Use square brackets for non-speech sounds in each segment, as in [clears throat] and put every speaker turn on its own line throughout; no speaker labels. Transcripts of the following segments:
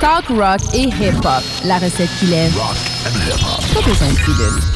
Talk rock et hip-hop. La recette qui lève. Rock and hip-hop. Pas besoin de pilule.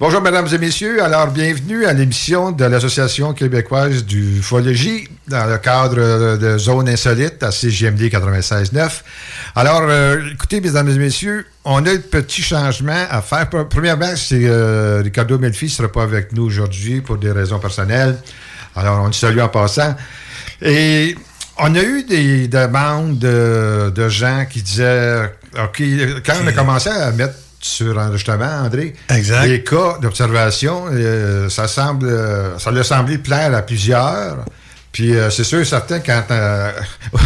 Bonjour, mesdames et messieurs. Alors, bienvenue à l'émission de l'Association québécoise du Ufologie dans le cadre de Zone Insolite à CGMD 96.9. Alors, euh, écoutez, mesdames et messieurs, on a un petit changement à faire. Premièrement, c'est euh, Ricardo Melfi ne sera pas avec nous aujourd'hui pour des raisons personnelles. Alors, on le salue en passant. Et on a eu des demandes de, de gens qui disaient, OK, quand on a commencé à mettre sur enregistrement, André.
Exact.
Les cas d'observation, euh, ça semble, euh, ça lui a semblé plaire à plusieurs. Puis euh, c'est sûr et certain, quand, euh,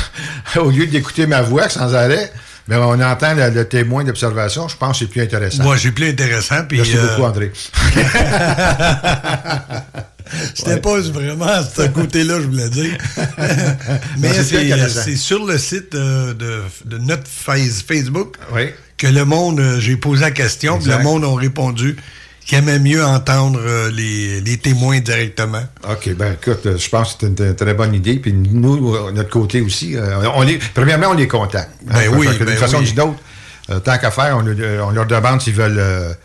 [laughs] au lieu d'écouter ma voix sans arrêt, mais on entend le, le témoin d'observation, je pense que c'est plus intéressant.
Moi, c'est plus intéressant. Puis,
Merci beaucoup, André. [laughs] [laughs] [laughs]
C'était pas vraiment ce côté-là, je voulais dire. [laughs] Mais
c'est
sur le site euh, de, de notre face- Facebook
Oui.
que le monde, euh, j'ai posé la question, puis le monde a répondu qu'il aimait mieux entendre euh, les, les témoins directement.
OK, ben écoute, euh, je pense que c'est une, une très bonne idée. Puis nous, euh, notre côté aussi, on les, premièrement, on les contacte.
Ben oui, ben
D'une façon ou d'une autre, tant qu'à faire, on leur demande s'ils veulent...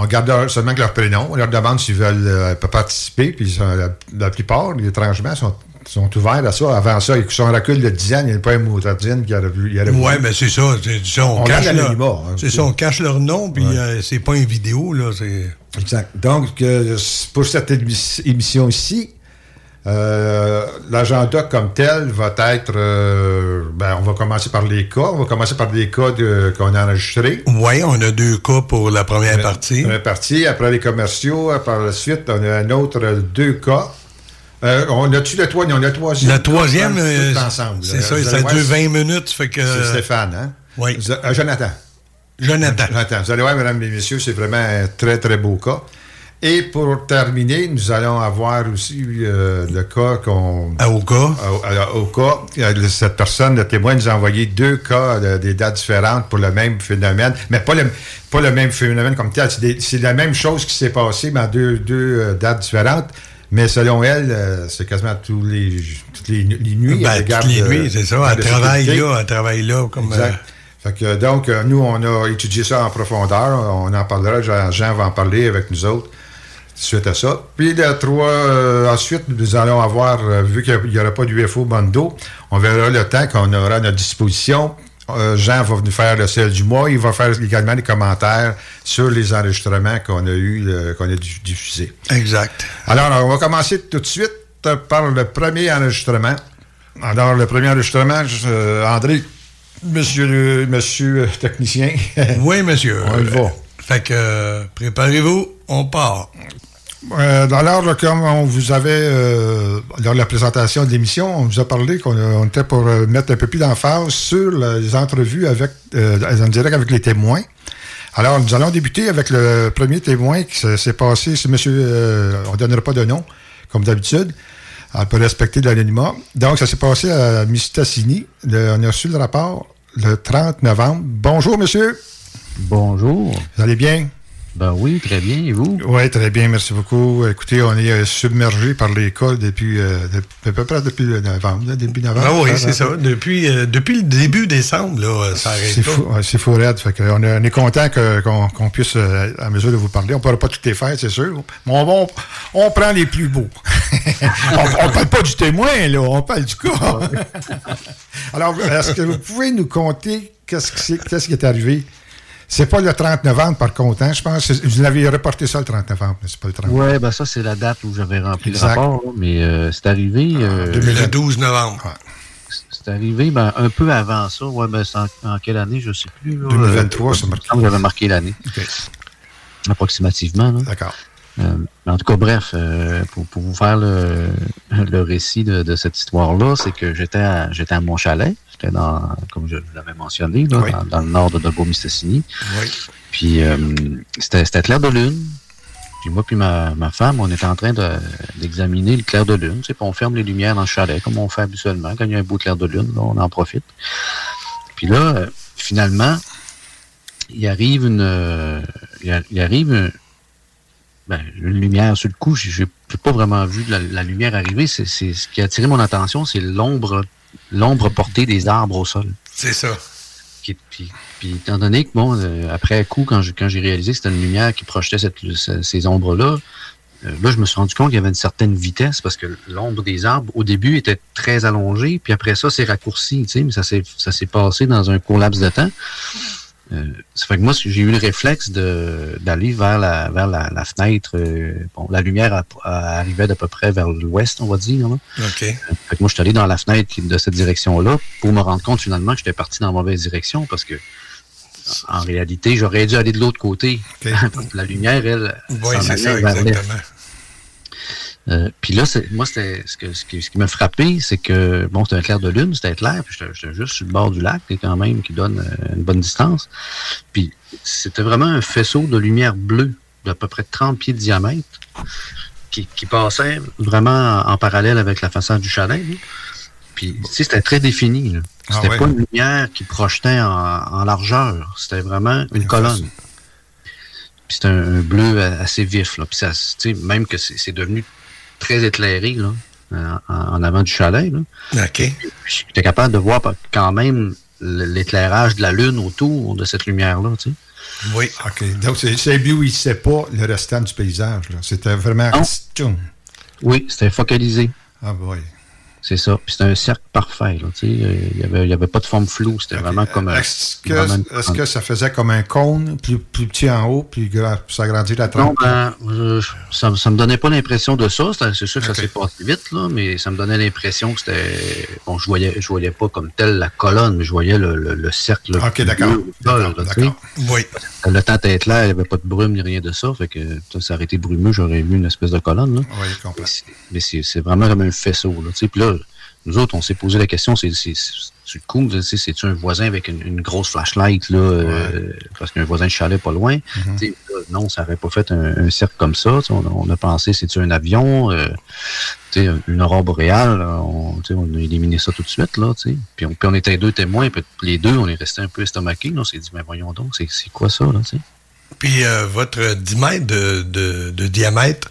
on garde leur- seulement que leur prénom. On leur demande s'ils veulent euh, participer. Puis la, la plupart, étrangement, sont, sont ouverts à ça. Avant ça, sur un recul de 10 ans, il n'y a pas un motardine qui aurait
Ouais,
voulu.
mais c'est ça. C'est ça, on,
On
cache leur,
hein,
c'est ça, on cache leur nom, puis euh, c'est pas une vidéo, là. C'est.
Exact. Donc, euh, pour cette émi- émission-ci, euh, l'agenda comme tel va être. euh, ben, on va commencer par les cas. On va commencer par les cas qu'on a enregistrés.
Oui, on a deux cas pour la première partie.
Première partie. Après les commerciaux, par la suite, on a un autre euh, deux cas. Euh, on a-tu le troisième? On a le troisième.
La troisième, euh, c'est ça, ça dure
voir,
20 minutes, fait que...
C'est Stéphane, hein?
Oui.
Euh, Jonathan.
Jonathan.
Jonathan. Vous allez voir, mesdames et messieurs, c'est vraiment un très, très beau cas. Et pour terminer, nous allons avoir aussi euh, le cas qu'on.
À au cas.
À- au cas, euh, cette personne, le témoin, nous a envoyé deux cas de- des dates différentes pour le même phénomène, mais pas le, pas le même phénomène comme tel. C'est la même chose qui s'est passée, mais en deux, deux euh, dates différentes. Mais selon elle, euh, c'est quasiment tous les, toutes les, nu- les nuits.
Ben, toutes les
euh,
nuits, c'est ça. Elle travaille là, elle travaille là. Comme,
Exact.
euh,
Fait que, donc, euh, nous, on a étudié ça en profondeur. On en parlera. Jean, Jean va en parler avec nous autres suite à ça. Puis, le trois, euh, ensuite, nous allons avoir, euh, vu qu'il n'y aura pas d'UFO Bando, on verra le temps qu'on aura à notre disposition. Euh, Jean va venir faire le sel du mois. Il va faire également des commentaires sur les enregistrements qu'on a eu, qu'on a dif- diffusés.
exact.
Alors, on va commencer tout de suite par le premier enregistrement. Alors, le premier enregistrement, je- André, monsieur le monsieur technicien.
Oui, monsieur. [laughs]
On y va.
Fait que, préparez-vous, on part.
Euh, alors, là, comme on vous avait, euh, lors de la présentation de l'émission, on vous a parlé qu'on était pour euh, mettre un peu plus d'emphase sur les entrevues avec, euh, en direct avec les témoins. Alors, nous allons débuter avec le premier témoin qui s'est- s'est passé, c'est monsieur, euh, on ne donnera pas de nom, comme d'habitude. On peut respecter l'anonymat. Donc, ça s'est passé à Mistassini. Le- on a reçu le rapport le 30 novembre. Bonjour, monsieur.
Bonjour.
Vous allez bien?
Ben oui, très bien. Et vous?
Oui, très bien, merci beaucoup. Écoutez, on est euh, submergé par l'école depuis, euh, à peu près depuis novembre, début novembre.
Ah oui, c'est ça. Depuis, euh, depuis le début décembre, là, ça arrête
C'est fou, c'est fou. Fait on, est, on, est content qu'on puisse, à mesure de vous parler, on ne pourra pas tout les faire, c'est sûr, mais on, on, prend les plus beaux. [laughs] on ne parle pas du témoin, là, on parle du cas. [laughs] Alors, est-ce que vous pouvez nous conter qu'est-ce qui, qu'est-ce qui est arrivé? C'est pas le 30 novembre, par contre, hein, je pense. Vous l'avez reporté ça le 30 novembre, c'est pas le 30
novembre. Oui, ben ça, c'est la date où j'avais rempli le rapport, mais euh, c'est arrivé. Euh,
le 12 novembre.
C'est arrivé ben, un peu avant ça. Ouais, ben, c'est en, quelle année, je ne sais plus.
2023, c'est marqué.
J'avais marqué l'année. Approximativement.
D'accord.
Euh, en tout cas, bref, pour, pour, vous faire le, le récit de, de cette histoire-là, c'est que j'étais à, j'étais à mon chalet dans, comme je l'avais mentionné, dans, le nord de Dolbeau-Mistassini. Puis euh, c'était clair de lune. Puis moi puis ma, femme, on était en train d'examiner le clair de lune. Tu on ferme les lumières dans le chalet, comme on fait habituellement. Quand il y a un beau clair de lune, on en profite. Puis là, euh, finalement, il arrive une... Euh, il, arrive ben, une, lumière sur le coup. Je n'ai pas vraiment vu la, lumière arriver. C'est ce qui a attiré mon attention, c'est l'ombre l'ombre portée des arbres au sol.
C'est ça.
puis, étant donné que, bon, euh, après coup, quand j'ai, quand réalisé que c'était une lumière qui projetait ces ombres-là, euh, là, je me suis rendu compte qu'il y avait une certaine vitesse parce que l'ombre des arbres, au début, était très allongée, puis après ça, c'est raccourci, tu sais, mais ça s'est, ça s'est passé dans un court laps de temps. Euh, ça fait que moi, j'ai eu le réflexe d'aller vers la, vers la, fenêtre. Euh, bon, la lumière arrivait d'à peu près vers l'ouest, on va dire.
OK. Euh,
fait que moi, je suis allé dans la fenêtre de cette direction-là pour me rendre compte finalement que j'étais parti dans la mauvaise direction parce que en réalité, j'aurais dû aller de l'autre côté. [laughs] la lumière, elle,
oui, c'est ça, exactement.
Euh, puis là, moi, c'était ce, que, ce, qui, m'a frappé, c'est que, bon, c'était un clair de lune, c'était clair, puis j'étais juste sur le bord du lac, quand même, qui donne euh, une bonne distance. Puis c'était vraiment un faisceau de lumière bleue d'à peu près 30 pieds de diamètre qui, passait vraiment en, parallèle avec la façade du chalet. Puis, tu sais, c'était très défini. Ah c'était pas une lumière qui projetait en, largeur. C'était vraiment une colonne. Puis c'était un, bleu assez vif. Là. Puis ça, même que c'est devenu très éclairé là, en, avant du chalet. Là.
OK.
J'étais capable de voir quand même l'éclairage de la lune autour de cette lumière-là. Tu sais.
Oui.
OK. Donc, c'est lui où il ne sait pas le restant du paysage. C'était vraiment...
Oui, c'était focalisé.
Ah, oui.
C'est ça. Puis c'était un cercle parfait. Là, il n'y avait, y avait pas de forme floue. C'était vraiment comme un.
Est-ce que, que, ça faisait comme un cône, plus, plus petit en haut, puis ça agrandit la trompe?
Non, ben, ça, ça me donnait pas l'impression de ça. C'est sûr que ça s'est passé vite, là, mais ça me donnait l'impression que c'était. Bon, je voyais, je voyais pas comme tel la colonne, mais je voyais le, le, cercle.
OK, d'accord.
Oui.
Le temps était clair, il n'y avait pas de brume ni rien de ça. Fait que ça aurait été brumeux, j'aurais vu une espèce de colonne. Là.
Oui, complètement.
Mais c'est vraiment comme un faisceau. Là, puis là, nous autres, on s'est posé la question, c'est du coup, c'est-tu un voisin avec une, grosse flashlight, là, euh, parce qu'un voisin de chalet pas loin? Mm-hmm. non, ça n'aurait pas fait un, cercle comme ça. On, a pensé, c'est-tu un avion? Euh, une aurore boréale, on, on, a éliminé ça tout de suite. Là, puis, on, puis on était deux témoins, puis les deux, on est resté un peu estomaqués. On s'est dit, mais voyons donc, c'est quoi ça? Là,
puis euh, votre 10 mètres de, de, de diamètre,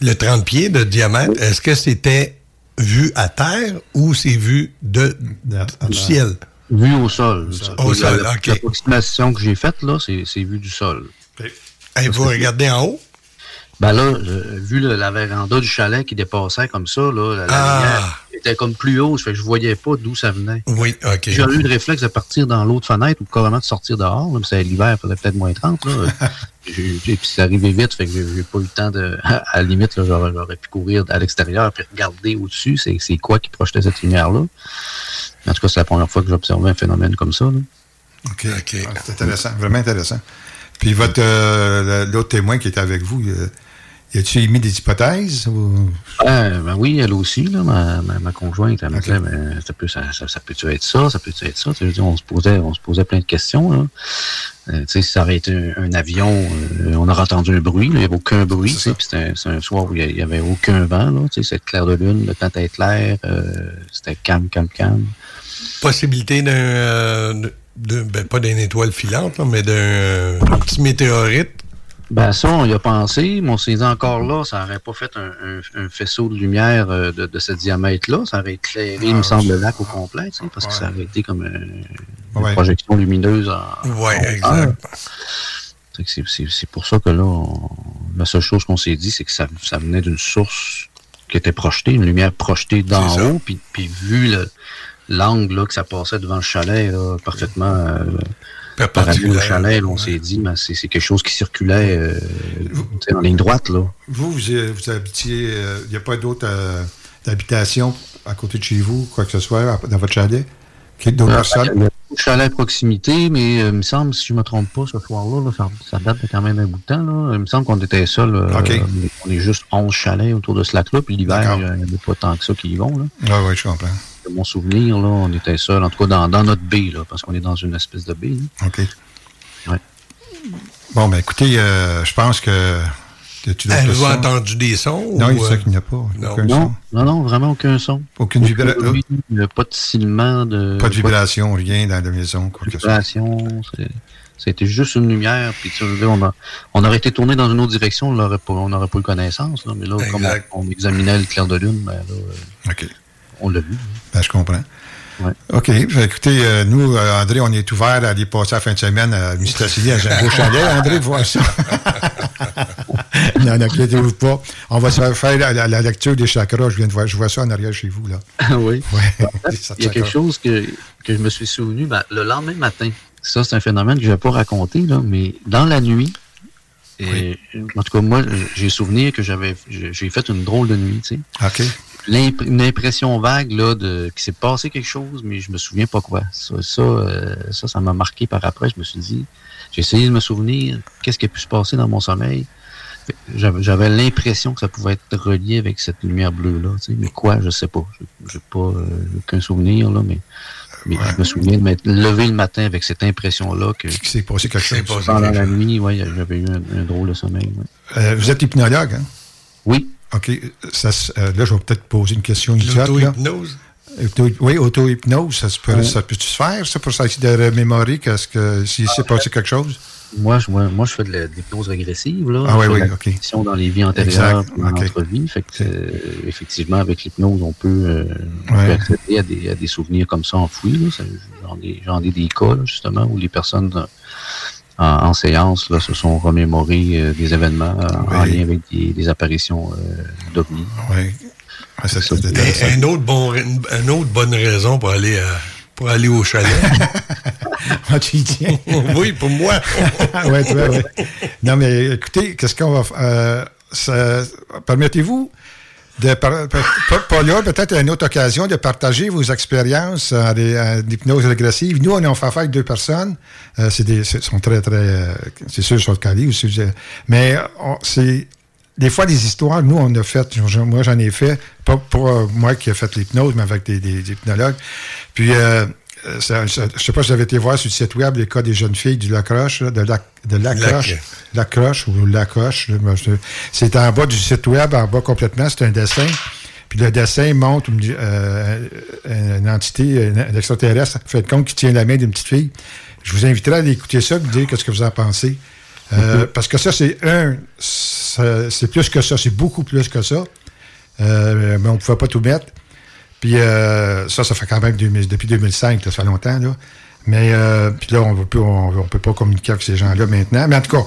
le 30 pieds de diamètre, est-ce que c'était vu à terre ou c'est vu de, du ciel?
Vu au sol.
Au sol, OK.
L'approximation que j'ai faite, là, c'est vu du sol.
Et vous regardez en haut?
Ben là, vu la véranda du chalet qui dépassait comme ça, là, la,
ah.
lumière était comme plus haut, fait que je voyais pas d'où ça venait.
Oui, OK.
J'ai eu le réflexe de partir dans l'autre fenêtre ou carrément de sortir dehors. C'est l'hiver, il faisait peut-être moins 30. Là. [laughs] et puis c'est arrivé vite, fait que j'ai pas eu le temps de. [laughs] À la limite, j'aurais pu courir à l'extérieur et regarder au-dessus, c'est quoi qui projetait cette lumière-là. En tout cas, c'est la première fois que j'observais un phénomène comme ça. Là.
OK, OK. Ah, c'est intéressant, vraiment intéressant. Puis votre euh, l'autre témoin qui était avec vous, y a-tu émis des hypothèses?
Euh, ben oui, elle aussi, là, ma, ma, conjointe, elle me disait, ben, ça, peut, ça, ça, peut-tu être ça, ça peut-tu être ça? on, se posait, on se posait plein de questions. Là. Euh, si ça avait été un, avion, euh, on aurait entendu un bruit, il n'y avait aucun bruit. C'était un, soir où il n'y avait aucun vent. C'était clair de lune, le temps était clair, c'était calme, calme, calme.
Possibilité d'un... Ben, pas d'une étoile filante, mais d'un petit météorite
Ben ça, on y a pensé, mais on s'est dit encore là, ça n'aurait pas fait un, faisceau de lumière euh, de, ce diamètre-là. Ça aurait éclairé, il me ah, semble, le lac au complet, parce que ça aurait été comme une, projection lumineuse en.
Oui, exact.
C'est pour ça que là, la seule chose qu'on s'est dit, c'est que ça, venait d'une source qui était projetée, une lumière projetée d'en haut, puis, puis vu l'angle que ça passait devant le chalet, parfaitement. Euh, Parallèle au chalet, on s'est dit, mais c'est quelque chose qui circulait euh, en ligne droite. Là.
Vous, vous, vous habitiez, il euh, n'y a pas d'autres euh, habitations à côté de chez vous, quoi que ce soit, dans votre chalet? D'autres personnes? Il y a
un chalet à proximité, mais il me semble, si je ne me trompe pas, ce soir-là, ça, date de quand même un bout de temps. Là. Il me semble qu'on était seul. on est juste 11 chalets autour de ce lac-là, puis l'hiver, il n'y a pas tant que ça qui y vont.
Oui, oui, je comprends
mon souvenir, là, on était seul, en tout cas dans, dans notre baie, là, parce qu'on est dans une espèce de baie.
OK. Ouais. Bon, ben écoutez, euh, je pense que.
tu Avez-vous entendu des sons?
Non, il y a ça qu'il n'y a pas.
Non? Non, non, non, vraiment aucun son.
Aucune vibration?
Pas de silement. De,
pas de vibration, rien dans la maison. Quoi
vibration, c'était juste une lumière. Puis, tu sais, on, a, on aurait été tourné dans une autre direction, on n'aurait pas, on pas eu connaissance. Là, mais là, comme on, examinait le clair de lune, ben là, euh,
OK
on l'a vu.
Ben, je comprends. OK. Écoutez, euh, nous, euh, André, on est ouvert à aller passer la fin de semaine à Mistacili, à beau chalet. [laughs] André, voir ça. non, n'inquiétez-vous pas. On va se faire la, lecture des chakras. Je viens de voir, je vois ça en arrière chez vous, là.
oui. [laughs] [laughs] Il y a quelque chose que, que je me suis souvenu ben, le lendemain matin. Ça, c'est un phénomène que je ne vais pas raconter, là, mais dans la nuit, et, en tout cas, moi, j'ai souvenir que j'avais j'ai fait une drôle de nuit, tu sais.
OK
une impression vague là, de qu'il s'est passé quelque chose, mais je me souviens pas quoi. Ça, ça, euh, ça, m'a marqué par après. Je me suis dit, j'ai essayé de me souvenir qu'est-ce qui a pu se passer dans mon sommeil. J'avais l'impression que ça pouvait être relié avec cette lumière bleue-là. Tu sais, mais quoi, je sais pas. J'ai pas euh, aucun souvenir, là, mais, mais je me souviens de m'être levé le matin avec cette impression-là que.
Qui s'est passé quelque chose.
Pendant la nuit, ouais, j'avais eu un, drôle de sommeil.
Euh, vous êtes hypnologue, hein?
Oui.
OK. Ça, euh, là, je vais peut-être poser une question
L'auto-hypnose?
Oui, auto-hypnose, ça, peut, ça peut se faire, ça, pour essayer de remémorer qu'est-ce que, s'il s'est passé quelque chose?
Moi, je, moi, je fais de l'hypnose régressive. Là.
Ah oui, oui, OK.
dans les vies antérieures, dans notre vie. Fait que, euh, effectivement, avec l'hypnose, on peut, euh, accéder à des, à des, souvenirs comme ça enfouis. J'en ai, ai, des cas, justement, où les personnes en, séance là, se sont remémorés euh, des événements euh, en lien avec des, apparitions euh, d'ovnis.
Oui.
un autre bon, une autre bonne raison pour aller pour aller au chalet.
ah, tu y tiens?
oui, pour moi. [laughs]
oui, oui. Non, mais écoutez, qu'est-ce qu'on va faire? Permettez-vous de Paul, peut-être une autre occasion de partager vos expériences en, hypnose régressive. Nous, on est en fait avec deux personnes. Euh, c'est des, sont très, très, euh, c'est sûr, sur le cali aussi. Mais c'est des fois des histoires. Nous, on a fait, moi, j'en ai fait, pas euh, moi qui ai fait l'hypnose, mais avec des, des, hypnologues. Puis, euh, je ne sais pas si vous avez été voir sur le site web les cas des jeunes filles du Lacroche, de, la, de Lacroche, Lacroche ou Lacoche. C'est en bas du site web, en bas complètement, c'est un dessin. Puis le dessin montre une, euh, une entité, un extraterrestre, faites compte, qui tient la main d'une petite fille. Je vous inviterai à aller écouter ça me dire ce que vous en pensez. Euh, mm-hmm. Parce que ça, c'est un, c'est plus que ça, c'est beaucoup plus que ça. mais on ne pouvait pas tout mettre. Puis euh, ça, ça fait quand même depuis 2005, ça fait longtemps. Là. Mais euh, puis là, on ne peut, on, peut pas communiquer avec ces gens-là maintenant. Mais en tout cas,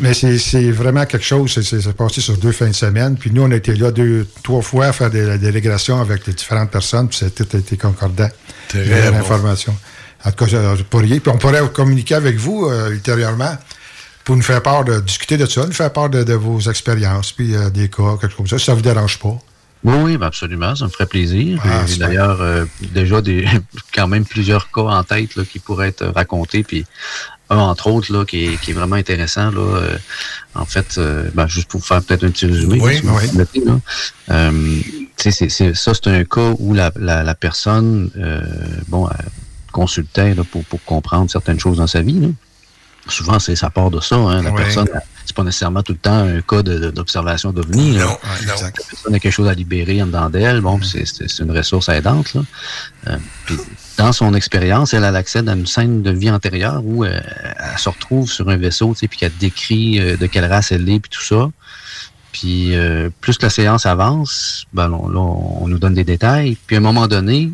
mais c'est vraiment quelque chose, c'est passé sur deux fins de semaine. Puis nous, on a été là deux, trois fois à faire des délégations avec les différentes personnes, puis ça a tout été concordant.
Très
l'information. En tout cas, pourriez. Puis on pourrait communiquer avec vous euh, ultérieurement pour nous faire part de discuter de ça, nous faire part de, vos expériences, puis des cas, quelque chose comme ça, si ça ne vous dérange pas.
Oui, oui, ben, absolument, ça me ferait plaisir. Ah, d'ailleurs, euh, déjà des [laughs] quand même plusieurs cas en tête là, qui pourraient être racontés, puis un entre autres là, qui, est, qui est vraiment intéressant. Là, euh, en fait, euh, ben, juste pour faire peut-être un petit résumé.
Oui, oui.
c'est, c'est, ça, c'est un cas où la, la, la personne bon, consultait là, pour, pour comprendre certaines choses dans sa vie. Là. Souvent, c'est ça part de ça. Hein, la personne c'est pas nécessairement tout le temps un cas d'observation d'OVNI.
Non, non.
La personne a quelque chose à libérer en dedans d'elle. Bon, c'est une ressource aidante. Là. Euh, puis, dans son expérience, elle, a accès à une scène de vie antérieure où euh, elle se retrouve sur un vaisseau, tu sais, puis qu'elle décrit euh, de quelle race elle est, puis tout ça. Puis plus la séance avance, ben, là, on nous donne des détails. Puis à un moment donné,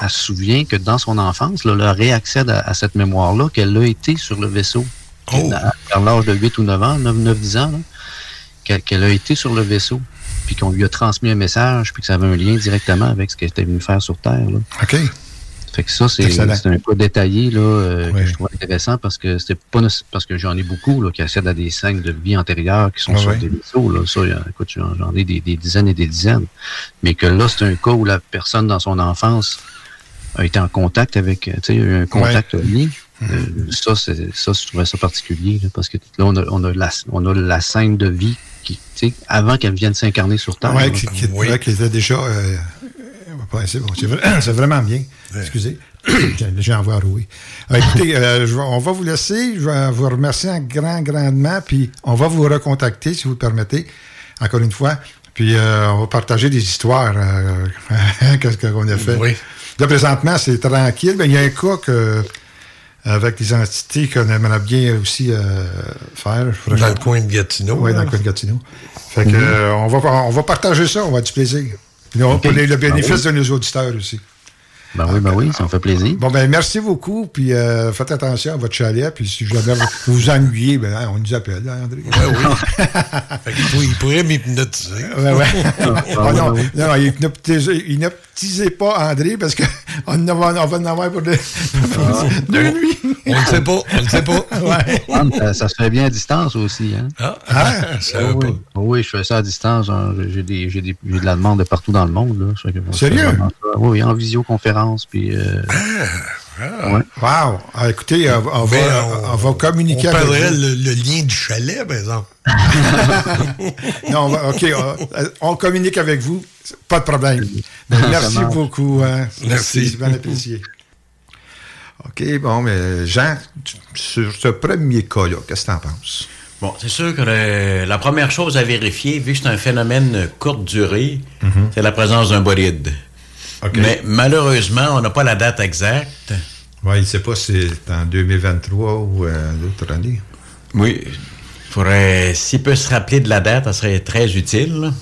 elle se souvient que dans son enfance, là, elle réaccède à, cette mémoire-là, qu'elle a été sur le vaisseau. Oh. À l'âge de 8 ou 9 ans, 9-10 ans, qu'elle a été sur le vaisseau, puis qu'on lui a transmis un message, puis que ça avait un lien directement avec ce qu'elle était venue faire sur Terre. Là.
OK.
Fait que ça, c'est un peu détaillé là, euh, que je trouve intéressant parce que c'est pas parce que j'en ai beaucoup là, qui accèdent à des scènes de vie antérieure qui sont sur des vaisseaux. Là. Ça, écoute, j'en ai des, des, dizaines et des dizaines. Mais que là, c'est un cas où la personne dans son enfance a été en contact avec, tu sais, un contact ouais. Euh, ça, ça, je trouvais ça particulier, parce que là, on a, on a, la, on a la scène de vie qui, avant qu'elle vienne s'incarner sur Terre.
Ouais, qui, qui, oui, qui était déjà. Euh, c'est bon, c'est [coughs] vraiment bien. Excusez. [coughs] J'ai envie à rouer. Euh, écoutez, euh, on va vous laisser. Je vais vous remercier grand, grandement. Puis on va vous recontacter, si vous le permettez, encore une fois. Puis euh, on va partager des histoires. [laughs] Qu'est-ce qu'on a fait?
Oui.
Là, présentement, c'est tranquille. Mais il y a un cas que avec des entités qu'on aimerait bien aussi euh, faire.
Dans le coin de Gatineau.
Oui, dans le coin de Gatineau. Fait que, mhm. euh, on, va, on va partager ça, on va avoir du plaisir. Pour le ben bénéfice de nos auditeurs aussi.
Ben oui, ben oui, ça me fait plaisir.
Bon, ben merci beaucoup, puis euh, faites attention à votre chalet, puis si jamais vous vous ennuyez, ben, hein, on nous appelle, hein, André.
Ben oui. [laughs] fait il pourrait m'hypnotiser.
Ben, ouais. oh, non, non, hypnotisez, pas André, parce qu'on [laughs] va, on va en avoir pour deux, ah. deux nuits.
on ne sait pas, on ne sait pas. [laughs]
ouais. ça, se fait bien à distance aussi. Hein?
Ah, ah, [laughs] ça
ah oui. Pas. oui, je fais ça à distance. J'ai de la demande de partout dans le monde. Là.
Sérieux?
Oui, en visioconférence puis. Euh,
ah, Wow! Ah, écoutez, on, va, on, va, communiquer
on avec le, le, lien du chalet, par exemple. [laughs]
non, OK, on, communique avec vous. Pas de problème. merci beaucoup. Hein.
Merci.
C'est bien apprécié. OK, bon, mais Jean, sur ce premier cas-là, qu'est-ce que tu en penses?
Bon, c'est sûr que la première chose à vérifier, vu que c'est un phénomène courte durée, mm-hmm. c'est la présence d'un bolide. Mais malheureusement, on n'a pas la date exacte.
Oui, il ne sait pas si c'est en 2023 ou euh, l'autre année.
Oui. Faudrait, s'il peut se rappeler de la date, ça serait très utile.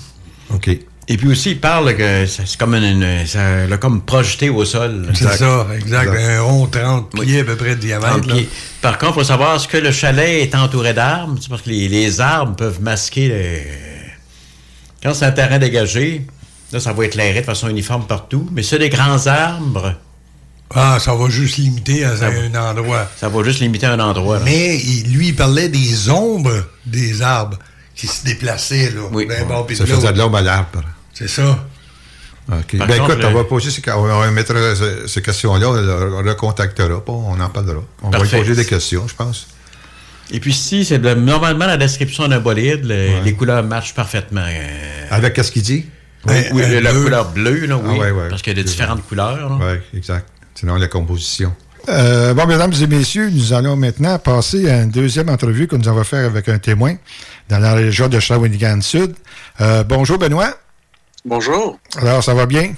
OK.
Et puis aussi, il parle que c'est comme une, ça l'a comme projeté au sol.
C'est ça, exact. Un rond 30 pieds à peu près de diamètre.
Par contre, il faut savoir, est-ce que le chalet est entouré d'arbres? Parce que les, les, arbres peuvent masquer... Quand c'est un terrain dégagé, Là, ça va être éclairé de façon uniforme partout. Mais c'est des grands arbres.
Ah, ça va juste limiter à un endroit.
Ça va juste limiter à un endroit.
Mais lui, il parlait des ombres des arbres qui se déplaçaient. Là,
oui. ça faisait de l'ombre à l'arbre.
C'est ça.
OK. Ben écoute, on va poser ces, on va mettre ces questions-là, on le recontactera pas, on en parlera. On va lui poser des questions, je pense.
Et puis si c'est normalement la description d'un bolide, les couleurs matchent parfaitement. Euh,
Avec ce qu'il dit?
Oui, la couleur bleue, là, oui. Ah, parce qu'il y a de différentes couleurs.
Oui, exact. Sinon, la composition. Euh, bon, mesdames et messieurs, nous allons maintenant passer à une deuxième entrevue que nous allons faire avec un témoin dans la région de Shawinigan Sud. Euh, bonjour, Benoît.
Bonjour.
Alors, ça va bien?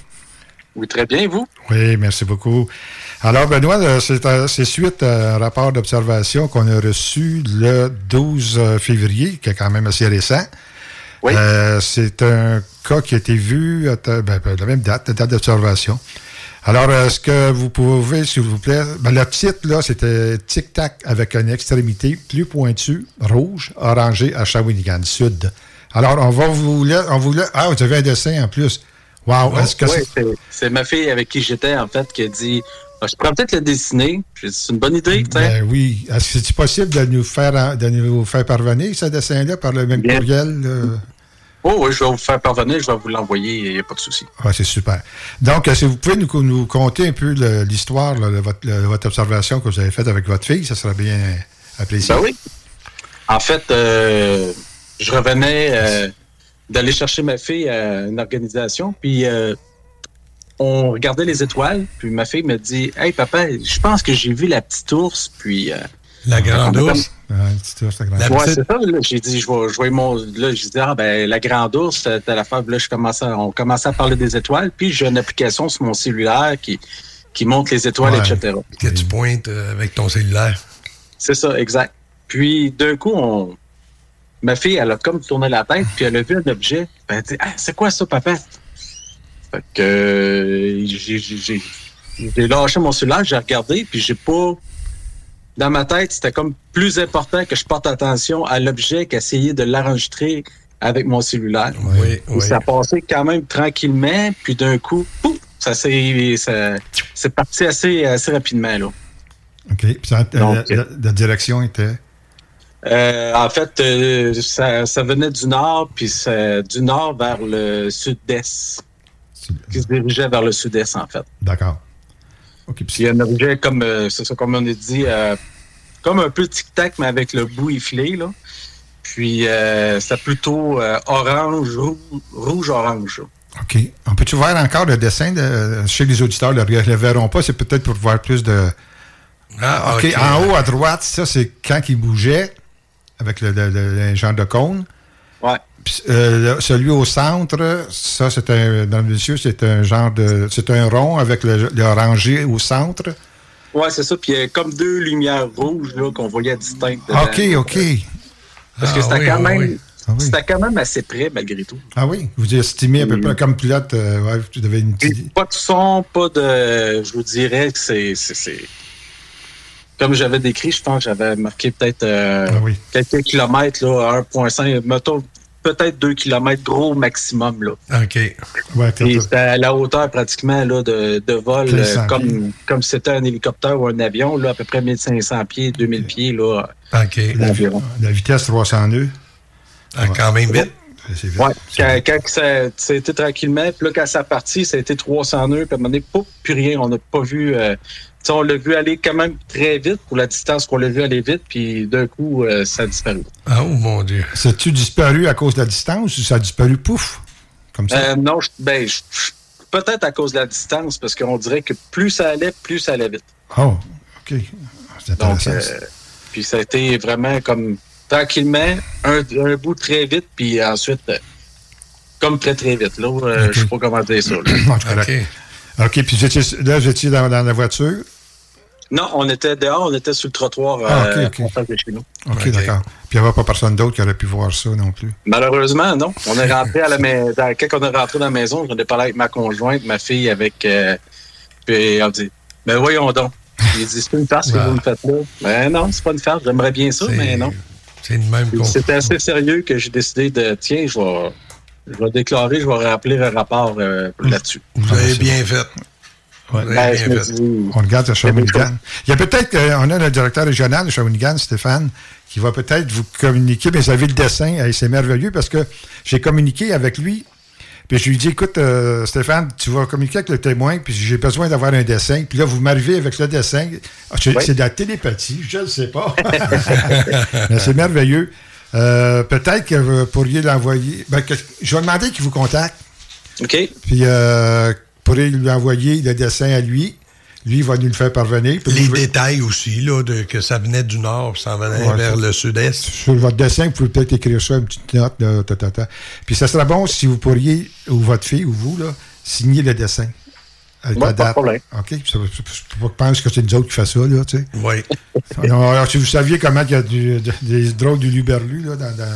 Oui, très bien, vous?
Oui, merci beaucoup. Alors, Benoît, euh, c'est suite à un rapport d'observation qu'on a reçu le 12 février, qui est quand même assez récent.
Oui.
c'est un cas qui a été vu à ben, ben, la même date, la date d'observation. Alors, est-ce que vous pouvez, s'il vous plaît, ben, le titre, là, c'était Tic-Tac avec une extrémité plus pointue, rouge, orangée à Shawinigan Sud. Alors, on va vous on vous Ah, vous avez un dessin en plus. Wow!
est-ce que c'est... ma fille avec qui j'étais, en fait, qui a dit ah, Je pourrais peut-être le dessiner. C'est une bonne idée,
ben, oui. Est-ce que c'est possible de nous faire de nous faire parvenir ce dessin-là par le même courriel?
Oh oui, je vais vous faire parvenir, je vais vous l'envoyer, il n'y a pas de souci.
Oui, c'est super. Donc, si vous pouvez nous, nous conter un peu l'histoire de votre, observation que vous avez faite avec votre fille, ça serait bien apprécié.
Ben oui. En fait, euh, je revenais euh, d'aller chercher ma fille à une organisation, puis euh, on regardait les étoiles, puis ma fille me dit Hey papa, je pense que j'ai vu la petite ours, puis
La grande ours.
Ouais, c'est ça. J'ai dit, je vais, je mon. Là, j'ai dit, ah, ben, la grande ours, c'était la Là, je commençais, on commençait à parler des étoiles. Puis, j'ai une application sur mon cellulaire qui, qui montre les étoiles, etc.
Que tu pointes euh, avec ton cellulaire.
C'est ça, exact. Puis, d'un coup, on, ma fille, elle a comme tourné la tête, puis elle a vu un objet. Elle a dit, ah, c'est quoi ça, papa? Fait que euh, j'ai lâché mon cellulaire, j'ai regardé, puis j'ai pas. Dans ma tête, c'était comme plus important que je porte attention à l'objet qu'essayer de l'enregistrer avec mon cellulaire.
Oui, oui.
Ça passait quand même tranquillement, puis d'un coup, pouf, ça s'est parti assez, assez rapidement. Là.
OK. Puis ça, la, la, direction était?
Euh, en fait, euh, ça, ça, venait du nord, puis du nord vers le sud-est. Qui se dirigeait vers le sud-est, en fait.
D'accord.
OK. Puis il y a un objet, comme, euh, c'est ça, comme on a dit, comme un peu tic-tac, mais avec le bout effilé, là. Puis c'est plutôt orange, rouge-orange.
OK. On peut-tu voir encore le dessin de, chez les auditeurs? Ne le, le verront pas, c'est peut-être pour voir plus de.
Ah,
OK. En haut à droite, ça, c'est quand il bougeait avec le, genre de cône.
Ouais.
Euh, celui au centre, ça, c'est un, dans le monsieur, c'est un genre de, c'est un rond avec le, orangé au centre.
Ouais, c'est ça. Puis il y a comme deux lumières rouges là, qu'on voyait distinctes.
OK, OK.
Parce que ah c'était quand même. Ah c'était quand même assez près, malgré tout.
Ah oui? Vous estimez à peu près comme pilote, euh, ouais, tu devais une
Pas de son, pas de. Je vous dirais que c'est comme j'avais décrit, je pense que j'avais marqué peut-être euh, ah quelques kilomètres, là, 1,5, mettons peut-être 2 kilomètres gros maximum. Là.
OK.
Ouais,
c'était à la hauteur pratiquement là, de, de vol, euh, comme, comme c'était un hélicoptère ou un avion, là, à peu près 1500 pieds, 2000 pieds. Là,
OK.
La, la, vitesse 300 nœuds.
Ah, quand même vite.
Ouais, quand, quand ça, ça, a été tranquillement, puis là, quand ça a parti, ça a été 300 nœuds, puis à un moment donné, plus rien. On n'a pas vu euh, on l'a vu aller quand même très vite pour la distance qu'on l'a vu aller vite, puis d'un coup, euh, ça a disparu.
Ah, oh mon Dieu.
Ça a-tu disparu à cause de la distance ou ça a disparu pouf? Comme ça?
Euh, non, ben, peut-être à cause de la distance, parce qu'on dirait que plus ça allait, plus ça allait vite.
Oh, OK. C'est intéressant.
Euh, puis ça a été vraiment comme tranquillement, un, bout très vite, puis ensuite, comme très, très vite. Là, je ne sais pas comment dire ça. [clears throat]
OK. OK, puis là, vous étiez dans, la voiture?
Non, on était dehors, on était sur le trottoir ah, euh, de chez nous.
OK, d'accord. Puis il n'y avait pas personne d'autre qui aurait pu voir ça non plus?
Malheureusement, non. On est rentré à la [laughs] maison. Quand on est rentré dans la maison, j'en ai parlé avec ma conjointe, ma fille, avec. Euh, puis on dit Ben voyons donc. Il dit C'est une farce que vous me faites là. Ben non, c'est pas une farce. J'aimerais bien ça, mais non.
C'est une même
C'était assez sérieux que j'ai décidé de Tiens, je vais je vais déclarer, je vais rappeler un rapport euh, là-dessus.
Vous avez bien fait.
Ouais. Ben, on regarde à Shawinigan. Il y a peut-être, euh, on a le directeur régional de Shawinigan, Stéphane, qui va peut-être vous communiquer, mais vous avez le dessin, c'est merveilleux parce que j'ai communiqué avec lui, puis je lui dis, écoute, euh, Stéphane, tu vas communiquer avec le témoin, puis j'ai besoin d'avoir un dessin. Puis là, vous m'arrivez avec le dessin. Ah, c'est de la télépathie, je ne sais pas. [laughs] mais c'est merveilleux. Euh, peut-être que vous pourriez l'envoyer. Ben, je vais demander qu'il vous contacte.
OK.
Puis, euh, pourriez lui envoyer le dessin à lui. Lui, il va nous le faire parvenir.
Les détails aussi, là, de, que ça venait du nord, puis ça venait vers le sud-est.
Sur votre dessin, vous pouvez peut-être écrire ça, une petite note. Là, Puis ça serait bon si vous pourriez, ou votre fille, ou vous, là, signer le dessin.
Date. Pas de problème.
OK. Je pense que c'est nous autres qui fait ça, là, tu sais.
Oui. [laughs]
alors, si vous saviez comment il y a du, des drogues du Luberlu, là, dans, dans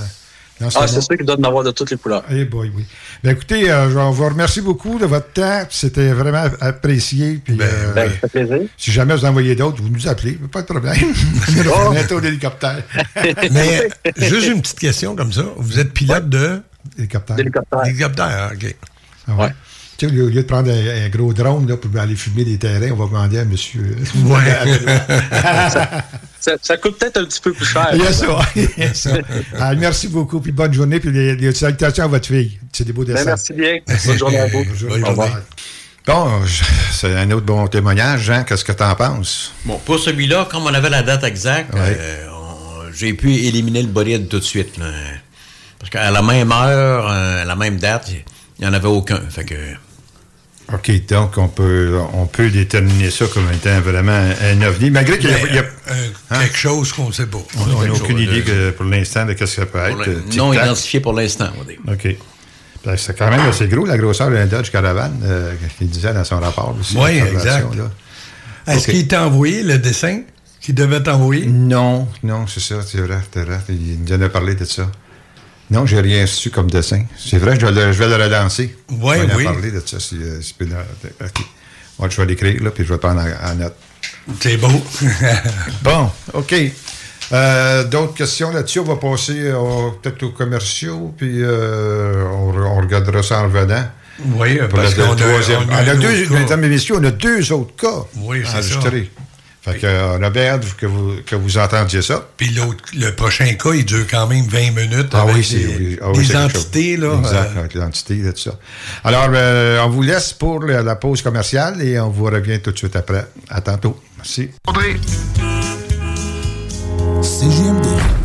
ah, c'est sûr qu'il doit en avoir de toutes les couleurs.
Eh boy, oui. Ben, écoutez, euh, je vous remercie beaucoup de votre temps. C'était vraiment apprécié. Puis,
ben, euh, ben, ça fait plaisir.
Si jamais vous envoyez d'autres, vous nous appelez. Pas de problème. [laughs] oh. bientôt l'hélicoptère. [laughs]
Mais juste une petite question comme ça. Vous êtes pilote de...
Hélicoptère.
Hélicoptère,
OK.
Ah ouais.
Tu sais, au lieu de prendre un, gros drone là, pour aller fumer des terrains, on va demander à monsieur. [laughs]
ça, ça, coûte peut-être un petit peu plus cher.
Il y a ça. Il ça. Ah, merci beaucoup, puis bonne journée, puis les, salutations à votre fille. C'est des beaux ben, dessins.
merci bien. Bonne journée à vous. Bonne journée.
Bon, c'est un autre bon témoignage, Jean. Qu'est-ce que tu en penses?
Bon, pour celui-là, comme on avait la date exacte, euh, j'ai pu éliminer le bolide tout de suite. Parce qu'à la même heure, euh, à la même date, il n'y en avait aucun. Fait que
OK, donc on peut, on peut déterminer ça comme étant vraiment un ovni, malgré qu'il y a,
hein? quelque chose qu'on ne sait pas.
On n'a aucune idée que, pour l'instant de ce que ça peut être.
Non identifié pour l'instant, on va dire.
OK. Ben, c'est quand même assez gros, la grosseur d'un Dodge Caravan, euh, qu'il disait dans son rapport.
oui, exact. Est-ce qu'il t'a envoyé le dessin qu'il devait t'envoyer?
Non, non, c'est ça, c'est vrai, c'est vrai. Il nous en a parlé de ça. Non, j'ai rien su comme dessin. C'est vrai, je vais le, je vais le relancer.
Oui,
je
vais
parler de ça. Si, euh, si, je vais l'écrire, là, puis je vais prendre en, note.
C'est beau. [laughs]
bon, OK. Euh, D'autres questions là-dessus? On va passer peut-être aux commerciaux, puis euh, on, on, regardera ça en revenant.
Oui, parce qu'on
a, on a, deux, mesdames et messieurs, on a deux autres cas
oui, enregistrés. Ça.
Fait que, on a bien hâte que vous, que vous entendiez ça.
Puis l'autre, le prochain cas, il dure quand même 20 minutes
ah
avec
oui, c'est,
les,
ah oui,
les entités. Là,
exact,
euh...
avec tout ça. Alors, euh, on vous laisse pour la, la, pause commerciale et on vous revient tout de suite après. À tantôt. Merci.
André.
CGMD.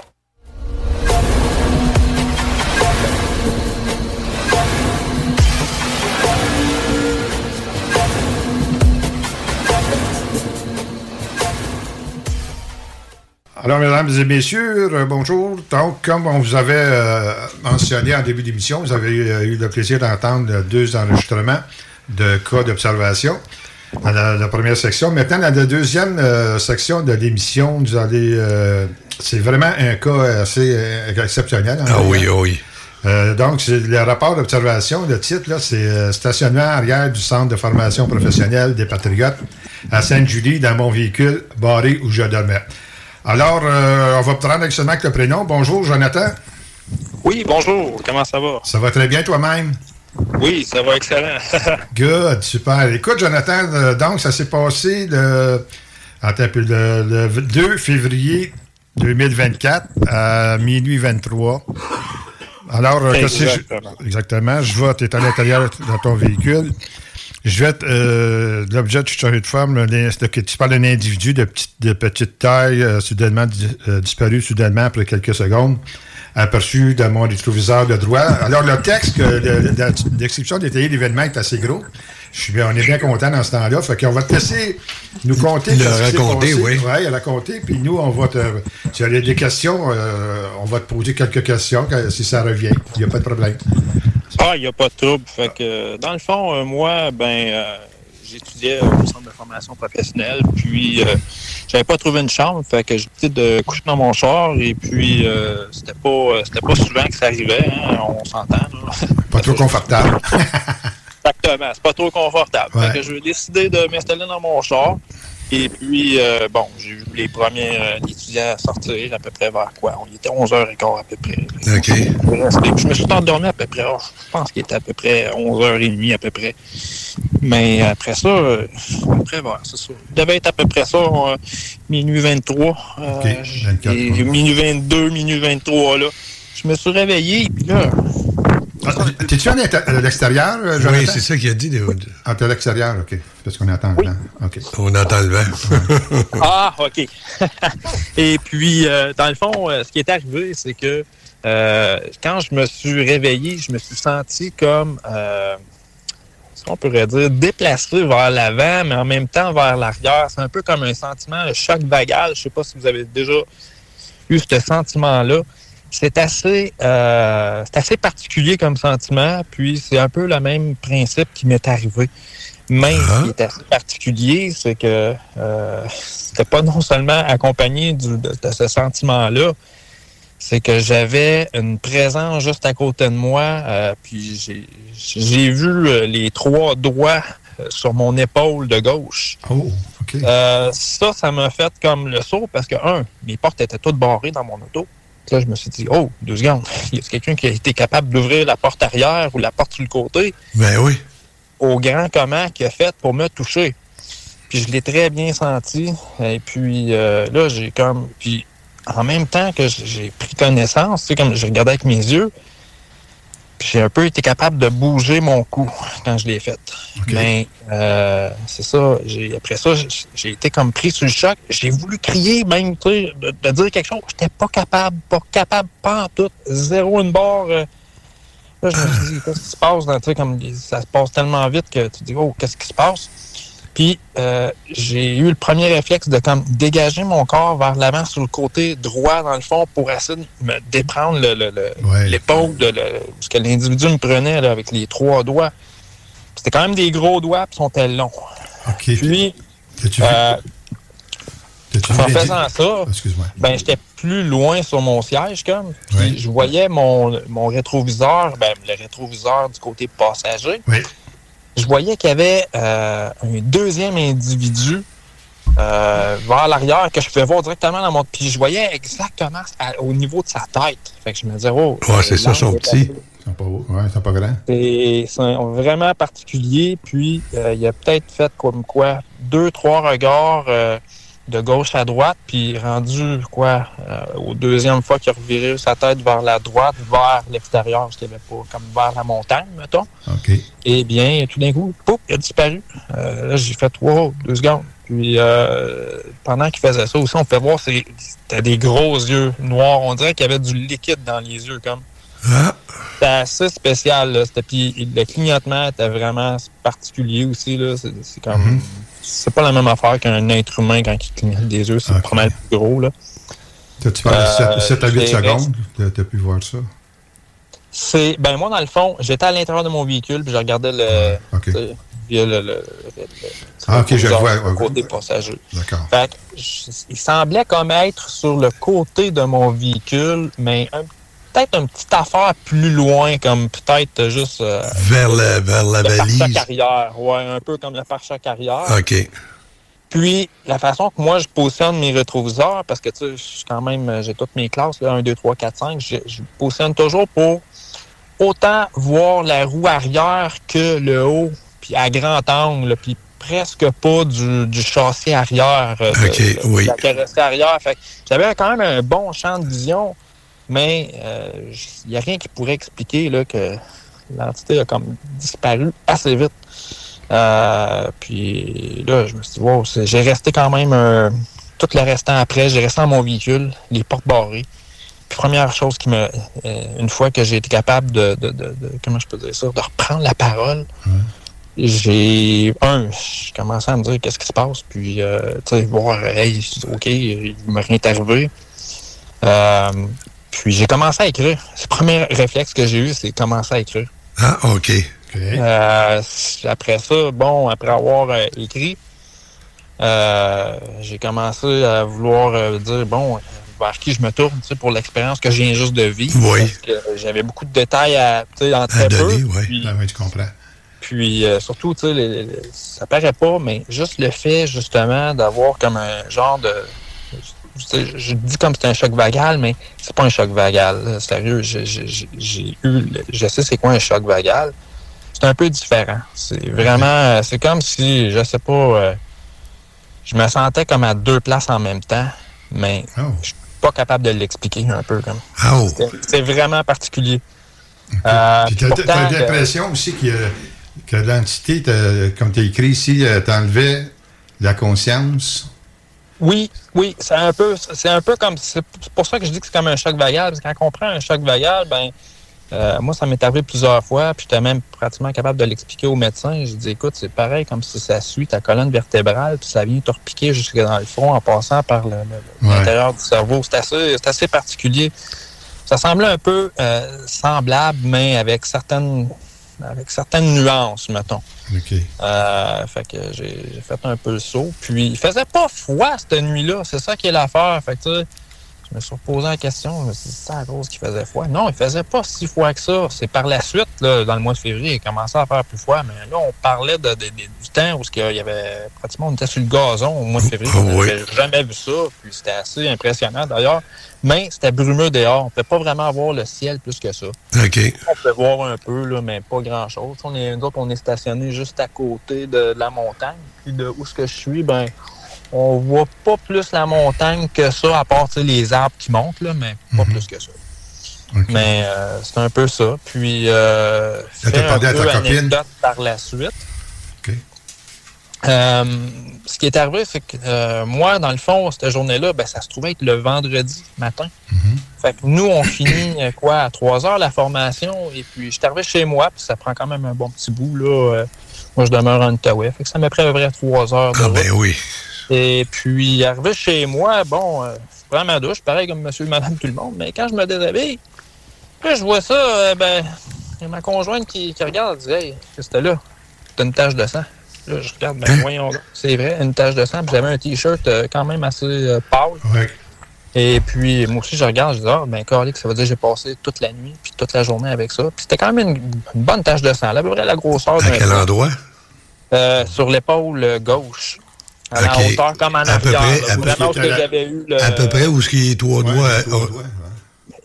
Alors, mesdames et messieurs, euh, bonjour. Donc, comme on vous avait euh, mentionné en début d'émission, vous avez euh, eu le plaisir d'entendre deux enregistrements de cas d'observation dans la, la, première section. Maintenant, dans la deuxième euh, section de l'émission, vous allez... Euh, c'est vraiment un cas assez exceptionnel.
Ah oui, oui.
Donc, c'est le rapport d'observation. Le titre, là, c'est Stationnement arrière du Centre de formation professionnelle des Patriotes à Sainte-Julie dans mon véhicule barré où je dormais. Alors, euh, on va prendre seulement avec le prénom. Bonjour, Jonathan.
Oui, bonjour. Comment ça va?
Ça va très bien toi-même?
Oui, ça va excellent. [laughs]
Good, super. Écoute, Jonathan, euh, donc, ça s'est passé le, le, le 2 février 2024 à minuit 23. Alors, euh,
exactement.
Je, exactement. Je vois, tu es à l'intérieur de ton véhicule. Je vais euh, l'objet de chargé de forme, que tu parles d'un individu de petite, de petite taille, euh, soudainement euh, disparu soudainement après quelques secondes, aperçu dans mon rétroviseur de droit. Alors, le texte, le, la description détaillée de l'événement est assez gros. Je suis bien, on est bien content dans ce temps-là. Fait qu'on va te laisser nous compter.
Le raconter, oui.
Oui, raconter. Puis nous, on va te. Si tu as des questions, euh, on va te poser quelques questions si ça revient. Il n'y a pas de problème.
Ah, il n'y a pas de trouble. Fait que, dans le fond, euh, moi, ben, euh, j'étudiais au centre de formation professionnelle, puis euh, j'avais pas trouvé une chambre, fait que j'ai décidé de coucher dans mon char, et puis euh, c'était pas c'était pas souvent que ça arrivait, hein, on s'entend.
Pas trop confortable.
Exactement, c'est pas trop confortable.
Ouais.
Fait que décidé de m'installer dans mon char. Et puis, euh, bon, j'ai vu les premiers euh, étudiants sortir à peu près vers quoi? On était 11h15 à peu près.
OK.
Je me suis endormi à peu près, oh, je pense qu'il était à peu près 11h30 à peu près. Mais après ça, euh, après, voilà, c'est ça. Il devait être à peu près ça, euh, minuit 23.
OK, 24,
et
ouais.
minuit 22, minuit 23, là. Je me suis réveillé, puis là,
Ah, T'es-tu à l'extérieur, euh, Jonathan?
Oui, c'est ça qu'il a dit. De...
Ah, t'es à l'extérieur, OK. Parce qu'on attend le
Oui.
vent.
On entend le vent.
Ah, OK. [laughs] Et puis, euh, dans le fond, euh, ce qui est arrivé, c'est que euh, quand je me suis réveillé, je me suis senti comme, euh, ce qu'on pourrait dire, déplacé vers l'avant, mais en même temps vers l'arrière. C'est un peu comme un sentiment de choc vagal. Je sais pas si vous avez déjà eu ce sentiment-là. C'est assez, euh, c'est assez particulier comme sentiment, puis c'est un peu le même principe qui m'est arrivé. Mais ce qui est assez particulier, c'est que euh, c'était pas non seulement accompagné du- de, de ce sentiment-là, c'est que j'avais une présence juste à côté de moi, euh, puis j'ai- j'ai vu les trois doigts sur mon épaule de gauche.
Oh, OK.
Ça, ça m'a fait comme le saut parce que, un, mes portes étaient toutes barrées dans mon auto. Là, je me suis dit, oh, deux secondes, il [laughs] y a quelqu'un qui a été capable d'ouvrir la porte arrière ou la porte sur le côté?
Ben oui.
au grand comment qu'il a fait pour me toucher. Puis je l'ai très bien senti. Et puis euh, là, j'ai comme. Puis en même temps que j'ai pris connaissance, tu sais, comme je regardais avec mes yeux, j'ai un peu été capable de bouger mon cou quand je l'ai fait. Mais euh, c'est ça. Après ça, j'ai été comme pris sur le choc. J'ai voulu crier, même, tu sais, de, dire quelque chose. J'étais pas capable, pas capable, pas en tout. Zéro une barre. Euh. là, je me suis dit, qu'est-ce qui se passe? tu sais, comme ça se passe tellement vite que tu te dis, oh, qu'est-ce qui se passe? Puis euh, j'ai eu le premier réflexe de comme dégager mon corps vers l'avant sur le côté droit, dans le fond, pour essayer de me déprendre l'épaule le, de ce que l'individu me prenait avec les trois doigts. C'était quand même des gros doigts, puis sont longs.
OK.
Puis, euh, en faisant ça, ben, j'étais plus loin sur mon siège, comme. Puis je voyais mon, mon rétroviseur, ben, le rétroviseur du côté passager.
Oui
je voyais qu'il y avait euh, un deuxième individu euh, vers l'arrière que je pouvais voir directement dans mon... Puis je voyais exactement au niveau de sa tête. Fait que je me disais, oh...
Ouais, c'est ça, son petit.
Ils sont pas Ouais, ils sont pas grands.
C'est vraiment particulier. Puis euh, il a peut-être fait comme quoi deux, trois regards de gauche à droite, puis rendu, quoi, euh, au deuxième fois qu'il a reviré sa tête vers la droite, vers l'extérieur, parce qu'il n'y avait pas, comme vers la montagne, mettons.
OK.
Et eh bien, tout d'un coup, pouf, il a disparu. Euh, là, j'ai fait, wow, deux secondes. Puis, euh, pendant qu'il faisait ça aussi, on fait voir, c'était des gros yeux noirs. On dirait qu'il y avait du liquide dans les yeux, comme.
Ah.
C'était assez spécial, là. Puis, le clignotement était vraiment particulier aussi, là. C'est comme... Mm-hmm c'est pas la même affaire qu'un être humain quand il clignote des yeux. C'est okay. plus gros. là.
T'as-tu parlé de 7, à 8 secondes? T'as pu voir ça?
C'est. Ben, moi, dans le fond, j'étais à l'intérieur de mon véhicule, puis je regardais le. Via le, le,
ah, ok, je vois.
côté passager.
D'accord.
Fait il semblait comme être sur le côté de mon véhicule, mais un peut-être une petite affaire plus loin, comme peut-être juste. Euh,
vers, la, vers la valise.
Le arrière, ouais, un peu comme le pare-choc arrière.
OK.
Puis, la façon que moi, je positionne mes rétroviseurs, parce que, tu sais, quand même, j'ai toutes mes classes, là, 1, 2, 3, 4, 5, je, je positionne toujours pour autant voir la roue arrière que le haut, puis à grand angle, puis presque pas du, du châssis arrière.
Euh, OK, oui.
la carrosserie arrière. Fait j'avais quand même un bon champ de vision mais il euh, n'y a rien qui pourrait expliquer là, que l'entité a comme disparu assez vite. Euh, puis là, je me suis dit, wow, j'ai resté quand même tout le restant après, j'ai resté dans mon véhicule, les portes barrées. Puis première chose qui me. Euh, une fois que j'ai été capable de, Comment je peux dire ça? De reprendre la parole. J'ai. Un, j'ai commencé à me dire qu'est-ce qui se passe? Puis, tu sais, voir, hey, OK, il m'est rien arrivé. Puis j'ai commencé à écrire. Le premier réflexe que j'ai eu, c'est commencer à écrire.
Ah, OK.
Euh, après ça, bon, après avoir euh, écrit, euh, j'ai commencé à vouloir dire, bon, vers qui je me tourne pour l'expérience que je viens juste de vivre.
Oui.
Parce que j'avais beaucoup de détails à, en très peu.
Oui.
Puis,
ah, oui, tu comprends.
Puis surtout, tu sais, ça paraît pas, mais juste le fait justement d'avoir comme un genre de je dis comme c'est un choc vagal, mais c'est pas un choc vagal. Sérieux, j'ai eu, je sais c'est quoi un choc vagal. C'est un peu différent. C'est vraiment, c'est comme si, je sais pas, euh, je me sentais comme à deux places en même temps, mais
oh.
je suis pas capable de l'expliquer un peu comme.
Oh.
C'est vraiment particulier.
Euh, Puis tu as, l'impression aussi que l'entité, comme tu as écrit ici, euh, t'enlevait la conscience?
Oui, oui, c'est un peu, c'est un peu comme, c'est pour ça que je dis que c'est comme un choc vagal, parce que quand on prend un choc vagal, ben, euh, moi, ça m'est arrivé plusieurs fois, puis j'étais même pratiquement capable de l'expliquer au médecin. Je dis, écoute, c'est pareil comme si ça suit ta colonne vertébrale, puis ça vient te repiquer jusque dans le front en passant par l'intérieur du cerveau. C'est assez, assez particulier. Ça semblait un peu euh, semblable, mais avec certaines avec certaines nuances, mettons.
OK.
Euh, fait que j'ai fait un peu le saut. Puis, il faisait pas froid cette nuit-là. C'est ça qui est l'affaire. Fait que, je me suis reposé la question. Je me suis dit, c'est à cause qu'il faisait froid. Non, il faisait pas si froid que ça. C'est par la suite, là, dans le mois de février, il commençait à faire plus froid. Mais là, on parlait de, du temps où il y avait pratiquement, on était sur le gazon au mois de février.
Oui.
jamais vu ça. Puis c'était assez impressionnant d'ailleurs. Mais c'était brumeux dehors. On ne peut pas vraiment voir le ciel plus que ça.
OK.
On peut voir un peu, là, mais pas grand-chose. On est, nous autres, on est stationné juste à côté de, la montagne. Puis de où ce que je suis, ben on voit pas plus la montagne que ça, à part les arbres qui montent, là, mais pas mhm. plus que ça. Mais euh, c'est un peu ça. Puis, euh, fait un peu anecdote par la suite. Euh, ce qui est arrivé, c'est que euh, moi, dans le fond, cette journée-là, ben, ça se trouvait être le vendredi matin.
Mhm.
Fait que nous, on finit quoi à 3 heures la formation. Et puis, je suis arrivé chez moi, puis ça prend quand même un bon petit bout. là. moi, je demeure en Outaouais. Fait que ça m'a pris à peu près 3 heures.
ah, ben oui.
Et puis, arrivé chez moi, bon, euh, je prends ma douche, pareil comme monsieur et madame tout le monde, mais quand je me déshabille, là, je vois ça, euh, ben, il y a ma conjointe qui, regarde, elle dit Hey, qu'est-ce que là? T'as une tache de sang. Là, je regarde, ben, hein? voyons C'est vrai, une tache de sang. Puis j'avais un T-shirt euh, quand même assez pâle.
Ouais.
Et puis, moi aussi, je regarde, je dis, ah, ben, Carly, ça veut dire que j'ai passé toute la nuit, puis toute la journée avec ça. Puis c'était quand même une, bonne tache de sang, là, à peu près la grosseur
À quel endroit?
sur l'épaule gauche. À la hauteur comme en
à peu près, à,
peu, que j'avais eu le...
à peu près où ce qui est trois doigts. Oh.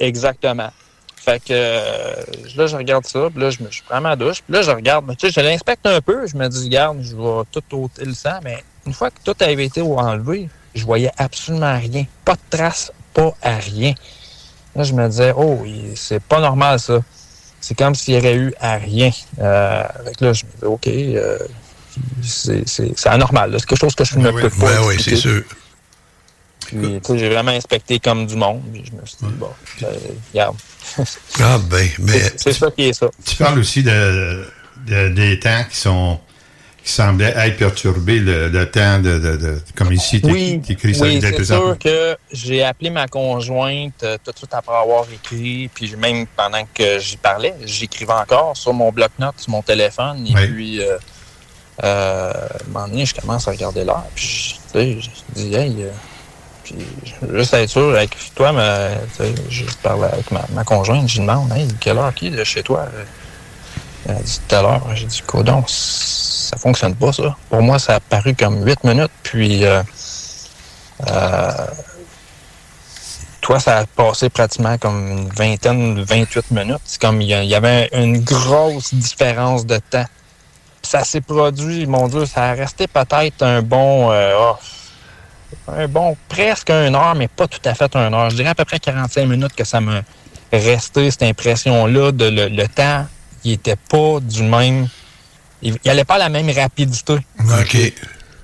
Exactement. Fait que euh, là, je regarde ça, puis là, je, me, je prends ma douche, puis là, je regarde, tu sais, je l'inspecte un peu, je me dis, regarde, je vais tout ôter le sang, mais une fois que tout avait été enlevé, je voyais absolument rien. Pas de traces, pas à rien. Là, je me disais, oh, c'est pas normal, ça. C'est comme s'il y aurait eu à rien. Euh, avec là, je me dis, OK, euh, c'est anormal. C'est quelque chose que je ne peux pas.
Oui, oui, c'est sûr.
Puis, j'ai vraiment inspecté comme du monde. Puis je me suis dit, bon, ben, regarde. [laughs]
ah, ben, mais.
C'est ça qui est ça.
Tu parles aussi de, des temps qui sont qui semblaient être perturbés, le, temps de, comme ici,
tu oui, écrit ça. Oui, c'est sûr que j'ai appelé ma conjointe euh, tout de suite après avoir écrit, puis même pendant que j'y parlais, j'écrivais encore sur mon bloc-notes, sur mon téléphone, et puis euh, euh, à donné, je commence à regarder l'heure, puis je, je dis, hey, euh, puis juste être sûr, avec toi, mais, je parle avec ma, conjointe, je demande, hey, quelle heure qui est de chez toi? Elle dit tout à l'heure. J'ai dit, codon, ça fonctionne pas, ça. Pour moi, ça a paru comme 8 minutes, puis euh, euh, toi, ça a passé pratiquement comme une vingtaine, 28 minutes. C'est comme il y avait une grosse différence de temps ça s'est produit, mon Dieu, ça a resté peut-être un bon, euh, oh, un bon presque un heure, mais pas tout à fait un heure. Je dirais à peu près 45 minutes que ça m'a resté cette impression-là de le, temps, il était pas du même, il n'allait pas à la même rapidité.
OK.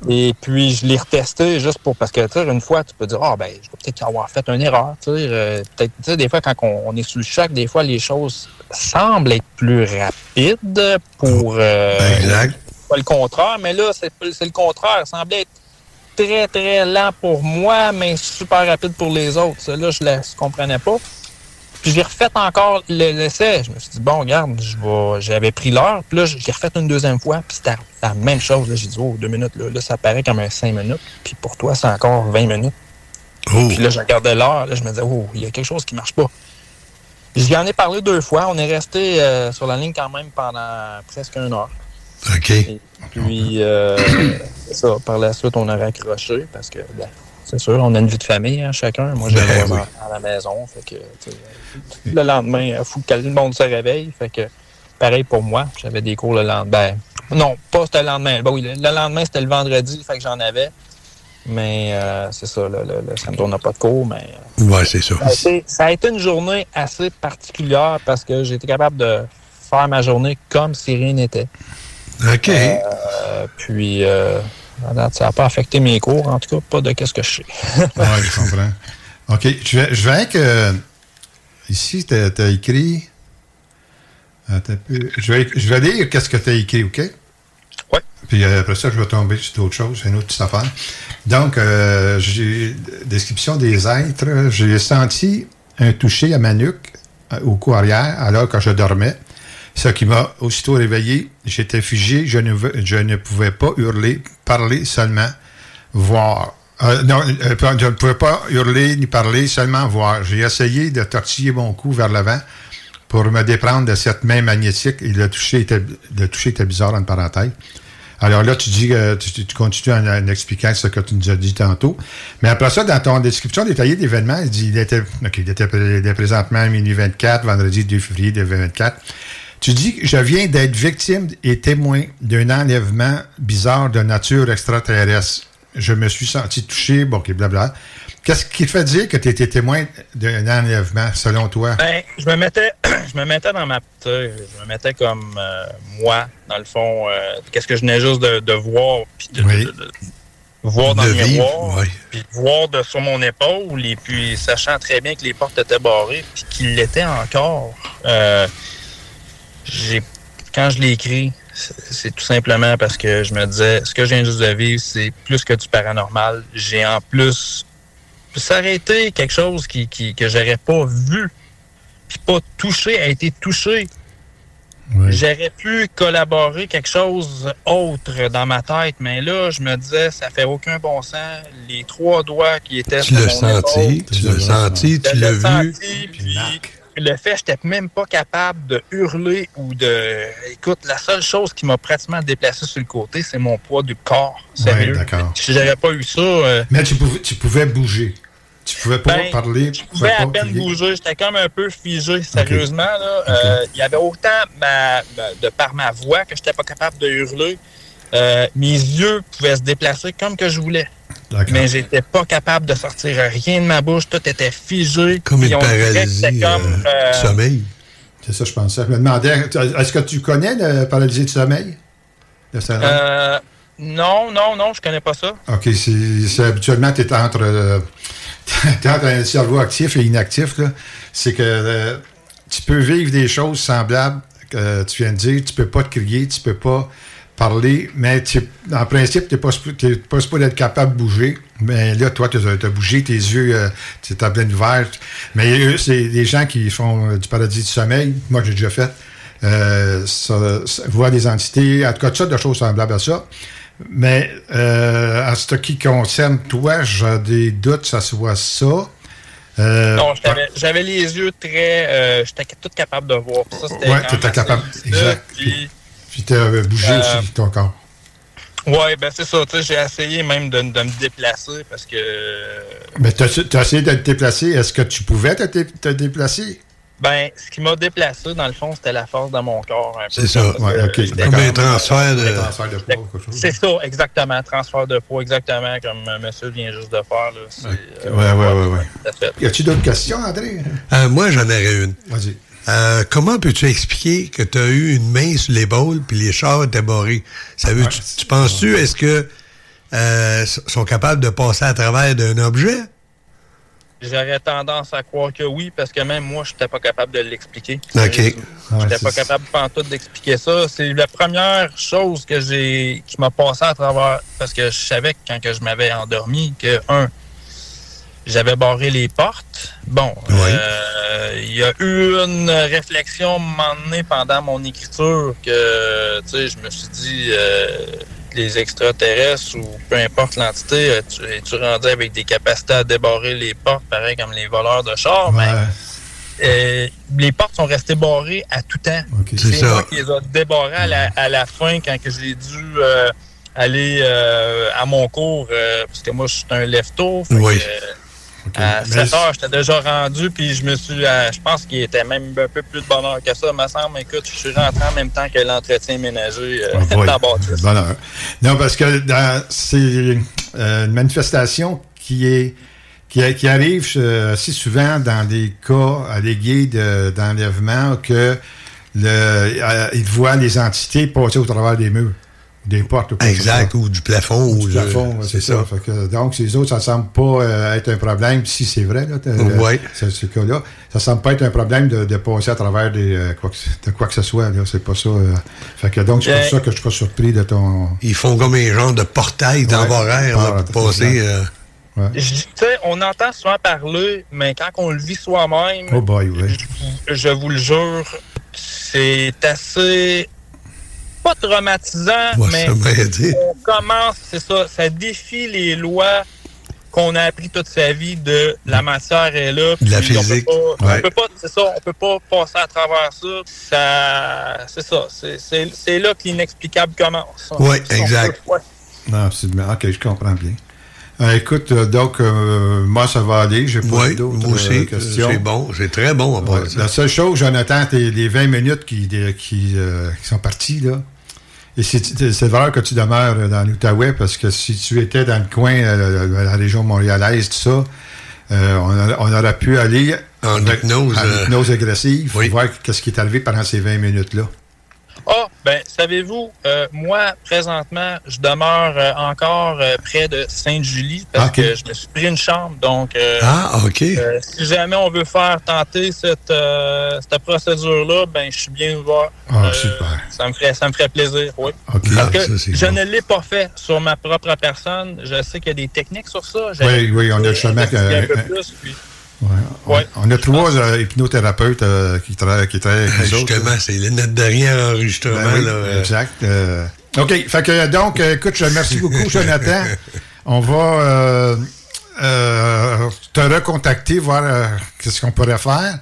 Et puis, je l'ai retesté juste pour. Parce que, tu sais, une fois, tu peux dire, ah, ben, je vais peut-être avoir fait une erreur. Tu sais, euh, peut-être, tu sais, des fois, quand on, est sous le choc, des fois, les choses semblent être plus rapides pour. Euh,
exact.
Pas le contraire, mais là, c'est le contraire. Ça semblait être très, très lent pour moi, mais super rapide pour les autres. Ça, là, je ne comprenais pas. Puis j'ai refait encore l'essai. Je me suis dit, bon, regarde, j'avais pris l'heure. Puis là, j'ai refait une deuxième fois. Puis c'était la même chose. J'ai dit, oh, deux minutes. Là, là ça paraît comme un cinq minutes. Puis pour toi, c'est encore 20 minutes.
Oh.
Puis là, je regardais l'heure. Là, je me disais, oh, il y a quelque chose qui marche pas. J'y en ai parlé deux fois. On est resté euh, sur la ligne quand même pendant presque une heure.
OK.
puis, euh, ça, par la suite, on a raccroché parce que, ben, c'est sûr, on a une vie de famille, hein, chacun. Moi, j'ai ben, à la maison. Fait que, le lendemain, il faut que le monde se réveille. Fait que, pareil pour moi, j'avais des cours le lendemain. Ben, non, pas le lendemain. Ben oui, le, lendemain, c'était le vendredi, fait que j'en avais. Mais euh, c'est ça, le, le, samedi, on n'a pas de cours, mais...
Euh, ouais, c'est ça.
Ça a, été, une journée assez particulière parce que j'ai été capable de faire ma journée comme si rien n'était.
OK.
Euh, puis, ça n'a pas affecté mes cours, en tout cas, pas de qu'est-ce que je sais. [laughs]
oui, je comprends. OK. Je vais, je vais que. Ici, tu as, écrit. Je vais, je vais lire qu'est-ce que tu as écrit, OK?
Oui.
Puis euh, après ça, je vais tomber sur autre chose, une autre petite affaire. Donc, euh, description des êtres. J'ai senti un toucher à ma nuque, euh, au cou arrière, alors que je dormais. Ce qui m'a aussitôt réveillé. J'étais figé, je ne, je ne pouvais pas hurler, parler seulement, voir. Non, je ne pouvais pas hurler ni parler, seulement voir. J'ai essayé de tortiller mon cou vers l'avant pour me déprendre de cette main magnétique et le toucher était, le toucher était bizarre, en parenthèse. Alors là, tu dis que tu, continues en, expliquant ce que tu nous as dit tantôt. Mais après ça, dans ton description détaillée d'événements, il dit il était, il était présentement minuit 24, vendredi 2 février 2024. Tu dis que je viens d'être victime et témoin d'un enlèvement bizarre de nature extraterrestre. Je me suis senti touché, bon, ok, blabla. Qu'est-ce qui te fait dire que tu étais témoin d'un enlèvement, selon toi?
Ben, je me mettais, [clears throat] je me mettais dans ma, je me mettais comme euh, moi, dans le fond. Euh, qu'est-ce que je venais juste de, voir, puis de, voir dans le miroir, puis voir de sur mon épaule, et puis sachant très bien que les portes étaient barrées, puis qu'il l'était encore. Euh, j'ai, quand je l'ai écrit, c'est tout simplement parce que je me disais, ce que je viens juste de vivre, c'est plus que du paranormal. J'ai en plus s'arrêter quelque chose qui, qui que j'aurais pas vu, puis pas touché, a été touché. J'aurais pu collaborer quelque chose autre dans ma tête, mais là, je me disais, ça fait aucun bon sens. Les trois doigts qui étaient
tu l'as senti, tu l'as senti, tu l'as vu.
Puis le fait, j'étais même pas capable de hurler ou de. Écoute, la seule chose qui m'a pratiquement déplacé sur le côté, c'est mon poids du corps. Sérieux. si j'avais pas eu ça. Euh,
mais tu pouvais, tu pouvais bouger. Tu pouvais pas ben, parler.
Je pouvais à peine bouger. J'étais comme un peu figé, sérieusement. Euh, il y avait autant de par ma voix que j'étais pas capable de hurler. Euh, mes yeux pouvaient se déplacer comme que je voulais. Mais j'étais pas capable de sortir rien de ma bouche. Tout était figé.
Comme une paralysie comme, euh, sommeil.
C'est ça, je pensais. Je me demandais, est-ce que tu connais le paralysie de sommeil?
non, non, non, je connais pas ça.
OK, c'est habituellement, tu es entre quand tu as un cerveau actif et inactif, c'est que euh, tu peux vivre des choses semblables que tu viens de dire. Tu peux pas te crier, tu peux pas parler, mais en principe, tu n'es pas, pas supposé être capable de bouger. Mais là, toi, tu as, bougé, tes yeux, euh, tu es à pleine ouverte. Mais eux, c'est des gens qui font euh, du paradis du sommeil. Moi, j'ai déjà fait. voir des entités, en tout cas, toutes sortes de choses semblables à ça. Mais euh, en ce qui concerne toi, j'ai des doutes, ça soit ça.
Euh, non, j'avais les yeux très. Euh, j'étais tout capable de voir.
Oui, tu étais capable. Exact. Puis, tu as bougé aussi ton corps.
Oui, ben c'est ça. J'ai essayé même de, de, me déplacer parce que.
Mais tu as, as, essayé de te déplacer. Est-ce que tu pouvais te, te déplacer?
Ben, ce qui m'a déplacé, dans le fond, c'était la force de mon corps.
C'est ça, oui, OK. Comme un transfert de...
transfert de poids, quelque chose.
C'est ça, exactement. Transfert de poids, exactement, comme M. monsieur vient juste de faire.
Oui, oui, oui. Ouais,
Y a-tu d'autres questions, André?
Euh, moi, j'en aurais une.
Vas-y.
Euh, comment peux-tu expliquer que tu as eu une main sur l'épaule puis les chars étaient barrés? Ça veut, tu, penses-tu, est-ce que euh, sont capables de passer à travers d'un objet?
J'aurais tendance à croire que oui, parce que même moi, je n'étais pas capable de l'expliquer.
OK.
Je n'étais pas capable tout d'expliquer ça. C'est la première chose que j'ai qui m'a passé à travers parce que je savais que quand que je m'avais endormi que un j'avais barré les portes. Bon, euh, il y a eu une réflexion à pendant mon écriture que tu sais, je me suis dit euh, les extraterrestres ou peu importe l'entité, euh, tu es-tu rendu avec des capacités à débarrer les portes, pareil comme les voleurs de chars, mais euh, les portes sont restées barrées à tout temps.
c'est
moi qui les ai débarrées à la, fin quand j'ai dû euh, aller à mon cours, parce que moi je suis un lefto.
Oui.
À 7 heures, j'étais déjà rendu, puis je me suis. je pense qu'il était même un peu plus de bonheur que ça, me semble. Écoute, je suis rentré en même temps que l'entretien ménager euh, oh
Bonheur. Non, parce que c'est euh, une manifestation qui est. Qui, arrive euh, assez souvent dans des cas allégués d'enlèvement que le, ils voient les entités passer au travers des murs des portes. Ou
exact, ou du plafond.
Ou du plafond, c'est ça. donc, ces autres, ça ne semble pas euh, être un problème, si c'est vrai, là,
ouais.
ce, cas-là. Ça ne semble pas être un problème de, de passer à travers des, euh, quoi, que, de quoi que ce soit. C'est pas ça. Euh. fait que, donc, c'est pour ça que je suis pas surpris de ton...
Ils font comme un genre de portail temporaire ouais, pour passer...
on entend souvent parler, mais quand on le vit soi-même,
oh boy,
je, je vous le jure, c'est assez pas traumatisant, mais on commence, c'est ça, ça défie les lois qu'on a appris toute sa vie de la matière est là.
De la physique.
On peut pas, on peut pas c'est ça, on peut pas passer à travers ça. ça c'est ça. C'est là que l'inexplicable commence.
Oui, exact.
Non, absolument. OK, je comprends bien. Euh, écoute, euh, donc, euh, moi, ça va aller. J'ai pas
oui, d'autres aussi, questions. C'est bon, c'est très bon.
Ouais, la seule chose, Jonathan, c'est les 20 minutes qui, qui, qui sont parties, là. Et c'est vrai que tu demeures dans l'Outaouais parce que si tu étais dans le coin, euh, la région montréalaise, tout ça, euh, on, on, aurait pu aller
en hypnose,
hypnose agressive, voir ce qui est arrivé pendant ces 20 minutes-là.
Ah, ben, savez-vous, euh, moi, présentement, je demeure euh, encore euh, près de Sainte-Julie parce que je me suis pris une chambre. Donc,
ah, OK.
si jamais on veut faire tenter cette, cette procédure-là, ben, je suis bien ouvert.
Ah, super.
Ça me, ferait, ça me ferait plaisir, oui. Parce ah, que je ne l'ai pas fait sur ma propre personne. Je sais qu'il y a des techniques sur ça.
Oui, oui, on a jamais... un peu plus, puis, Ouais. On, a trois euh, hypnothérapeutes euh, qui, travaillent qui travaillent avec
nous Justement, c'est les notes derrière enregistrement. Ben là,
exact. Euh. OK. Fait que, donc, écoute, je remercie beaucoup, [laughs] Jonathan. On va te recontacter, voir qu'est-ce qu'on pourrait faire.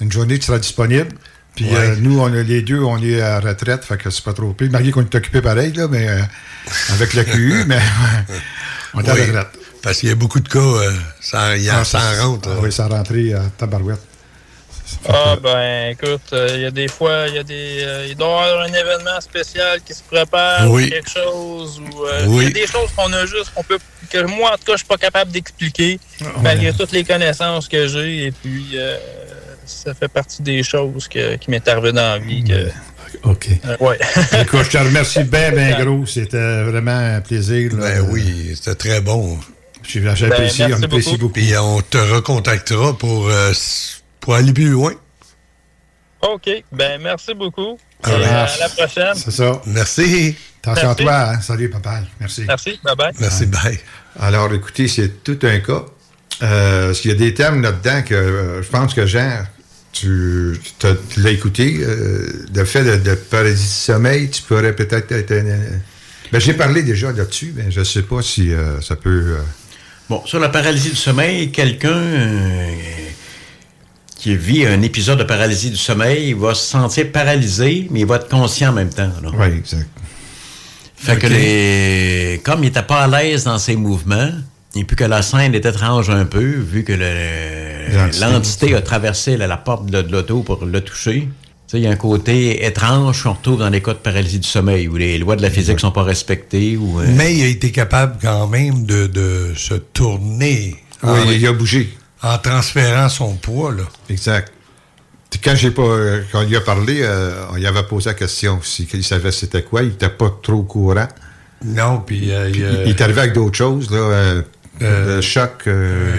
Une journée, tu seras disponible. Puis nous, on a les deux, on est à retraite, fait que c'est pas trop pire. Malgré qu'on est occupé pareil, là, mais avec le QU, [laughs] mais on est à retraite.
Parce qu'il y a beaucoup de cas, euh, ça, y a, ah, ça rentre.
oui, ça rentré à tabarouette.
Ah, ben, écoute, euh, il y a des fois, il y a des. Euh, il doit y avoir un événement spécial qui se prépare, ou quelque chose, ou. Il y a des choses qu'on a juste, qu'on peut. que moi, en tout cas, je suis pas capable d'expliquer, malgré toutes les connaissances que j'ai, et puis. ça fait partie des choses qui m'est arrivé dans la vie. Que,
OK.
ouais.
Écoute, je te remercie bien, bien [laughs] gros. C'était vraiment un plaisir.
ben oui, c'était très bon.
J'apprécie, ben, on apprécie beaucoup.
Et on te recontactera pour, euh, pour aller plus loin.
OK. Ben, merci beaucoup. Et à la prochaine.
C'est ça.
Merci.
Attention à toi. Hein. Salut, papa. Merci.
Merci. Bye-bye.
Merci. Bye.
Alors, écoutez, c'est tout un cas. Euh, il y a des termes là-dedans que euh, je pense que Jean, tu, l'as écouté. le fait de, de paradis du sommeil, tu pourrais peut-être être. ben, j'ai parlé déjà là-dessus, mais je ne sais pas si ça peut.
Bon, sur la paralysie du sommeil, quelqu'un euh, qui vit un épisode de paralysie du sommeil, va se sentir paralysé, mais il va être conscient en même temps.
Oui, exact.
Fait que les... comme il n'était pas à l'aise dans ses mouvements, et puis que la scène est étrange un peu, vu que l'entité a traversé la, porte de l'auto pour le toucher, il y a un côté étrange qu'on retrouve dans les cas de paralysie du sommeil, où les lois de la physique ne sont pas respectées. Ou, euh,
Mais il a été capable quand même de, se tourner.
Oui, il a bougé.
En transférant son poids, là.
Exact. Quand j'ai pas, euh, quand il a parlé, euh, on lui avait posé la question si il savait c'était quoi. Il n'était pas trop courant.
Non, puis,
il, est arrivé avec d'autres choses là. choc.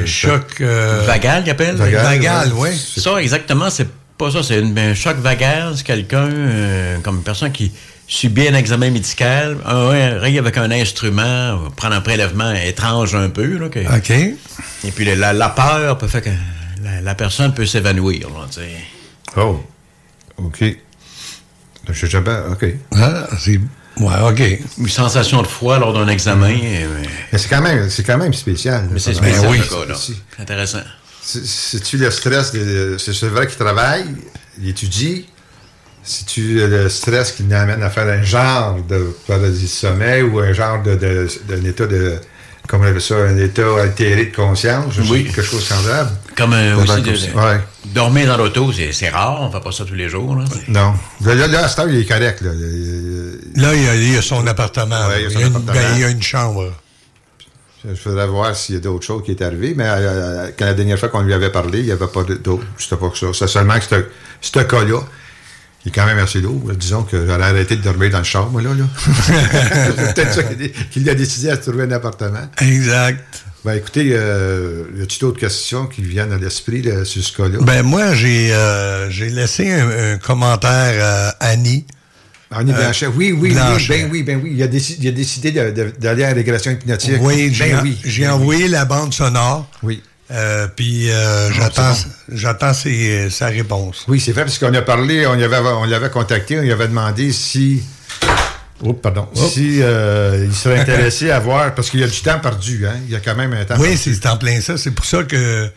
choc.
vagal, il appelle?
Vagal, oui.
Ça, exactement, c'est pas ça, c'est un choc vagal, c'est quelqu'un, euh, comme une personne qui subit un examen médical, un, avec un instrument, prendre un prélèvement étrange un peu. Là,
OK. Et
puis la, peur peut faire que la, personne peut s'évanouir.
Oh, OK. Je sais jamais, OK.
Ah, c'est... Ouais, OK.
Une sensation de froid lors d'un examen.
Euh, mais c'est quand, même, c'est quand même spécial.
Mais c'est spécial, oui. C'est intéressant.
C'est-tu le stress, c'est vrai qu'il travaille, il étudie, c'est-tu le stress qui l'amène à faire un genre de paradis sommeil ou un genre d'un de, état de, comme on appelle ça, un état altéré de conscience, oui. quelque chose semblable.
Comme un, aussi de, dormir dans l'auto, c'est rare, on ne fait pas ça tous les jours. Là.
Non. Là, là, à ce il est correct. Là,
là il, y a, son appartement. il, a une, ben, il y a une chambre.
Il faudrait voir s'il y a d'autres choses qui est arrivé, mais euh, euh, quand la dernière fois qu'on lui avait parlé, il n'y avait pas d'autres. C'était pas que ça. C'est seulement que ce cas-là, il est quand même assez lourd. Disons que j'allais arrêter de dormir dans le char, moi, là. là. [laughs] C'est peut-être ça qu'il a décidé à se trouver un appartement.
Exact.
Ben, écoutez, euh, y a-t-il d'autres questions qui viennent à l'esprit sur ce cas-là?
Ben, moi, j'ai laissé un, commentaire à Annie
Euh, Blanchet, oui, oui, oui, ben oui, ben oui. Il a décidé, il a décidé d'aller à la régulation hypnotique.
Oui, ben oui. J'ai envoyé la bande sonore.
Oui.
Euh, puis euh, j'attends, j'attends sa réponse.
Oui, c'est vrai, parce qu'on a parlé, on l'avait on contacté, on lui avait demandé si Oh, pardon. Si il serait intéressé à voir, parce qu'il y a du temps perdu, hein? Il y a quand même un temps
Oui, c'est en plein ça. C'est pour ça que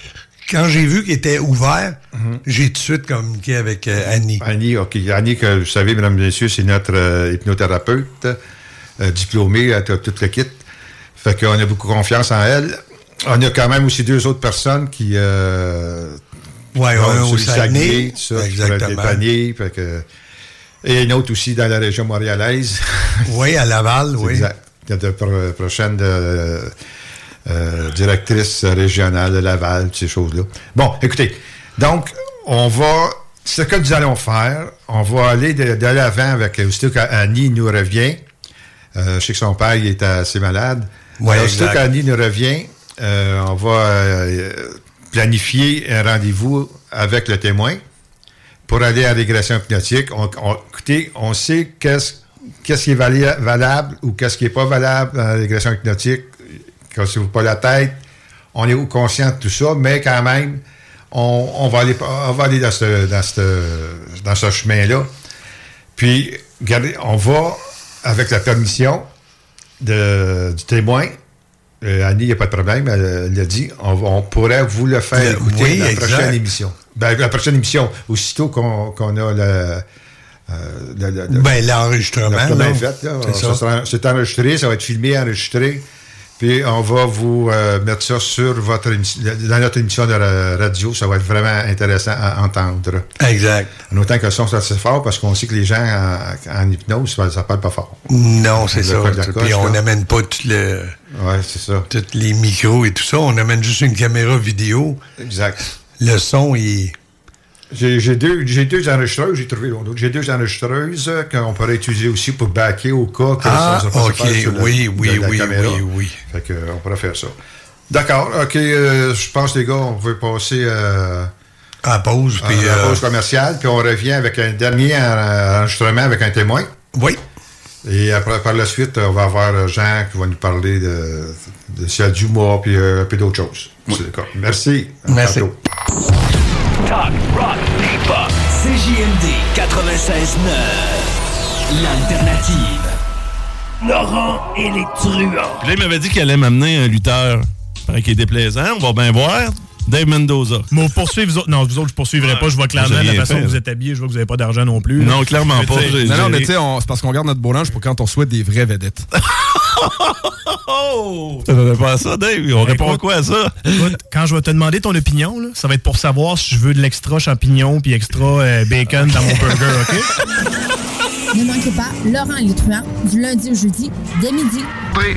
quand j'ai vu qu'il était ouvert, mhm. j'ai tout de suite communiqué avec Annie.
Annie, OK. Annie, que vous savez, mesdames et messieurs, c'est notre hypnothérapeute, diplômée à toute le kit. Fait qu'on a beaucoup confiance en elle. On a quand même aussi deux autres personnes qui. Euh,
ouais,
ont au Saguenay, ça, exactement. Paniers, fait que, et une autre aussi dans la région montréalaise.
Oui, à Laval, [laughs] oui.
Exact. Il y a de euh, euh, directrices régionales de Laval, ces choses-là. Bon, écoutez, donc, on va. Ce que nous allons faire, on va aller de, l'avant avec. Aussitôt qu'Annie nous revient. je sais que son père il est assez malade. Ouais, Alors, aussitôt qu'Annie nous revient, euh, on va euh, planifier un rendez-vous avec le témoin pour aller à la régression hypnotique. On, écoutez, on sait qu'est-ce qu'est-ce qui est valable ou qu'est-ce qui n'est pas valable dans la régression hypnotique. Cassez-vous pas la tête. On est conscient de tout ça, mais quand même, on, va, aller, on va aller dans ce, dans ce, dans ce chemin-là. Puis, regardez, on va, avec la permission de, du témoin, euh, Annie, il n'y a pas de problème, elle, l'a dit, on, pourrait vous le faire écouter la prochaine émission. Ben, la prochaine émission, aussitôt qu'on a le,
euh, ben, l'enregistrement.
C'est enregistré, ça va être filmé, enregistré. Puis on va vous euh, mettre ça sur votre dans notre émission de radio. Ça va être vraiment intéressant à entendre.
Exact.
En autant que le son soit assez fort, parce qu'on sait que les gens en, hypnose, ça ne parle pas fort.
Non, c'est ça. Puis on n'amène pas tout le.
Ouais, c'est ça.
Tous les micros et tout ça. On amène juste une caméra vidéo.
Exact.
Le son, il
j'ai deux, deux enregistreuses, j'ai trouvé J'ai deux enregistreuses qu'on pourrait utiliser aussi pour backer au cas que
ah, ça OK, oui, oui, oui, oui, oui.
Fait que, on pourrait faire ça. D'accord, OK, euh, je pense, les gars, on veut passer euh,
à la pause.
Puis, à la pause commerciale, puis on revient avec un dernier enregistrement avec un témoin.
Oui.
Et après, par la suite, on va avoir Jean qui va nous parler de, de Ciel du mois, puis un peu d'autres choses. Merci.
Merci.
Talk, rock, hip-hop. CJMD 96.9. L'alternative. Laurent et les truands.
là, il m'avait dit qu'elle allait m'amener un lutteur. Paraît qu'il est déplaisant. On va bien voir. Dave Mendoza.
Mais vous poursuivez, vous autres. Non, vous autres, je poursuivrai pas. Je vois clairement la façon dont vous êtes habillés. Je vois que vous n'avez pas d'argent non plus.
Non, clairement pas.
Non, non, mais tu sais, c'est parce qu'on garde notre beau linge pour quand on souhaite des vraies vedettes. [laughs]
oh! Ça ne pas à ça, Dave? On répond quoi à ça?
quand je vais te demander ton opinion, ça va être pour savoir si je veux de l'extra champignon puis extra euh, bacon dans mon burger,
OK? Ne manquez pas Laurent et du lundi au jeudi, dès midi. Oui.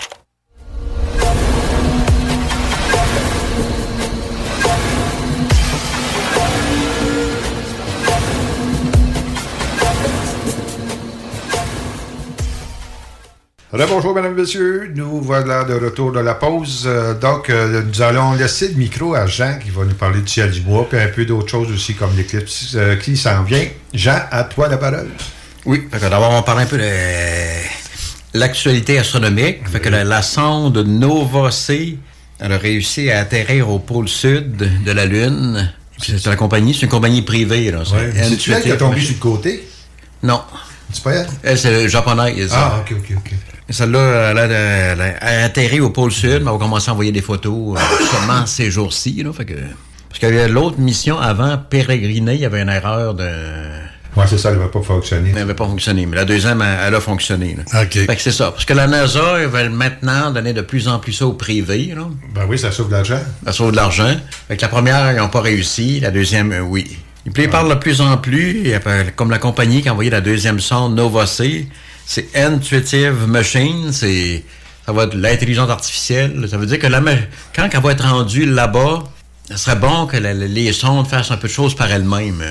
Bonjour, mesdames et messieurs. Nous voilà de retour de la pause. Euh, donc, euh, nous allons laisser le micro à Jean qui va nous parler du ciel du bois, puis un peu d'autres choses aussi comme l'éclipse euh, qui s'en vient. Jean, à toi la parole.
Oui, d'abord, on va parler un peu de l'actualité astronomique. Fait que la, sonde Nova C, elle a réussi à atterrir au pôle sud de la Lune. C'est la compagnie, c'est une compagnie privée.
Là. C'est elle qui a tombé sur le côté?
Non.
C'est pas elle?
Elle, c'est japonaise.
Ah, OK, OK, OK.
Celle-là, elle, a atterri au pôle Sud, mais on va commencer à envoyer des photos euh, seulement [laughs] ces jours-ci. Là, fait que, parce qu'il y avait l'autre mission avant, pérégriner, il y avait une erreur de...
Oui, c'est ça, elle n'avait pas fonctionné.
Elle n'avait pas fonctionné, mais la deuxième, elle, a fonctionné.
OK.
Fait que c'est ça. Parce que la NASA, ils veulent maintenant donner de plus en plus ça au privé. Là.
Ben oui, ça sauve de l'argent.
Ça sauve de l'argent. Fait que la première, ils n'ont pas réussi. La deuxième, euh, oui. Ils parlent de plus en plus, comme la compagnie qui a envoyé la deuxième sonde Nova C, c'est Intuitive Machine, c'est ça va être l'intelligence artificielle. Ça veut dire que la, quand elle va être rendue là-bas, ce serait bon que les sondes fassent un peu de choses par elles-mêmes.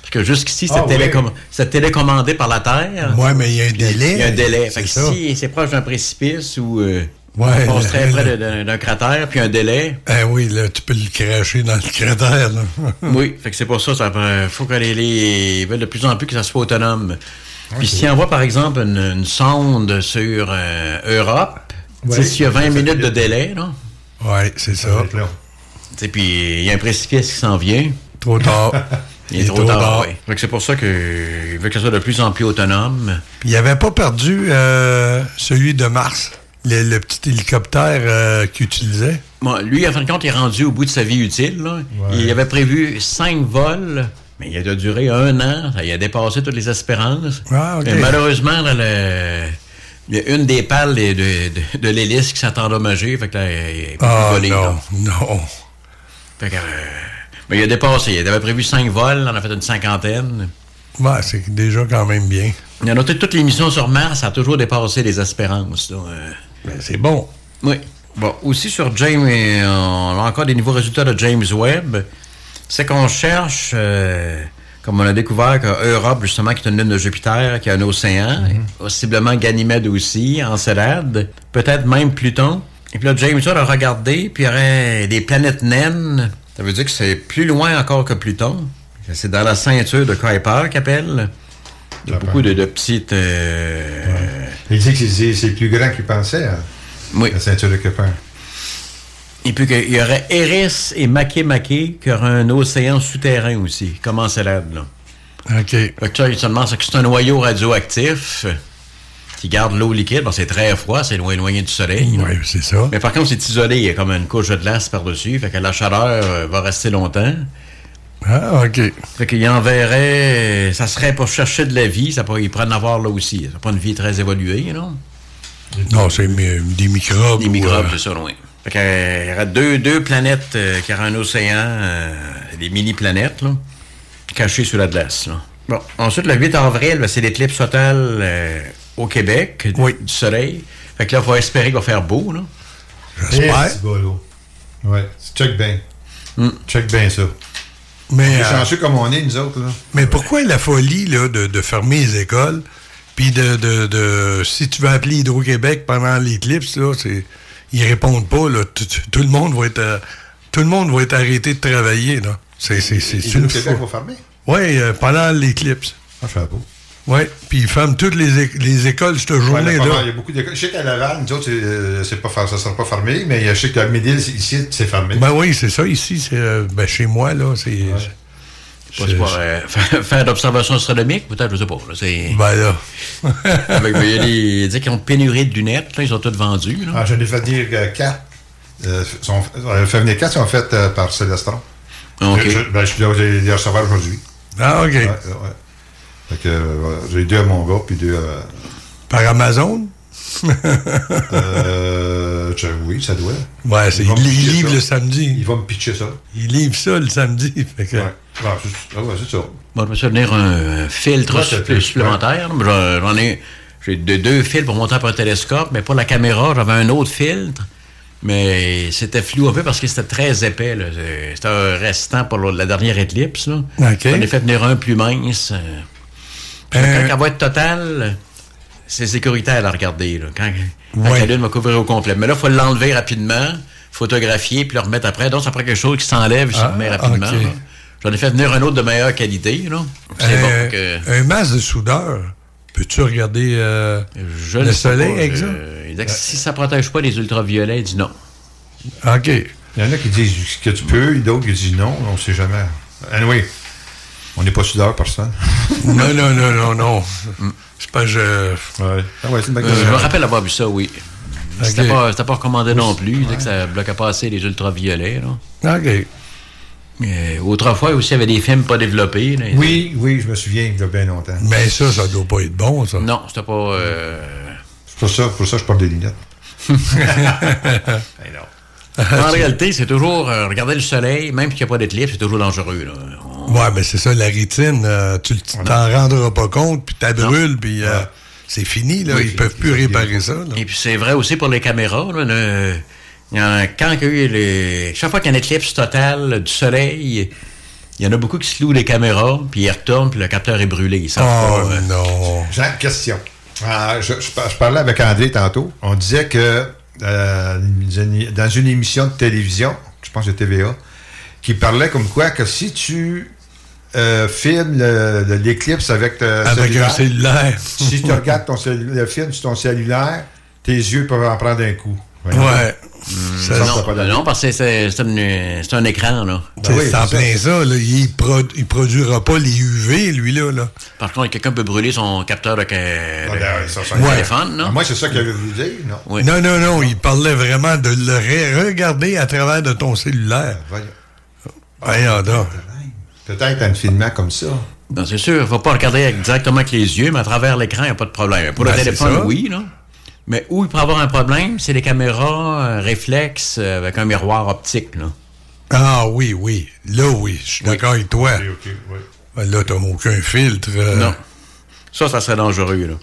Parce que jusqu'ici,
Ah,
télécom- télécommandé par la Terre.
Ouais, mais il y a un délai.
Il y a un délai. Fait que si c'est proche d'un précipice ou euh,
Ouais,
on
le-
près d'un cratère, puis un délai.
Ah oui, là, tu peux le cracher dans le cratère. Là. [laughs]
Oui, fait que c'est pour ça, peut- faut que les, les ils veulent de plus en plus que ça soit autonome. Puis si on voit par exemple une, une sonde sur euh, Europe,
Ouais.
tu sais, s'il y a 20 minutes de délai, là,
Oui, c'est ça.
tu sais, puis il y a un précipice qui s'en vient.
Trop tard. [laughs]
Il est trop, tard, oui. Fait que c'est pour ça qu'il veut que ça soit de plus en plus autonome.
Puis il avait pas perdu euh, celui de Mars, le, le petit hélicoptère euh, qu'il utilisait?
Bon, lui, en fin de compte, il est rendu au bout de sa vie utile. là. Il avait prévu cinq vols, mais il a duré un an. Il a dépassé toutes les espérances.
Ah.
Mais malheureusement, là, le- il y a une des pales de, de- de l'hélice qui s'est endommagée. Fait que là, il
Ah,
volé.
non,
là.
non.
Fait que, euh, mais il a dépassé. Il avait prévu cinq vols. On en a fait une cinquantaine.
Ouais, c'est déjà quand même bien.
Il a noté toutes les missions sur Mars, ça a toujours dépassé les espérances. Euh,
Ben, c'est bon.
Oui. Bon, aussi sur James, euh, on a encore des nouveaux résultats de James Webb. C'est qu'on cherche, euh, comme on a découvert que Europe, justement, qui est une lune de Jupiter, qui a un océan, possiblement Ganymède aussi, Encelade, peut-être même Pluton. Et puis là, James Webb a regardé, puis il y aurait des planètes naines. Ça veut dire que c'est plus loin encore que Pluton. C'est dans la ceinture de Kuiper qu'appelle. Il y a beaucoup de, de petites... euh,
Il dit que c'est plus grand qu'il pensait, hein,
Oui.
la ceinture de Copain.
Et puis qu'il y aurait Eris et Makemake, qui aurait un océan souterrain aussi, comme Encelade, là?
OK.
Fait que ça, il se demande, c'est que c'est un noyau radioactif qui garde l'eau liquide. Bon, c'est très froid, c'est loin éloigné du soleil.
Oui, c'est ça.
Mais par contre, c'est isolé, il y a comme une couche de glace par-dessus, fait que la chaleur euh, va rester longtemps.
Ah, OK.
Fait qu'il enverrait, ça serait pour chercher de la vie, ça pourrait, il pourrait en avoir là aussi. C'est pas une vie très évoluée, non?
Non, c'est des microbes.
Des microbes,
euh,
c'est ça, oui. Fait qu'il y aurait deux, deux planètes euh, qui auraient un océan, euh, des mini-planètes, là, cachées sous la glace. Là. Bon, ensuite, le 8 avril, ben, c'est l'éclipse totale euh, au Québec du soleil. Fait que là, il faut espérer qu'il va faire beau, là.
J'espère. Ouais, check bien. Check bien ça.
Mais,
on est
euh,
chanceux comme on est, nous autres. Là.
Mais pourquoi la folie là, de, de fermer les écoles? Puis de, de, de- si tu veux appeler Hydro-Québec pendant l'éclipse, là, c'est. Ils répondent pas, là. Tout, le monde va être euh, tout le monde va être arrêté de travailler, là. C'est, c'est, c'est une? Oui, pendant l'éclipse.
Ah, je savais pas.
Oui, puis ils ferment toutes les, é- les écoles cette journée-là.
il y a beaucoup d'écoles. Je sais qu'à Laval, nous autres, c'est, euh, c'est pas, ça ne sera pas fermé, mais je sais qu'à Médil, ici, c'est fermé.
Ben oui, c'est ça, ici, c'est euh, ben, chez moi, là, c'est.
Pas c'est pour euh, faire, d'observation astronomique, peut-être, je sais pas. Là, c'est...
Ben là. [laughs]
Avec, il y a des, dit qu'ils ont pénurie de lunettes, là, ils ont toutes vendues. Là.
Ah, j'en ai fait venir euh, quatre. Euh, sont, euh, fait venir quatre sont faites euh, par Célestron.
OK.
Je, je- ben, je dois les les recevoir aujourd'hui.
Ah, OK.
Ouais, ouais. Fait que, euh, j'ai deux à mon gars, puis deux à.
Par Amazon? [laughs]
euh, je- oui, ça doit.
Ouais, il, livre
ça.
le samedi.
Il va me pitcher ça.
Il livre ça le samedi. [laughs] Fait que...
Ouais. Ah, c'est, ah ouais, ça.
Bon, je me suis venir un filtre
Ouais,
supplémentaire. J'en- ai j'ai deux, deux fils pour monter up un télescope, mais pour la caméra, j'avais un autre filtre. Mais c'était flou un peu parce que c'était très épais. C'était un restant pour la dernière éclipse. Là.
OK.
J'en ai fait venir un plus mince. euh.
Euh.
Quand elle va être totale, c'est sécuritaire à regarder. Là. Quand, quand
Ouais.
la lune va couvrir au complet. Mais là, il faut l'enlever rapidement, photographier, puis le remettre après. Donc, ça prend quelque chose qui s'enlève et se
Ah,
remet rapidement. J'en ai fait venir un autre de meilleure qualité. Là. C'est
Euh,
bon que...
Un masque de soudeur, peux-tu regarder euh,
Je
le soleil,
pas,
exemple?
il dit que si ça ne protège pas les ultraviolets, il dit non.
OK.
Il y en a qui disent que tu peux, d'autres qui disent non, on ne sait jamais. Anyway, on n'est pas soudeur, personne. [laughs]
non, non, non, non, non. C'est pas je.
Ouais. Ah ouais, une
Euh, je me rappelle avoir vu ça, oui.
Ok.
C'était pas, pas recommandé non plus. Il disait que ça bloquait pas assez les ultraviolets. Là.
OK.
Mais autrefois, aussi, il y avait des films pas développés. là.
Oui, oui, je me souviens, il y a bien longtemps.
Mais ça, ça doit pas être bon, ça.
Non, c'était pas... euh,
C'est pour ça, pour ça que je porte des lunettes. [laughs]
ben non. En réalité, c'est toujours... euh, regarder le soleil, même s'il n'y a pas d'éclipse, c'est toujours dangereux. Là. On-
Ouais, mais c'est ça, la rétine, euh, tu t'en rendras pas compte, puis t'as brûle, puis euh, c'est fini, là.
Oui,
ils peuvent plus réparer ça. là.
Et puis c'est vrai aussi pour les caméras. là, le- il y en a- quand il y a eu les, chaque fois qu'il y a une éclipse totale du soleil, il y en a beaucoup qui se louent des caméras, puis ils retournent, puis le capteur est brûlé. Ils
Oh
pas, euh,
non.
J'ai une question. Ah, je, je par- je parlais avec André tantôt. On disait que euh, dans une émission de télévision, je pense de TVA, qui parlait comme quoi que si tu euh, le- l'éclipse avec, euh,
Avec un cellulaire.
si tu [laughs] regardes ton le film sur ton cellulaire, tes yeux peuvent en prendre un coup.
Ouais.
Ça,
non,
ça,
non, parce que c'est un, un écran, là.
C'est c'est en plein ça. Là. Il, produ- il produira pas les UV, lui, là. là.
Par contre, quelqu'un peut brûler son capteur de, de-
ben, ça-
de
Ouais.
téléphone, non?
Ah, moi, c'est ça qu'il avait voulu dire, non?
Oui.
Non, non, non. Il parlait vraiment de le re- regarder à travers de ton cellulaire.
Voyons.
Voyons donc.
Peut-être en le filmant comme ça.
Non, c'est sûr, il ne faut pas regarder directement avec les yeux, mais à travers l'écran, il n'y a pas de problème. Pour
Ben,
le
c'est
téléphone, oui, là. Mais où il peut avoir un problème, c'est les caméras euh, réflexes euh, avec un miroir optique, là.
Ah oui, oui. Là, oui. Je suis d'accord avec toi. Ben, là, t'as aucun filtre. euh.
Non. Ça, ça serait dangereux, là.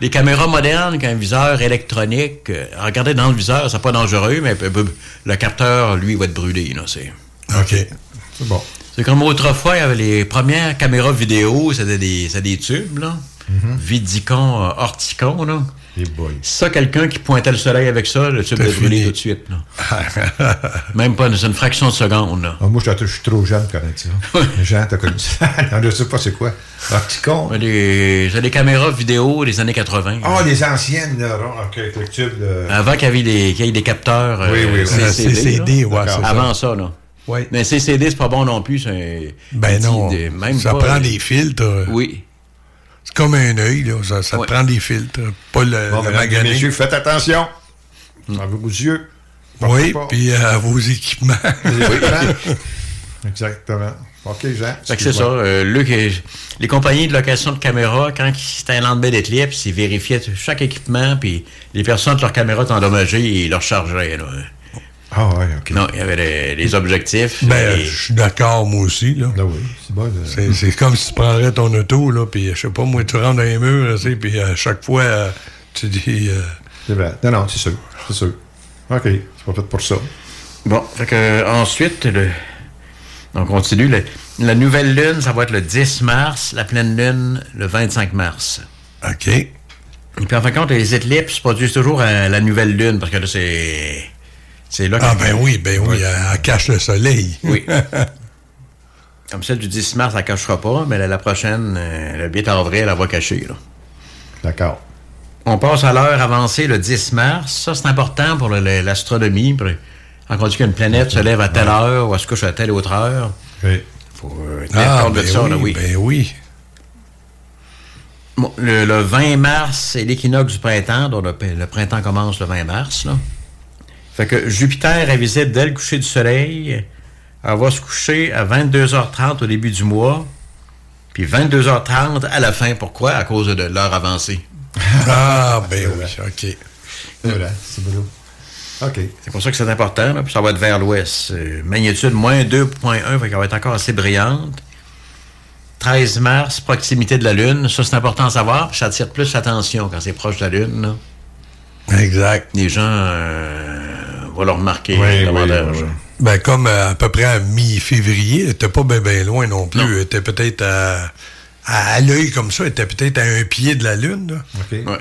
Les caméras modernes, avec un viseur électronique, euh, regardez dans le viseur, c'est pas dangereux, mais le capteur, lui, va être brûlé, là. C'est...
OK.
C'est bon.
C'est comme autrefois, il y avait les premières caméras vidéo, c'était des, c'était des tubes, là. Vidicon, euh, Orticon, là. Ça, quelqu'un qui pointait le soleil avec ça, le tube est brûlé tout de suite. [laughs] Même pas, c'est une fraction de seconde, là.
Ah, moi, je suis- je suis trop jeune pour connaître ça. [laughs] Gens, t'as connu ça? [laughs] Non, je sais pas c'est quoi. Opticon.
Mais des- C'est des caméras vidéo des années 80.
Ah, les anciennes, là. Avec le tube. de-
Avant qu'il y des, ait des capteurs euh,
Oui, oui, oui.
CCD.
CCD, ouais.
Avant ça, là.
Oui.
Mais CCD, c'est pas bon non plus.
Ben
dit
non.
de- même
ça
pas,
prend
euh,
des filtres.
Oui.
Comme un œil, là. Ça, ça te
Ouais.
prend des filtres. Pas le,
Bon,
le
mesdames et
magané.
messieurs, faites attention. À vos yeux.
Oui, puis euh, à vos [laughs] équipements.
Exactement. OK, Jean.
Fait que c'est ça. euh, Luc, euh, les compagnies de location de caméras, quand c'était un lendemain d'éclipse, ils vérifiaient chaque équipement, puis les personnes de leur caméra étaient endommagées, ils leur chargeaient. là.
Ah, ouais, OK.
Non, il y avait les, les objectifs.
Ben, je suis d'accord, moi aussi, là.
Là, oui. C'est bon. là.
C'est, comme si tu prendrais ton auto, là, puis je sais pas, moi, tu rentres dans les murs, tu sais, puis à chaque fois, euh, tu dis... euh,
C'est vrai. Non, non, c'est sûr. C'est sûr. OK. C'est pas fait pour ça.
Bon, fait que, euh, ensuite, le... on continue. Le- La nouvelle lune, ça va être le 10 mars, la pleine lune, le 25 mars.
OK.
Et puis, en fin de compte, les éclipses se produisent toujours à la nouvelle lune, parce que là, c'est. C'est là
Ah,
que-
ben oui, ben oui, elle, elle cache le soleil.
Oui. [laughs] Comme celle du 10 mars, elle ne cachera pas, mais la, la prochaine, euh, le 8 avril, elle va cacher.
D'accord.
On passe à l'heure avancée le 10 mars. Ça, c'est important pour l'astronomie. Quand on dit qu'une planète se lève à telle heure ou elle se couche à telle autre heure,
Oui.
faut euh,
Ah,
de
ben
ça,
oui,
là, oui.
ben oui.
Bon, le, le 20 mars, c'est l'équinoxe du printemps, donc le, le printemps commence le 20 mars. Là. Fait que Jupiter est visible dès le coucher du soleil. Elle va se coucher à 22h30 au début du mois, puis 22h30 à la fin. Pourquoi? À cause de l'heure avancée. [laughs]
Ah, ben oui, OK.
C'est vrai. C'est beau. OK.
C'est pour ça que c'est important, là, puis ça va être vers l'ouest. Euh, magnitude moins 2.1, fait qu'elle va être encore assez brillante. 13 mars, proximité de la Lune. Ça, c'est important à savoir, puis ça attire plus l'attention quand c'est proche de la Lune. là.
Exact.
Les gens euh, vont le remarquer
Oui,
davantage.
oui, oui.
Ben, comme euh, à peu près à mi-février, elle était pas bien ben loin non plus. Était peut-être à, à, à l'œil comme ça, elle était peut-être à un pied de la Lune. là.
Ouais.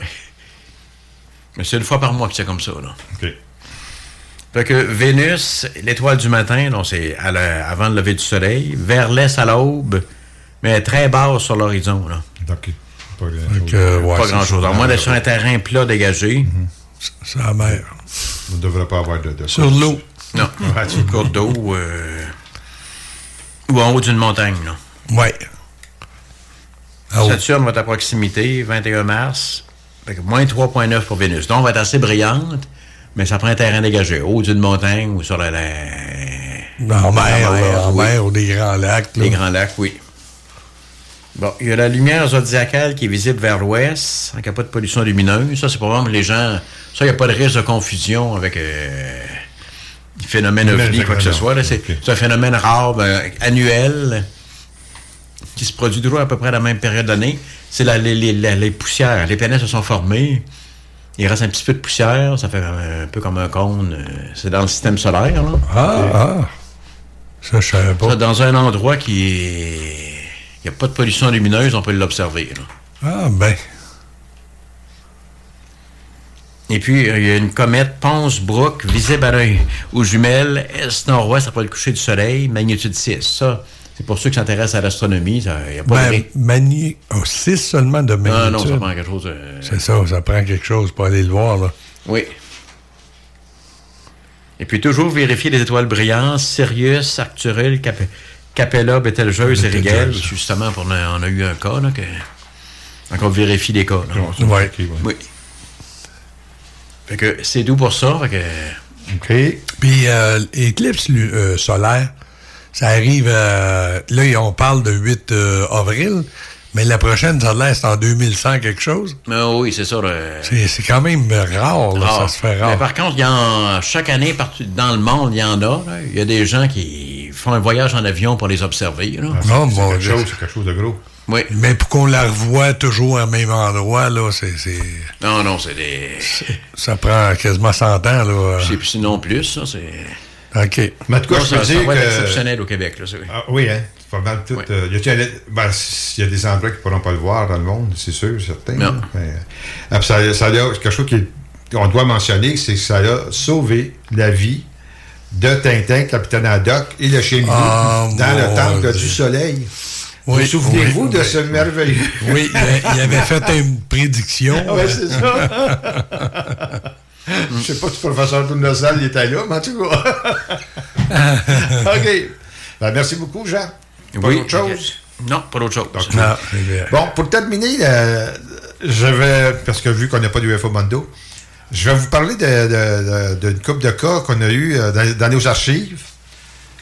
Mais c'est une fois par mois que c'est comme ça. Là.
OK.
Fait que Vénus, l'étoile du matin, donc c'est à la- avant le lever du soleil, vers l'est à l'aube, mais très basse sur l'horizon. là.
Donc, pas grand
ouais,
grand-chose.
ça.
À moins d'être sur un terrain plat dégagé.
C'est la mer.
On ne devrait pas avoir de. de
Sur l'eau.
Non.
Ouais,
Une courte d'eau. euh, ou en haut d'une montagne. Là.
Ouais. Ah, oui.
Saturne va être à proximité, 21 mars. Fait que moins 3,9 pour Vénus. Donc, on va être assez brillante, mais ça prend un terrain dégagé, au haut d'une montagne ou sur la, la-
En mer, là, en
oui.
mer ou des grands lacs. là.
les grands lacs, oui. Bon, il y a la lumière zodiacale qui est visible vers l'ouest, il n'y a pas de pollution lumineuse. Ça, c'est pour vraiment les gens. Ça, il n'y a pas de risque de confusion avec euh,
Phénomène
ovni, quoi que ce soit. C'est un phénomène rare, ben, annuel, qui se produit toujours à peu près à la même période d'année. C'est la- les, les- les poussières. Les planètes se sont formées. Il reste un petit peu de poussière. Ça fait un peu comme un cône. euh, C'est dans le système solaire. Là.
Ah, ah. Ça, je savais pas.
Ça, dans un endroit qui est... Il n'y a pas de pollution lumineuse, on peut l'observer.
Ah, ben.
Et puis, euh, il y a une comète Pons-Brooke, visible à l'œil aux jumelles, est-nord-ouest après le coucher du soleil, magnitude 6. Ça, c'est pour ceux qui s'intéressent à l'astronomie. Il n'y a pas
Ben,
de...
mani... oh, 6 seulement de
Non,
magnitude.
non, ça prend quelque chose... euh,
C'est ça, ça prend quelque chose pour aller le voir, là.
Oui. Et puis toujours vérifier les étoiles brillantes, Sirius, Arcturus, Cap Capella, Betelgeuse et Rigel. Justement, pour, on a on a eu un cas, là, que... Donc, on vérifie les cas. là.
Ouais.
Oui. Fait que c'est doux pour ça. Fait que...
OK.
Puis euh, l'éclipse lu- euh, solaire, ça arrive, euh, là, on parle de 8 euh, avril, mais la prochaine, ça l'air, c'est en 2100 quelque chose.
Mais oui, c'est ça.
C'est quand même rare, là,
Rare.
ça se fait
Mais
rare.
par contre, y en, chaque année, partout dans le monde, il y en a. Il y a des gens qui font un voyage en avion pour les observer. là.
Non,
c'est
mon
quelque chose, c'est quelque chose de gros.
Oui.
Mais pour qu'on la revoie toujours au même endroit, là, c'est... c'est-
Non, non, c'est des...
Ça prend quasiment 100 ans, là.
C'est sinon plus, ça, c'est...
OK.
Mais en tout cas,
Non,
je
ça,
peux
ça
dire
va être
que...
exceptionnel au Québec, là, c'est
Ah, oui, hein? C'est pas mal tout. euh, y a-t-il- ben, il y a des endroits qui ne pourront pas le voir dans le monde, c'est sûr, certain.
Non.
hein, mais, ah, puis ça, ça a quelque chose qui- qu'on doit mentionner, c'est que ça a sauvé la vie de Tintin, capitaine Haddock et le Minou
Ah,
dans le temple
Dieu.
du soleil.
Oui,
vous souvenez-vous
oui,
de
oui,
ce merveilleux...
Oui, il, avait fait une prédiction. [laughs]
Oui, c'est ça. [laughs] Je sais pas si le professeur Tournesol était là, mais en tout cas. [laughs] OK. Ben, merci beaucoup, Jean. Pas
Oui,
d'autre chose?
Non, pas d'autre chose.
Donc,
Non.
Bon, pour terminer, euh, je vais, parce que vu qu'on n'a pas d'UFO Mondo, je vais vous parler d'une couple de cas qu'on a eu euh, dans, nos archives.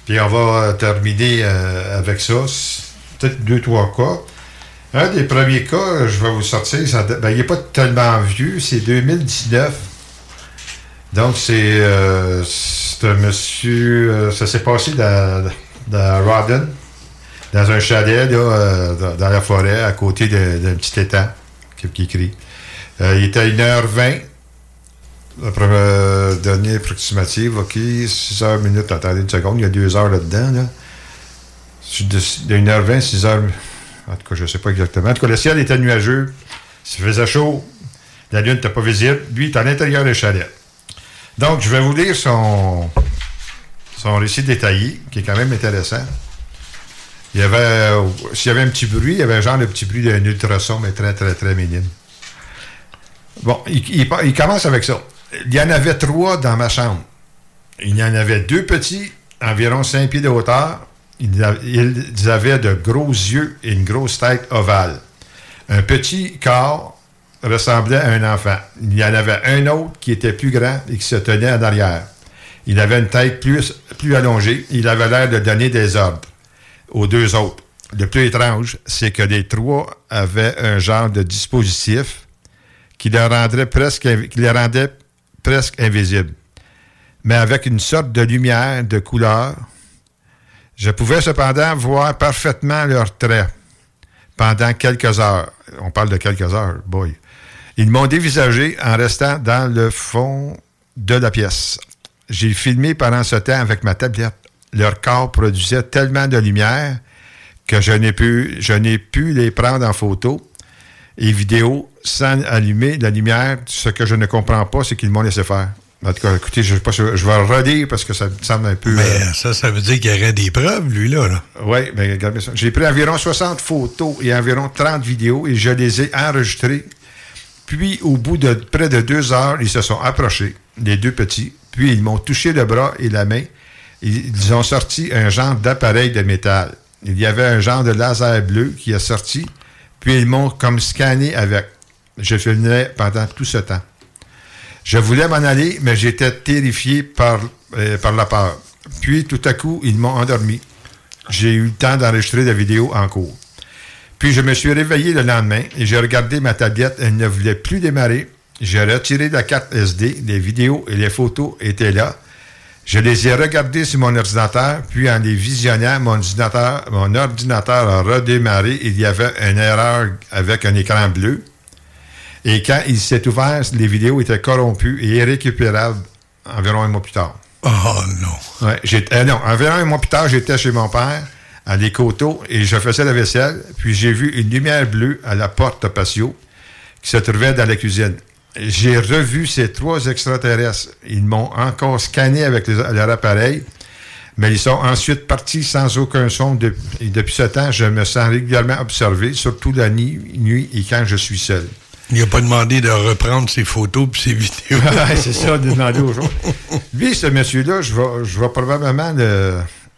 Puis on va euh, terminer euh, avec ça. Peut-être deux, trois cas. Un des premiers cas, je vais vous sortir, ben, il n'est pas tellement vieux, c'est 2019. Donc, c'est un monsieur, ça s'est passé dans, dans Rawdon, dans un chalet, dans, la forêt, à côté d'un petit étang qui, qui crie. Il était à 1h20, la première donnée approximative, OK, 6h minutes, attendez une seconde, il y a 2 heures là-dedans, là. De, de 1h20, 6h, en tout cas, je ne sais pas exactement. En tout cas, le ciel était nuageux, il faisait chaud, la lune n'était pas visible, lui, il est à l'intérieur du chalet. Donc, je vais vous lire son, récit détaillé, qui est quand même intéressant. Il y avait, euh, s'il y avait un petit bruit, il y avait genre le petit bruit d'un ultrason, mais très, très, très minime. Bon, il commence avec ça. Il y en avait trois dans ma chambre. Il y en avait deux petits, environ 5 pieds de hauteur. Ils avaient de gros yeux et une grosse tête ovale. Un petit corps ressemblait à un enfant. Il y en avait un autre qui était plus grand et qui se tenait en arrière. Il avait une tête plus, plus allongée. Il avait l'air de donner des ordres aux deux autres. Le plus étrange, c'est que les trois avaient un genre de dispositif qui les rendrait presque, qui les rendait presque invisibles. Mais avec une sorte de lumière de couleur, je pouvais cependant voir parfaitement leurs traits pendant quelques heures. On parle de quelques heures, boy. Ils m'ont dévisagé en restant dans le fond de la pièce. J'ai filmé pendant ce temps avec ma tablette. Leur corps produisait tellement de lumière que je n'ai pu les prendre en photo et vidéo sans allumer la lumière. Ce que je ne comprends pas, c'est qu'ils m'ont laissé faire. En tout cas, écoutez, je, sais pas si- je vais le relire parce que ça me semble un peu...
Mais
euh,
ça, ça veut dire qu'il y aurait des preuves, lui, là.
oui, mais regardez ça. J'ai pris environ 60 photos et environ 30 vidéos et je les ai enregistrées. Puis, au bout de près de deux heures, ils se sont approchés, les deux petits. Puis, ils m'ont touché le bras et la main. Ils, ils ont sorti un genre d'appareil de métal. Il y avait un genre de laser bleu qui est sorti. Puis, ils m'ont comme scanné avec. Je filmais pendant tout ce temps. Je voulais m'en aller, mais j'étais terrifié par, euh, par la peur. Puis, tout à coup, ils m'ont endormi. J'ai eu le temps d'enregistrer la vidéo en cours. Puis, je me suis réveillé le lendemain et j'ai regardé ma tablette. Elle ne voulait plus démarrer. J'ai retiré la carte SD. Les vidéos et les photos étaient là. Je les ai regardées sur mon ordinateur, puis en les visionnant, mon ordinateur, mon ordinateur a redémarré. Il y avait une erreur avec un écran bleu. Et quand il s'est ouvert, les vidéos étaient corrompues et irrécupérables environ un mois plus tard.
Oh non.
Ouais, euh, non, environ un mois plus tard, j'étais chez mon père, à Les Coteaux, et je faisais la vaisselle, puis j'ai vu une lumière bleue à la porte patio qui se trouvait dans la cuisine. J'ai revu ces trois extraterrestres. Ils m'ont encore scanné avec les- leur appareil, mais ils sont ensuite partis sans aucun son. De- et depuis ce temps, je me sens régulièrement observé, surtout la nuit, nuit et quand je suis seul.
Il n'a pas demandé de reprendre ses photos puis ses vidéos. [laughs]
C'est ça, de demander aux autres. Lui, ce monsieur-là, je vais, je vais probablement le.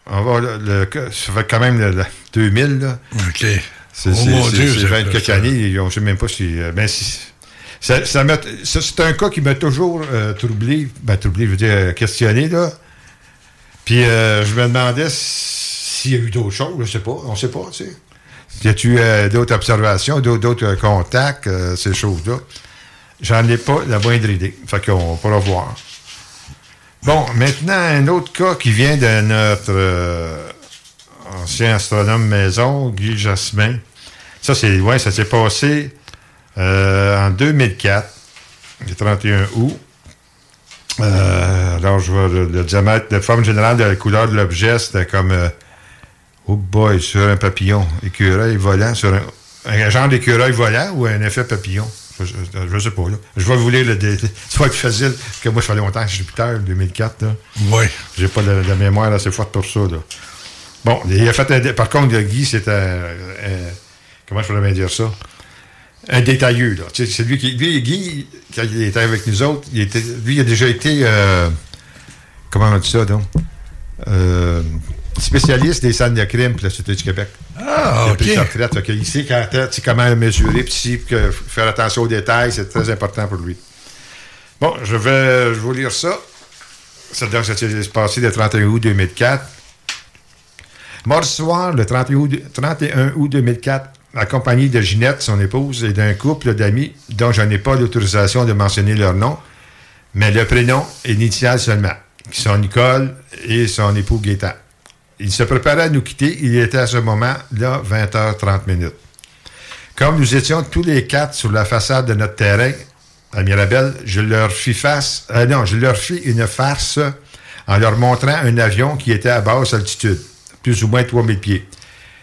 On va le, le- ça fait quand même le, le 2000, là.
OK.
C'est
Oh mon Dieu,
c'est
ça
20
fait
quelques années. On ne sait même pas si. euh, ben, si- ça, c'est un cas qui m'a toujours euh, troublé. Ben, troublé, je veux dire, euh, questionné, là. Puis euh, je me demandais s'il y a eu d'autres choses. Je sais pas. On sait pas, tu sais. Y a-tu d'autres observations, d'autres contacts, ces choses-là? J'en ai pas la moindre idée. Fait qu'on pourra voir. Bon, maintenant, un autre cas qui vient de notre ancien astronome maison, Guy Jasmin. Ça, c'est ouais, ça s'est passé en 2004, le 31 août. Euh, alors, je vais le, le diamètre, de forme générale de la couleur de l'objet, c'était comme, euh, oh boy, sur un papillon, écureuil volant, sur un, un genre d'écureuil volant ou un effet papillon. Je, ne sais pas, là. Je vais vous lire le dé- Ça va être facile, que moi, je fais longtemps que je suis Jupiter, 2004, là.
Oui.
J'ai pas la mémoire assez forte pour ça, là. Bon, il a fait un Par contre, Guy, c'était un- Comment je pourrais bien dire ça? Un détailleux, là. C'est lui qui. Lui, Guy, quand il était avec nous autres, il était, lui, il a déjà été. euh, comment on dit ça, donc? Euh, spécialiste des scènes de crime pour la Société du Québec.
Ah,
il a
OK.
pris sa retraite. Sait quand, comment mesurer, puis faire attention aux détails, c'est très important pour lui. Bon, je vais, je vous lire ça. Ça, ça s'est passé le 31 août 2004. Mardi soir, le 31 août, 31 août 2004, accompagné de Ginette, son épouse, et d'un couple d'amis dont je n'ai pas l'autorisation de mentionner leur nom, mais le prénom et l'initiale seulement, qui sont Nicole et son époux Gaétan. Ils se préparaient à nous quitter. Il était à ce moment-là 20h30 minutes. Comme nous étions tous les quatre sur la façade de notre terrain à Mirabel, je leur fis face, euh, non, je leur fis une farce en leur montrant un avion qui était à basse altitude, plus ou moins 3000 pieds,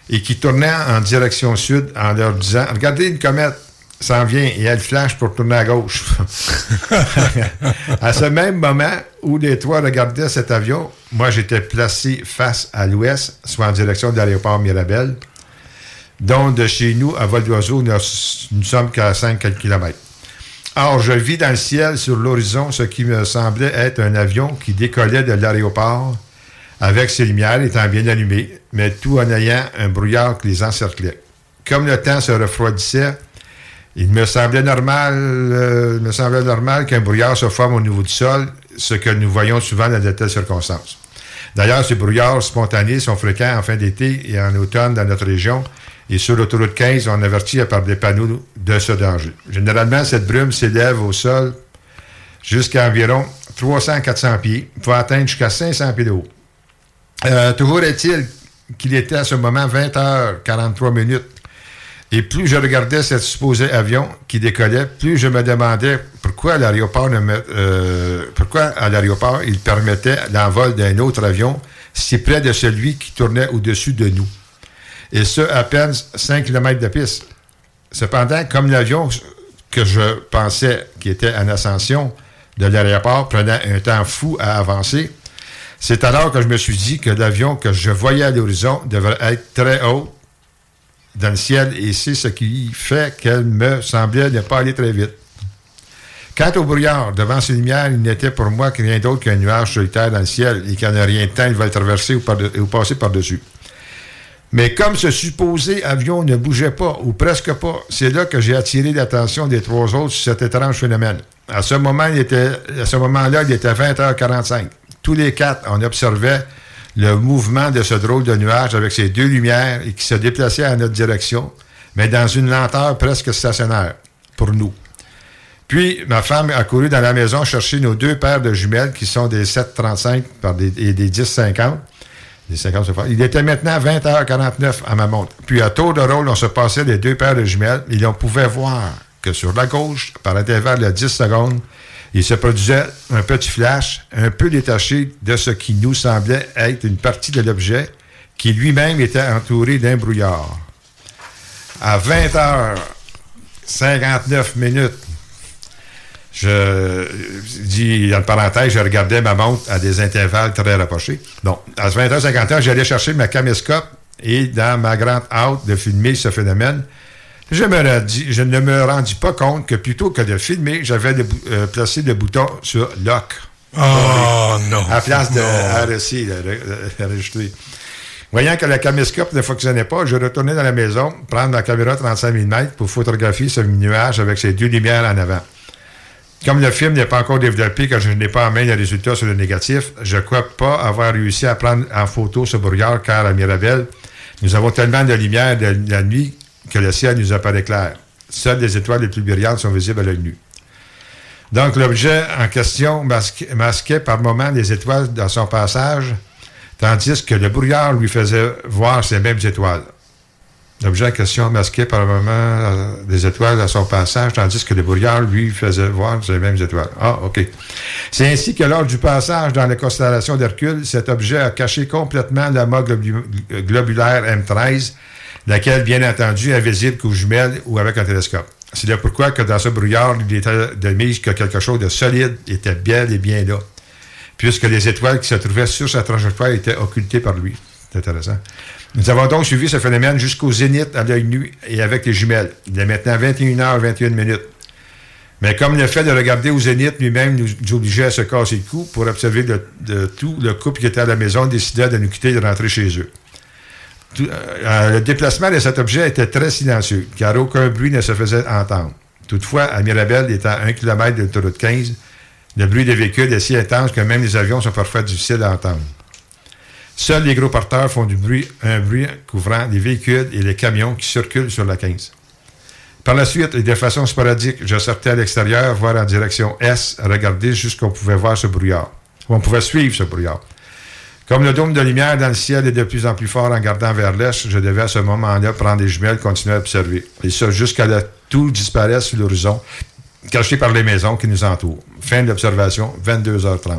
et qui tournait en direction sud en leur disant Regardez une comète, s'en vient et elle flash pour tourner à gauche. [laughs] à ce même moment où les trois regardaient cet avion, moi j'étais placé face à l'ouest, soit en direction de l'aéroport Mirabel, dont de chez nous, à vol d'oiseau, nous ne sommes qu'à 5 km. Or, je vis dans le ciel, sur l'horizon, ce qui me semblait être un avion qui décollait de l'aéroport avec ses lumières étant bien allumées, mais tout en ayant un brouillard qui les encerclait. Comme le temps se refroidissait, il me semblait normal, euh, me semblait normal qu'un brouillard se forme au niveau du sol, ce que nous voyons souvent dans de telles circonstances. D'ailleurs, ces brouillards spontanés sont fréquents en fin d'été et en automne dans notre région. Et sur l'autoroute 15, on avertit par des panneaux de ce danger. Généralement, cette brume s'élève au sol jusqu'à environ 300-400 pieds, pour atteindre jusqu'à 500 pieds de haut. Euh, toujours est-il qu'il était à ce moment 20h43 minutes. Et plus je regardais cet supposé avion qui décollait, plus je me demandais pourquoi à l'aéroport euh, pourquoi à l'aéroport il permettait l'envol d'un autre avion si près de celui qui tournait au-dessus de nous. Et ce, à peine 5 km de piste. Cependant, comme l'avion que je pensais qui était en ascension de l'aéroport prenait un temps fou à avancer, c'est alors que je me suis dit que l'avion que je voyais à l'horizon devrait être très haut dans le ciel et c'est ce qui fait qu'elle me semblait ne pas aller très vite. Quant au brouillard, devant ces lumières, il n'était pour moi que rien d'autre qu'un nuage solitaire dans le ciel et qu'en rien de temps, il va le traverser ou passer par-dessus. Mais comme ce supposé avion ne bougeait pas, ou presque pas, c'est là que j'ai attiré l'attention des trois autres sur cet étrange phénomène. À ce moment, il était, à ce moment-là, il était 20h45. Tous les quatre, on observait le mouvement de ce drôle de nuage avec ses deux lumières et qui se déplaçait à notre direction, mais dans une lenteur presque stationnaire pour nous. Puis, ma femme a couru dans la maison chercher nos deux paires de jumelles qui sont des 7,35 par des, et des 10,50. Des 50, c'est fort. Il était maintenant 20h49 à ma montre. Puis, à tour de rôle, on se passait les deux paires de jumelles et on pouvait voir que sur la gauche, par intervalle de 10 secondes, il se produisait un petit flash un peu détaché de ce qui nous semblait être une partie de l'objet qui lui-même était entouré d'un brouillard. À 20h59 minutes, je dis, en parenthèse, je regardais ma montre à des intervalles très rapprochés. Donc, à 20h51, j'allais chercher ma caméscope et dans ma grande hâte de filmer ce phénomène, je, me rendis- je ne me rendis pas compte que plutôt que de filmer, j'avais le euh, placé le bouton sur lock.
Oh non.
À la place de. RSI, enregistrer. Voyant que la caméscope ne fonctionnait pas, je retournais dans la maison, prendre ma caméra 35 mm pour photographier ce nuage avec ses deux lumières en avant. Comme le film n'est pas encore développé, que je n'ai pas en main les résultats sur le négatif, je ne crois pas avoir réussi à prendre en photo ce brouillard car à Mirabel, nous avons tellement de lumière de la nuit que le ciel nous apparaît clair. Seules les étoiles les plus brillantes sont visibles à l'œil nu. Donc, l'objet en question masquait, par moments les étoiles dans son passage, tandis que le brouillard lui faisait voir ces mêmes étoiles. L'objet en question masquait par moments euh, des étoiles à son passage, tandis que le brouillard lui faisait voir ces mêmes étoiles. Ah, OK. C'est ainsi que lors du passage dans la constellation d'Hercule, cet objet a caché complètement l'amas globu- globulaire M13, laquelle, bien entendu, est visible qu'aux jumelles ou avec un télescope. C'est là pourquoi que dans ce brouillard, il était de mise que quelque chose de solide était bel et bien là, puisque les étoiles qui se trouvaient sur sa trajectoire étaient occultées par lui. C'est intéressant. Nous avons donc suivi ce phénomène jusqu'au zénith à l'œil nu et avec les jumelles. Il est maintenant 21h21 minutes. Mais comme le fait de regarder au zénith lui-même nous obligeait à se casser le cou pour observer le- de tout, le couple qui était à la maison décida de nous quitter et de rentrer chez eux. Tout- euh, le déplacement de cet objet était très silencieux, car aucun bruit ne se faisait entendre. Toutefois, à Mirabel, étant à 1 km de l'autoroute 15, le bruit des véhicules est si intense que même les avions sont parfois difficiles à entendre. Seuls les gros porteurs font du bruit, un bruit couvrant les véhicules et les camions qui circulent sur la 15. Par la suite, et de façon sporadique, je sortais à l'extérieur, voir en direction Est, regarder jusqu'on pouvait voir ce brouillard. On pouvait suivre ce brouillard. Comme le dôme de lumière dans le ciel est de plus en plus fort en gardant vers l'est, je devais à ce moment-là prendre des jumelles et continuer à observer. Et ça jusqu'à tout disparaisse sur l'horizon, caché par les maisons qui nous entourent. Fin de l'observation, 22h30.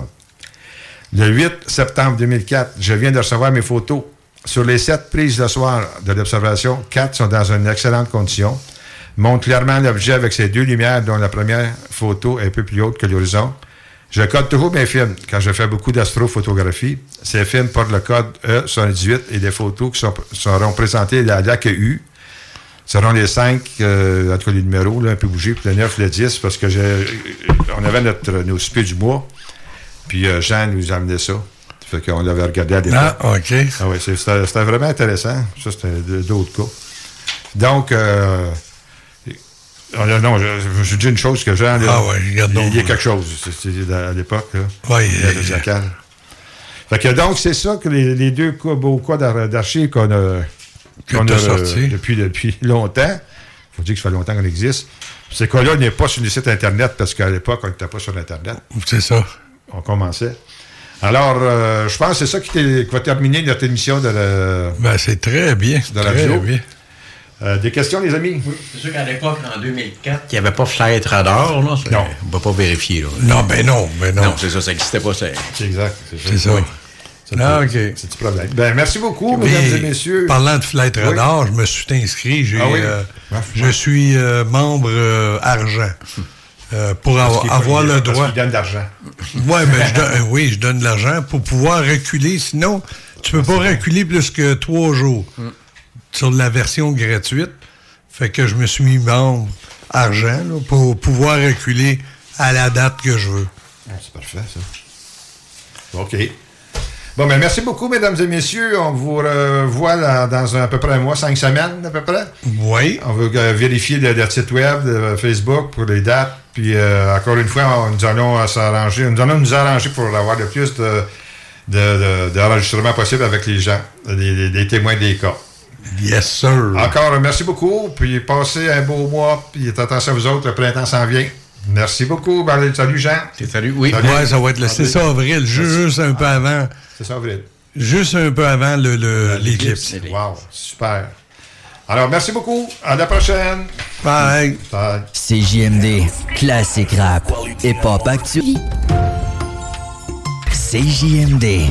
Le 8 septembre 2004, je viens de recevoir mes photos. Sur les sept prises le soir de l'observation, quatre sont dans une excellente condition. Montre clairement l'objet avec ses deux lumières, dont la première photo est un peu plus haute que l'horizon. Je code toujours mes films quand je fais beaucoup d'astrophotographie. Ces films portent le code E E78 et les photos qui sont- seront présentées à l'AKU seront les cinq, euh, en tout cas les numéros, là, un peu bougés, puis le 9, le 10, parce que j'ai, on avait notre, nos soupers du mois, puis euh, Jean nous amenait ça. Fait qu'on l'avait regardé à l'époque.
Ah, OK.
Ah oui, c'était vraiment intéressant. Ça, c'était d'autres cas. Donc, euh, non, non, je, je dis une chose que Jean, là,
Ah ouais,
il,
donc.
il y a quelque chose c'est- à l'époque.
Ouais,
Il y
il-
cale. Fait que donc, c'est ça que les, les deux cas, beaux cas d'ar- d'archives qu'on a, a,
sorti.
euh, depuis, depuis longtemps. faut dire que ça fait longtemps qu'on existe. Ces cas-là n'est pas sur les sites Internet parce qu'à l'époque, on n'était pas sur Internet.
C'est ça.
On commençait. Alors, euh, je pense que c'est ça qui, va terminer notre émission de la,
Ben, c'est très bien.
de la
très bien.
Euh, des questions, les amis?
C'est sûr qu'à l'époque, en 2004, il n'y avait pas Flight Radar. Là,
Non.
On ne va pas vérifier. Là.
Non, ben non, ben non.
Non, c'est ça, ça n'existait pas. C'est...
C'est exact.
C'est ça.
Oui. C'est
Ah, OK.
C'est du problème. Ben, merci beaucoup, mesdames et messieurs.
Parlant de Flight
Oui.
Radar, je me suis inscrit. J'ai,
Ah oui?
euh,
Ah,
je suis euh, membre euh, argent euh, pour
Parce
avoir, le
parce
droit.
qu'il donne de l'argent.
Ouais, ben, je [laughs] donne- euh, oui, je donne de l'argent pour pouvoir reculer. Sinon, tu peux pas reculer plus que trois jours sur la version gratuite. Fait que je me suis mis membre argent là, pour pouvoir reculer à la date que je veux.
Ah, c'est parfait, ça. OK. Bon, ben merci beaucoup, mesdames et messieurs. On vous revoit là, dans à peu près un mois, cinq semaines à peu près.
Oui.
On va euh, vérifier le, le site web de Facebook pour les dates. Puis, euh, encore une fois, on- nous allons euh, s'arranger. Nous allons nous arranger pour avoir le plus de, de, de- d'enregistrements possible avec les gens, les, les- les témoins des cas.
Yes, sir.
Encore, euh, merci beaucoup. Puis, passez un beau mois. Puis, attention à vous autres, le printemps s'en vient. Merci beaucoup. Ben, salut, Jean.
Salut, oui.
Salut.
Ouais, ça va être le 6 avril, juste un peu avant.
C'est ça, avril.
Juste un peu avant le, le- l'éclipse.
Wow, super. Alors, merci beaucoup. À la prochaine.
Bye.
CJMD, classique rap, hip-hop actuel. CJMD.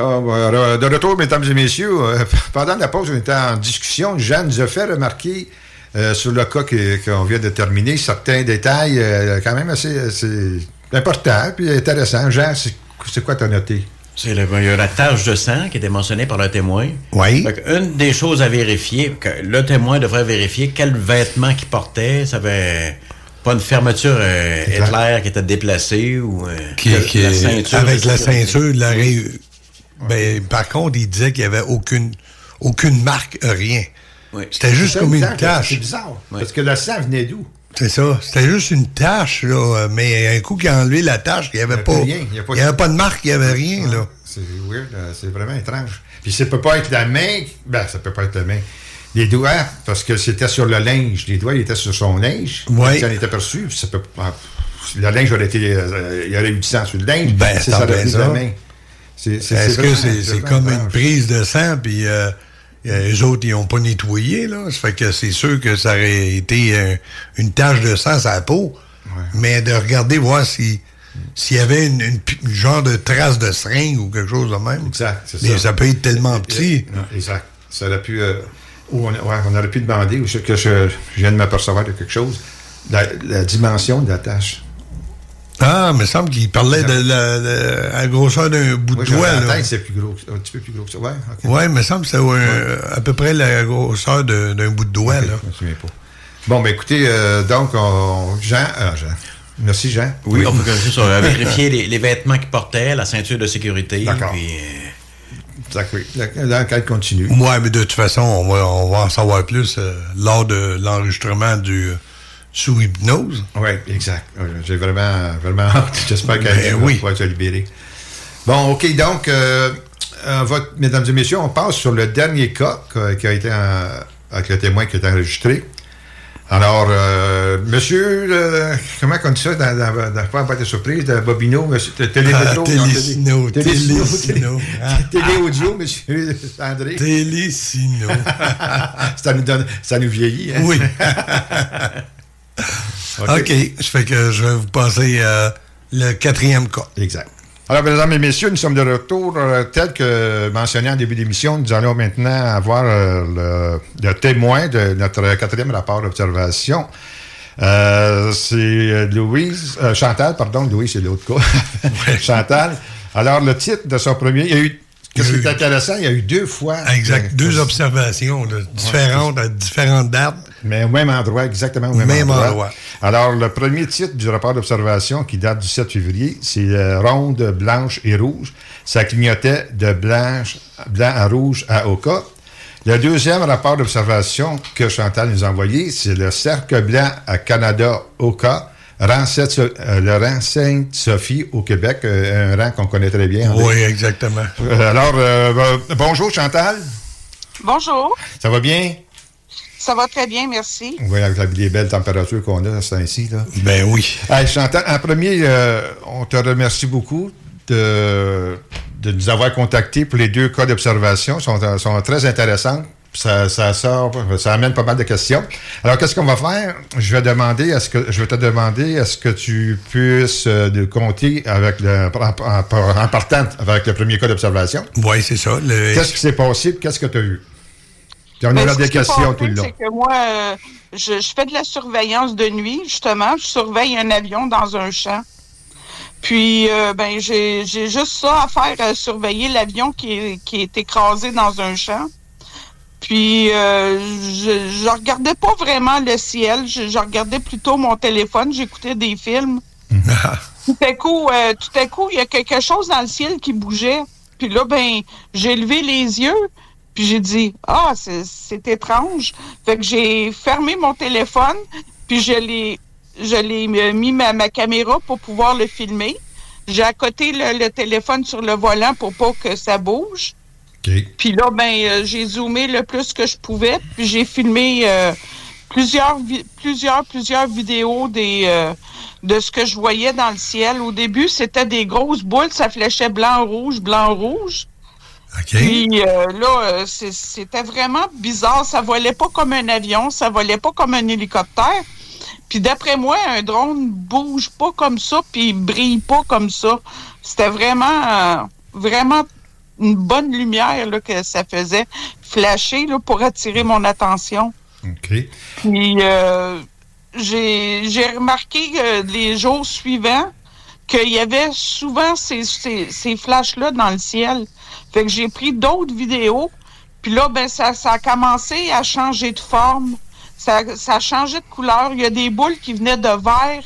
De retour, mesdames et messieurs, euh, [laughs] pendant la pause, on était en discussion. Jeanne nous a fait remarquer euh, sur le cas qu'on vient de terminer certains détails euh, quand même assez, assez importants puis intéressants. Jean, c'est quoi t'as noté?
C'est le- il y a la tache de sang qui était mentionnée par le témoin.
Oui.
Une des choses à vérifier, que le témoin devrait vérifier quel vêtement qu'il portait. Ça avait pas une fermeture euh, éclair qui était déplacée ou euh,
Qui-
la-
qui-
la ceinture
avec la ceinture, de la ré- Ben, par contre, il disait qu'il n'y avait aucune, aucune marque, rien. C'était juste comme une
bizarre,
tache.
C'est bizarre. Parce que le sang venait d'où?
C'est ça. C'était juste une tache, là. Mais un coup qu'il a enlevé la tache, il n'y avait, pas,
avait rien. Il y a pas-
il y avait pas de marque, il n'y avait rien, là.
C'est weird, euh, c'est vraiment étrange. Puis ça peut pas être la main. Ben, ça peut pas être la main. Les doigts, parce que c'était sur le linge. Les doigts, ils étaient sur son linge.
Ouais.
Il en était aperçu. puis Ça peut pas. Le linge aurait été. euh, il y aurait eu du sang sur le linge.
Ben, c'est
ça aurait
ça.
la main.
Est-ce que c'est comme une prise de sang, puis euh, euh, les autres, ils n'ont pas nettoyé, là? Ça fait que c'est sûr que ça aurait été euh, une tache de sang sur la peau. Mais de regarder, voir si s'il y avait une, une pi- une genre de trace de seringue ou quelque chose de même.
Exact, c'est
Mais
ça.
ça peut être tellement petit.
Non, exact. Ça aurait pu. euh, ou on, ouais, on aurait pu demander, ou ce que je, je viens de m'apercevoir de quelque chose, la, la dimension de la tâche.
Ah, mais il semble qu'il parlait de la, de la grosseur d'un bout
Moi,
de doigt.
la tête, c'est plus gros, que- un petit peu plus gros que ça. Ouais, ok.
Ouais, mais il semble que c'est euh, à peu près la grosseur d'un bout de doigt.
Ok,
là.
je me souviens pas. Bon, ben écoutez, euh, donc, on- Jean, ah, Jean. Merci, Jean.
Oui, on peut juste euh, vérifier [laughs] les, les vêtements qu'il portait, la ceinture de sécurité.
D'accord.
puis, euh,
Exact, oui. L'enquête continue.
Ouais, mais de toute façon, on va, on va en savoir plus euh, lors de l'enregistrement du euh, sous hypnose.
Oui, exact. Euh, J'ai vraiment, vraiment [laughs] hâte. J'espère qu'elle
Ben
va
oui.
pouvoir se libérer. Bon, OK, donc, euh, va- mesdames et messieurs, on passe sur le dernier cas qui a été en- avec le témoin qui a été enregistré. Alors, euh, monsieur, euh, comment on dit ça? Dans, dans, dans pas pas de surprise, de Bobino, monsieur, de Télémétro,
Ah, Télésino,
télé- Télésino,
Télésino.
télé- Télé-audio, monsieur André.
Télésino. [laughs]
ça, nous donne, ça nous vieillit. hein?
Oui. [laughs]
OK.
Ça fait que je vais vous passer euh, le quatrième cas.
Exact. Alors, mesdames et messieurs, nous sommes de retour. euh, tel que mentionné en début d'émission, nous allons maintenant avoir euh, le, le témoin de notre quatrième rapport d'observation. C'est Louise, Chantal, pardon, Louise, c'est l'autre cas. [laughs] Chantal. Alors, le titre de son premier, il y a eu, qu'est-ce qui est intéressant, il y a eu deux fois.
Exact. Deux observations là, différentes à différentes dates.
Mais au même endroit, exactement au même,
Même
endroit.
endroit.
Alors, le premier titre du rapport d'observation, qui date du 7 février, c'est euh, Ronde blanche et rouge. Ça clignotait de blanche, blanc à rouge à Oka. Le deuxième rapport d'observation que Chantal nous a envoyé, c'est le cercle blanc à Canada Oka, rang euh, le rang Sainte-Sophie au Québec, euh, un rang qu'on connaît très bien. André.
Oui, exactement.
Euh, alors, bonjour Chantal,
Bonjour,
ça va bien?
Ça va très bien, merci.
Oui, avec la- les belles températures qu'on a, c'est ainsi. Là.
Ben oui.
Hey, Chantal, en premier, euh, on te remercie beaucoup de, de nous avoir contactés pour les deux cas d'observation. Ils sont, sont très intéressants. Ça, ça sort, ça amène pas mal de questions. Alors, qu'est-ce qu'on va faire? Je vais demander, est-ce que je vais te demander, est-ce que tu puisses euh, de compter avec le, en, en- en partant avec le premier cas d'observation?
Oui, c'est ça. Le-
Qu'est-ce qui s'est passé? Qu'est-ce que tu as eu?
Qui s'est
questions
passé,
tout le long.
C'est que moi, euh, je, je fais de la surveillance de nuit, justement. Je surveille un avion dans un champ. Puis, euh, ben, j'ai juste ça à faire, euh, surveiller l'avion qui est, qui est écrasé dans un champ. Puis, euh, je, je regardais pas vraiment le ciel. Je, je regardais plutôt mon téléphone. J'écoutais des films. [laughs] tout à coup, euh, tout à coup, il y a quelque chose dans le ciel qui bougeait. Puis là, ben, j'ai levé les yeux, puis j'ai dit, ah, c'est- c'est étrange. Fait que j'ai fermé mon téléphone, puis je l'ai, je l'ai euh, mis ma, ma caméra pour pouvoir le filmer. J'ai accoté le, le téléphone sur le volant pour pas que ça bouge. Puis là, ben, euh, j'ai zoomé le plus que je pouvais, puis j'ai filmé euh, plusieurs, plusieurs, plusieurs vidéos des, euh, de ce que je voyais dans le ciel. Au début, c'était des grosses boules, ça flèchait blanc-rouge, blanc-rouge. Puis euh, là, euh, c'était vraiment bizarre. Ça volait pas comme un avion, ça volait pas comme un hélicoptère. Puis d'après moi, un drone bouge pas comme ça, puis il brille pas comme ça. C'était vraiment, euh, vraiment une bonne lumière là, que ça faisait flasher là, pour attirer mon attention.
OK.
Puis euh, j'ai remarqué les jours suivants qu'il y avait souvent ces, ces, ces flashs-là dans le ciel. Fait que j'ai pris d'autres vidéos. Puis là, ben, ça, ça a commencé à changer de forme. Ça, ça a changé de couleur. Il y a des boules qui venaient de vert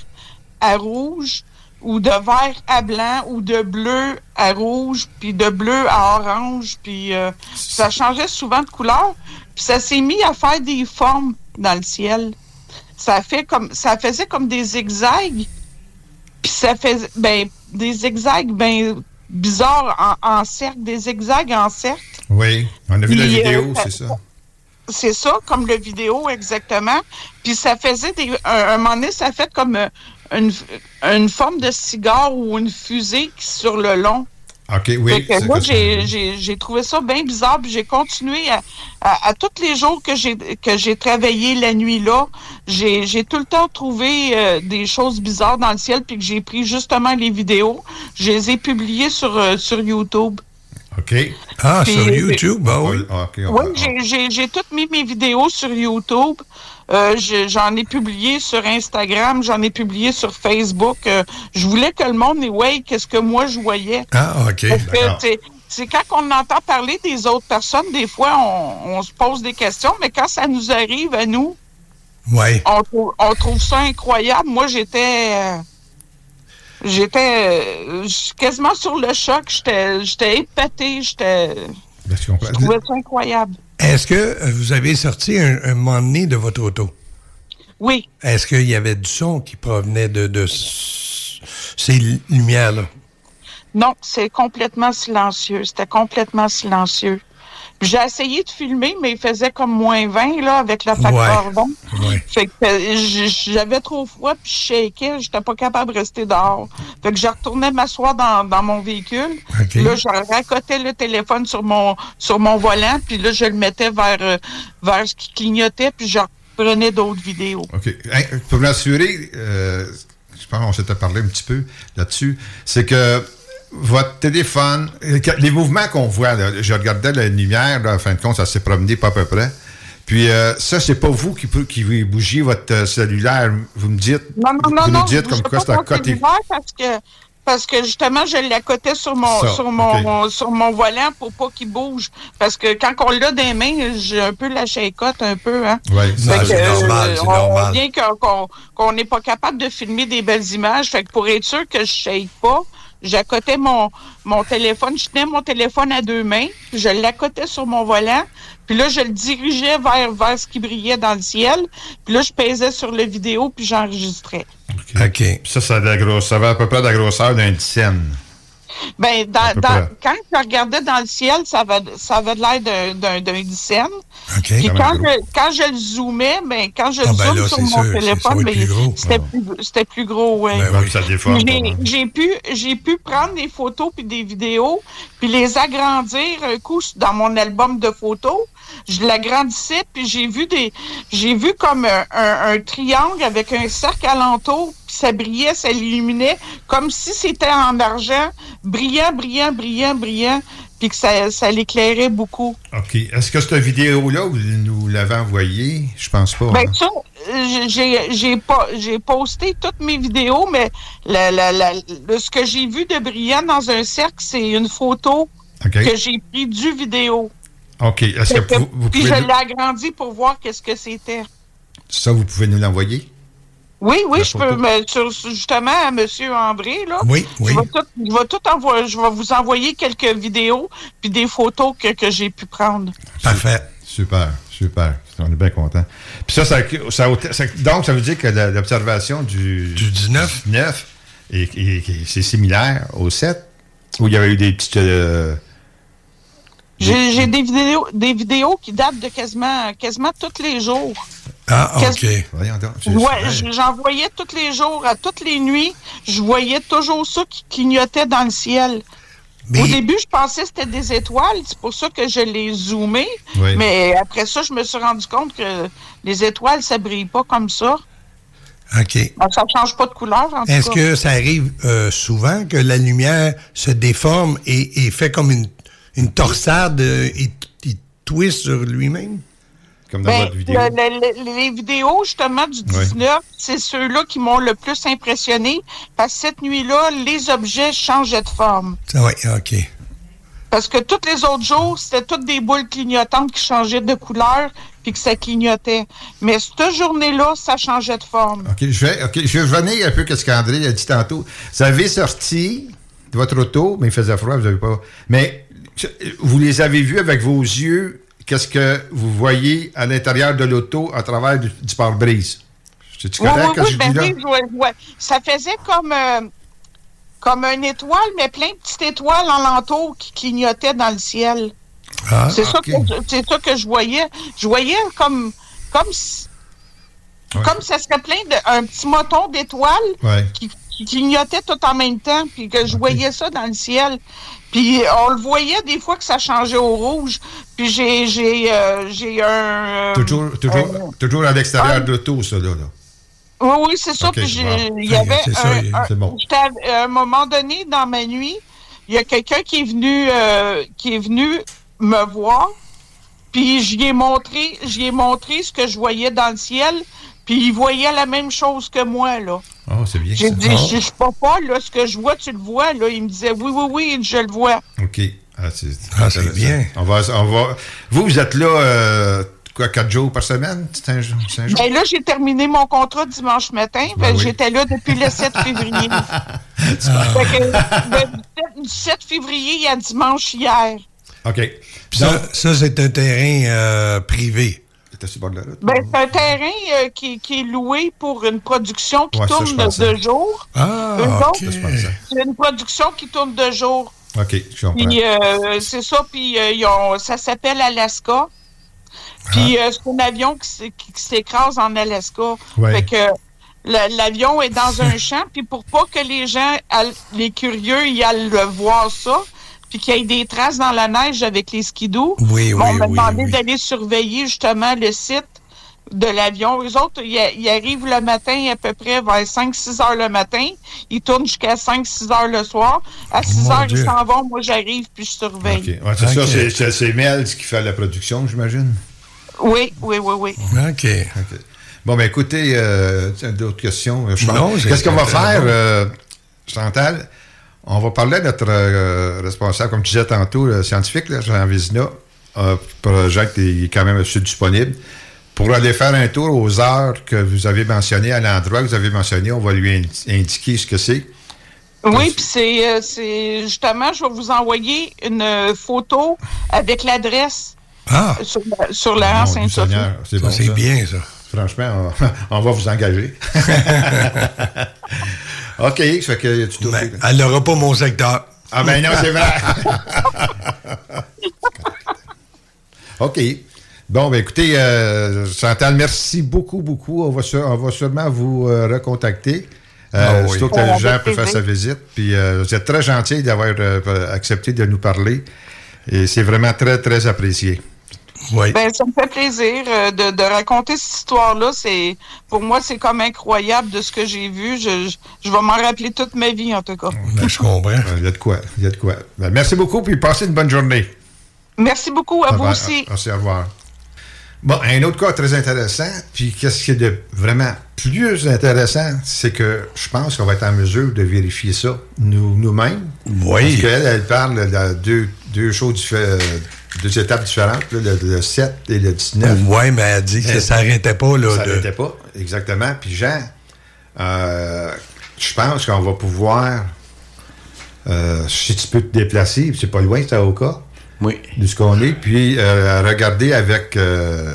à rouge ou de vert à blanc ou de bleu à rouge puis de bleu à orange puis euh, ça changeait souvent de couleur puis ça s'est mis à faire des formes dans le ciel ça fait comme ça faisait comme des zigzags puis ça faisait ben des zigzags ben bizarres en, en cercle des zigzags en cercle
Oui, on a vu la
Puis, euh,
vidéo,
ça-
c'est ça.
c'est ça, comme le vidéo exactement. Puis ça faisait des. Un, un moment donné, ça fait comme euh, une, une forme de cigare ou une fusée qui- sur le long.
OK, oui.
Que moi, j'ai- trouvé ça bien bizarre, puis j'ai continué à, à, à tous les jours que j'ai que j'ai travaillé la nuit là, j'ai j'ai tout le temps trouvé euh, des choses bizarres dans le ciel, puis que j'ai pris justement les vidéos, je les ai publiées sur euh, sur YouTube.
OK.
Ah,
Puis-
sur YouTube, bah oui.
OK,
Oui, j'ai- j'ai j'ai toutes mis mes vidéos sur YouTube. Euh, je- j'en ai publié sur Instagram, j'en ai publié sur Facebook. Euh, je voulais que le monde ait ouais, qu'est-ce que moi je voyais.
Ah, OK.
C'est quand on entend parler des autres personnes, des fois, on, on se pose des questions, mais quand ça nous arrive à nous,
Ouais.
on, on trouve ça incroyable. Moi, j'étais... euh, J'étais quasiment sur le choc. J'étais j'étais épatée. J'étais...
Ben. Je
trouvais ça incroyable.
Est-ce que euh, vous avez sorti un, un moment donné de votre auto?
Oui.
Est-ce qu'il y avait du son qui provenait de, de ces lumières-là?
Non, c'est complètement silencieux. C'était complètement silencieux. J'ai essayé de filmer, mais il faisait comme moins 20 là, avec le facteur
Ouais.
20.
Ouais.
Fait que j'avais trop froid, puis je shakeais, j'étais pas capable de rester dehors. Fait que je retournais m'asseoir dans, dans mon véhicule. Là, je raccotais le téléphone sur mon sur mon volant, puis là, je le mettais vers, euh, vers ce qui clignotait, puis je reprenais d'autres vidéos.
OK. Hein, pour m'assurer, euh, je pense qu'on s'était parlé un petit peu là-dessus, c'est que votre téléphone, les mouvements qu'on voit, là, je regardais la lumière, là, en fin de compte, ça s'est promené pas à peu près. Puis euh, ça, c'est pas vous qui, qui bougiez votre euh, cellulaire. Vous me dites,
Non, non,
vous
non,
nous
non.
dites comme quoi c'est à
mon
côté.
Parce que, parce que justement, je l'accotais sur mon,
Ça,
sur mon, sur mon volant pour pas qu'il bouge. Parce que quand on l'a des mains, j'ai un peu la un peu, hein.
Oui, c'est
euh,
normal, c'est
on-
normal.
Qu'on qu'on- qu'on n'est pas capable de filmer des belles images. Fait que pour être sûr que je shake pas, j'accotais mon, mon téléphone, je tenais mon téléphone à deux mains, je l'accotais sur mon volant, puis là, je le dirigeais vers, vers ce qui brillait dans le ciel, puis là, je pesais sur le vidéo, puis j'enregistrais.
OK.
Ça, ça, a de la grosse- ça avait à peu près la grosseur d'un scène.
Ben, dans, dans- quand je regardais dans le ciel, ça avait, ça avait l'air d'un- d'un d'un dixaine.
OK.
Puis
Quand
je, quand je le zoomais, ben, quand je
Ah, ben
zoome
là,
sur mon
sûr,
téléphone,
être
ben,
plus gros.
c'était plus, c'était plus gros, ouais.
Ben oui.
Ça déforme.
J'ai- pu, j'ai pu prendre des photos puis des vidéos, puis les agrandir un coup dans mon album de photos. Je l'agrandissais, puis j'ai vu des, j'ai vu comme un, un- un triangle avec un cercle alentour, ça brillait, ça illuminait, comme si c'était en argent, brillant, brillant, brillant, brillant, puis que ça, ça l'éclairait beaucoup.
OK. Est-ce que cette vidéo-là, vous nous l'avez envoyée? Je pense pas.
Ben
hein.
ça, j'ai j'ai pas j'ai posté toutes mes vidéos, mais la, la, la- le- ce que j'ai vu de brillant dans un cercle, c'est une photo que j'ai pris du vidéo.
OK. Est-ce que vous, vous
Puis
pouvez
je l'ai agrandi pour voir qu'est-ce que c'était.
ça, vous pouvez nous l'envoyer?
Oui, oui,
La
je
photo.
peux, mais sur- justement, à M. André, là.
Oui,
je
oui.
Vais tout, je, vais tout envoyer, je vais vous envoyer quelques vidéos puis des photos que, que j'ai pu prendre.
Parfait.
Super, super. On est bien content. Puis ça, ça, ça- ça- donc, ça veut dire que l'observation du,
Du 19.
19 est- est- est- c'est similaire au 7, où il y avait eu des petites... euh,
J'ai des vidéos, des vidéos qui datent de quasiment, quasiment tous les jours.
Ah, OK.
Ouais, j'en voyais tous les jours, à toutes les nuits. Je voyais toujours ça qui clignotait dans le ciel. Au début, je pensais que c'était des étoiles. C'est pour ça que je les zoomé.
Oui.
Mais après ça, je me suis rendu compte que les étoiles, ça brille pas comme ça.
OK.
Donc, ça change pas de couleur, en
Est-ce que ça arrive euh, souvent que la lumière se déforme et, et fait comme une, une torsade euh, et, et twist sur lui-même?
Comme
Ben, le- le- le- les vidéos, justement, du 19, c'est ceux-là qui m'ont le plus impressionné. Parce que cette nuit-là, les objets changeaient de forme.
Oui, OK.
Parce que tous les autres jours, c'était toutes des boules clignotantes qui changeaient de couleur puis que ça clignotait. Mais cette journée-là, ça changeait de forme.
OK, je vais, je vais revenir un peu à ce qu'André a dit tantôt. Vous avez sorti de votre auto, mais il faisait froid, vous n'avez pas... Mais vous les avez vus avec vos yeux, qu'est-ce que vous voyez à l'intérieur de l'auto à travers du, du pare-brise? C'est-tu
Oui,
correct
oui, oui, ben
dis là?
oui, vois. Ça faisait comme, euh, comme une étoile, mais plein de petites étoiles en l'entour qui clignotaient dans le ciel.
Ah,
c'est ça, que c'est ça que je voyais. Je voyais comme, comme, si- comme ça serait plein de un petit moton d'étoiles
Ouais.
qui, qui clignotait tout en même temps, puis que je voyais ça dans le ciel. Puis on le voyait des fois que ça changeait au rouge. Puis j'ai j'ai euh, j'ai un euh,
Toujours, toujours, toujours à l'extérieur de l'auto, ça, là. là.
oui, oui, c'est ça. Puis il y avait
C'est ça,
un- un-
c'est bon.
à, à un moment donné dans ma nuit, il y a quelqu'un qui est venu euh, qui est venu me voir. Puis j'y ai montré, j'y ai montré ce que je voyais dans le ciel. Puis il voyait la même chose que moi là.
Oh, c'est bien
J'ai
ça.
dit, je je suis pas folle, là, ce que je vois, tu le vois là. Il me disait, oui, oui, oui, je le vois.
OK. Ah, c'est
Ah, bien.
On va, on va... Vous, vous êtes là, euh, quoi, quatre jours par semaine? C'est un, jour- un jour?
Ben là, j'ai terminé mon contrat dimanche matin.
Ben
Ben,
oui.
J'étais là depuis le 7 février. [laughs] [laughs] Que, de- du 7 février à dimanche hier.
OK.
Puis ça, ça, c'est un terrain euh, privé.
Ben, c'est un terrain euh, qui, qui est loué pour une production qui
Ouais,
tourne de jour.
Ah,
Eux
OK.
autres,
Ça, je pensais.
C'est une production qui tourne de jour.
OK, je comprends.
Euh, c'est ça, puis euh, ils ont- ça s'appelle Alaska. Puis
Ah.
c'est un avion qui, s'é- qui s'écrase en Alaska.
Ouais.
Fait que la- l'avion est dans un [laughs] champ, puis pour pas que les gens, les curieux, y aillent le voir ça, puis qu'il y ait des traces dans la neige avec les skidoo,
Oui,
on
oui,
m'a
oui,
demandé
oui.
d'aller surveiller justement le site de l'avion. Eux autres, ils, arrivent le matin à peu près vers 5-6 heures le matin. Ils tournent jusqu'à 5-6 heures le soir. À 6
Mon
heures,
Dieu.
ils s'en vont. Moi, j'arrive puis je surveille.
Ouais, c'est ça, c'est- Mel qui fait la production, j'imagine?
Oui, oui, oui, oui.
OK.
Bon, ben écoutez, euh, d'autres questions. je pense.
Non,
Qu'est-ce qu'on va faire,
bon.
euh, Chantal? On va parler de notre euh, responsable, comme tu disais tantôt, le scientifique, là, Jean Vézina, euh, Jacques, il est quand même assez disponible. Pour aller faire un tour aux heures que vous avez mentionnées, à l'endroit que vous avez mentionné, on va lui indi- indiquer ce que c'est.
Oui, puis c'est, euh, c'est justement, je vais vous envoyer une euh, photo avec l'adresse
Ah.
sur, la- sur la.
Seigneur, c'est bon,
bien, ça.
Franchement, on, [laughs] on va vous engager. [laughs] OK, ça fait que tu
Ben, elle n'aura pas mon secteur.
Ah ben non, c'est vrai. [laughs] OK. Bon, ben écoutez, euh, Chantal, merci beaucoup, beaucoup. On va, sur- on va sûrement vous euh, recontacter. Euh,
Ah oui.
Surtout que
Avec
Jean peut faire sa visite. Puis euh, vous êtes très gentil d'avoir euh, accepté de nous parler. Et c'est vraiment très, très apprécié.
Oui.
Ben, ça me fait plaisir euh, de, de raconter cette histoire-là. C'est pour moi, c'est comme incroyable de ce que j'ai vu. Je, je, je vais m'en rappeler toute ma vie, en tout cas.
Ben, je comprends.
Il y a de quoi. Il y a de quoi. Ben, merci beaucoup, puis passez une bonne journée.
Merci beaucoup à vous aussi.
Merci, au revoir. Bon, un autre cas très intéressant, puis qu'est-ce qui est de vraiment plus intéressant, c'est que je pense qu'on va être en mesure de vérifier ça nous- nous-mêmes.
Oui.
Parce qu'elle, elle parle de deux, deux choses diffé- deux étapes différentes, là, le, le 7 et le 19.
Oui, mais elle dit que ça s'arrêtait pas. Là,
Ça
de-
n'arrêtait pas, exactement. Puis Jean, euh, je pense qu'on va pouvoir, euh, si tu peux te déplacer, c'est pas loin, c'est à Oka.
Oui.
De ce qu'on est, puis euh, regarder avec. euh,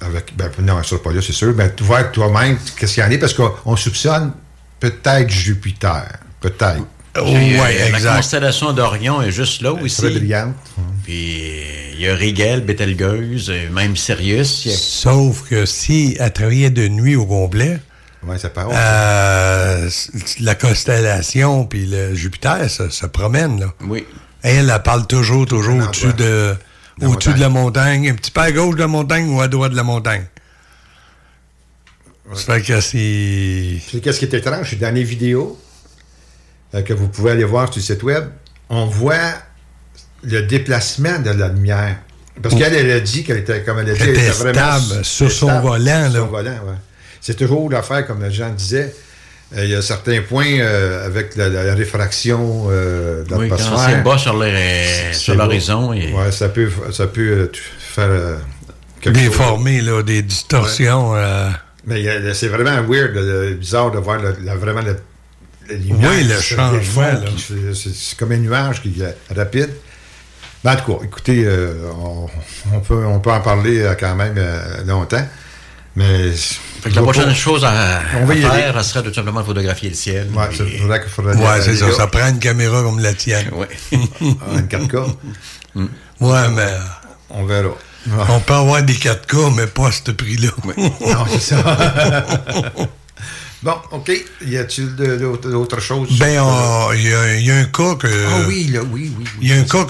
avec ben, non, ça pas là, c'est sûr, mais voir toi-même qu'est-ce qu'il y en a, parce qu'on soupçonne peut-être Jupiter. Peut-être.
Puis, euh, La constellation d'Orion est juste là aussi.
Très brillante.
Puis il y a Rigel, Betelgeuse, même Sirius.
Sauf que si elle travaillait de nuit au complet,
Ouais, ça part.
euh, la constellation puis le Jupiter ça, se promène. Là.
Oui.
Elle, elle parle toujours, toujours au-dessus de, de
montagne.
la montagne, un petit peu à gauche de la montagne ou à droite de la montagne. Ça fait que c'est.
C'est qu'est-ce qui est étrange, c'est dans les vidéos que vous pouvez aller voir sur le site web, on voit le déplacement de la lumière. Parce qu'elle, elle a dit qu'elle était, comme elle a dit,
Elle était
vraiment
stable sur son
stable
volant,
sur
là.
son volant, ouais. C'est toujours l'affaire, comme les gens disaient. euh, il y a certains points euh, avec la, la réfraction euh, de
Oui, quand
l'atmosphère.
c'est bas sur les-
C'est
sur
beau.
l'horizon, et-
Ouais, ça peut, ça peut euh, faire euh, quelque chose.
Déformé, là, des distorsions. euh,
Mais c'est vraiment weird, bizarre de voir le- la- vraiment lumière
Oui, le changement,
C'est comme un nuage qui est rapide. Ben, en tout cas, écoutez, euh, on, on peut, on peut en parler euh, quand même euh, longtemps. Mais.
Fait que la prochaine chose à,
On va
à faire, ça serait de tout simplement photographier le ciel.
Ouais,
Et-
c'est faudrait qu'il faudrait
Ouais,
aller
c'est ça. Ça prend une caméra comme la tienne.
Ouais.
Ah, une 4K.
Ouais, mais.
On verra.
On peut avoir des 4K, mais pas à ce prix-là.
Non, c'est ça. [laughs] bon, OK. Y a-t-il d'autres choses?
Ben, il y, a- il y a un cas que.
Ah oui, là, oui, oui. oui.
Il y a un cas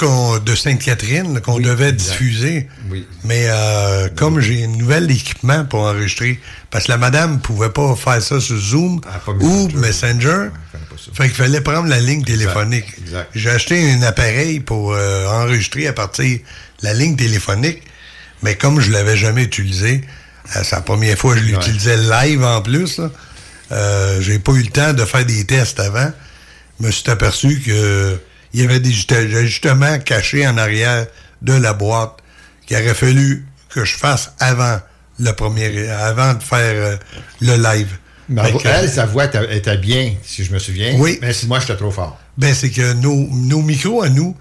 de Sainte-Catherine qu'on devait
exact.
diffuser.
Oui.
Mais euh, comme j'ai un nouvel équipement pour enregistrer, parce que la madame ne pouvait pas faire ça sur Zoom
Ah,
ou
Messenger. Ça.
fait qu'il fallait prendre la ligne téléphonique.
exact.
J'ai acheté un appareil pour euh, enregistrer à partir de la ligne téléphonique, mais comme je l'avais jamais utilisé, euh, c'est la première fois que je l'utilisais live en plus, là, euh, j'ai pas eu le temps de faire des tests avant. Je me suis aperçu que il y avait des ajust- ajustements cachés en arrière de la boîte qu'il aurait fallu que je fasse avant le premier, avant de faire euh, le live.
Mais
Fait que-
elle, sa voix était, bien, si je me souviens.
Oui.
Mais si moi, j'étais trop fort.
Ben, c'est que nos, nos micros à nous,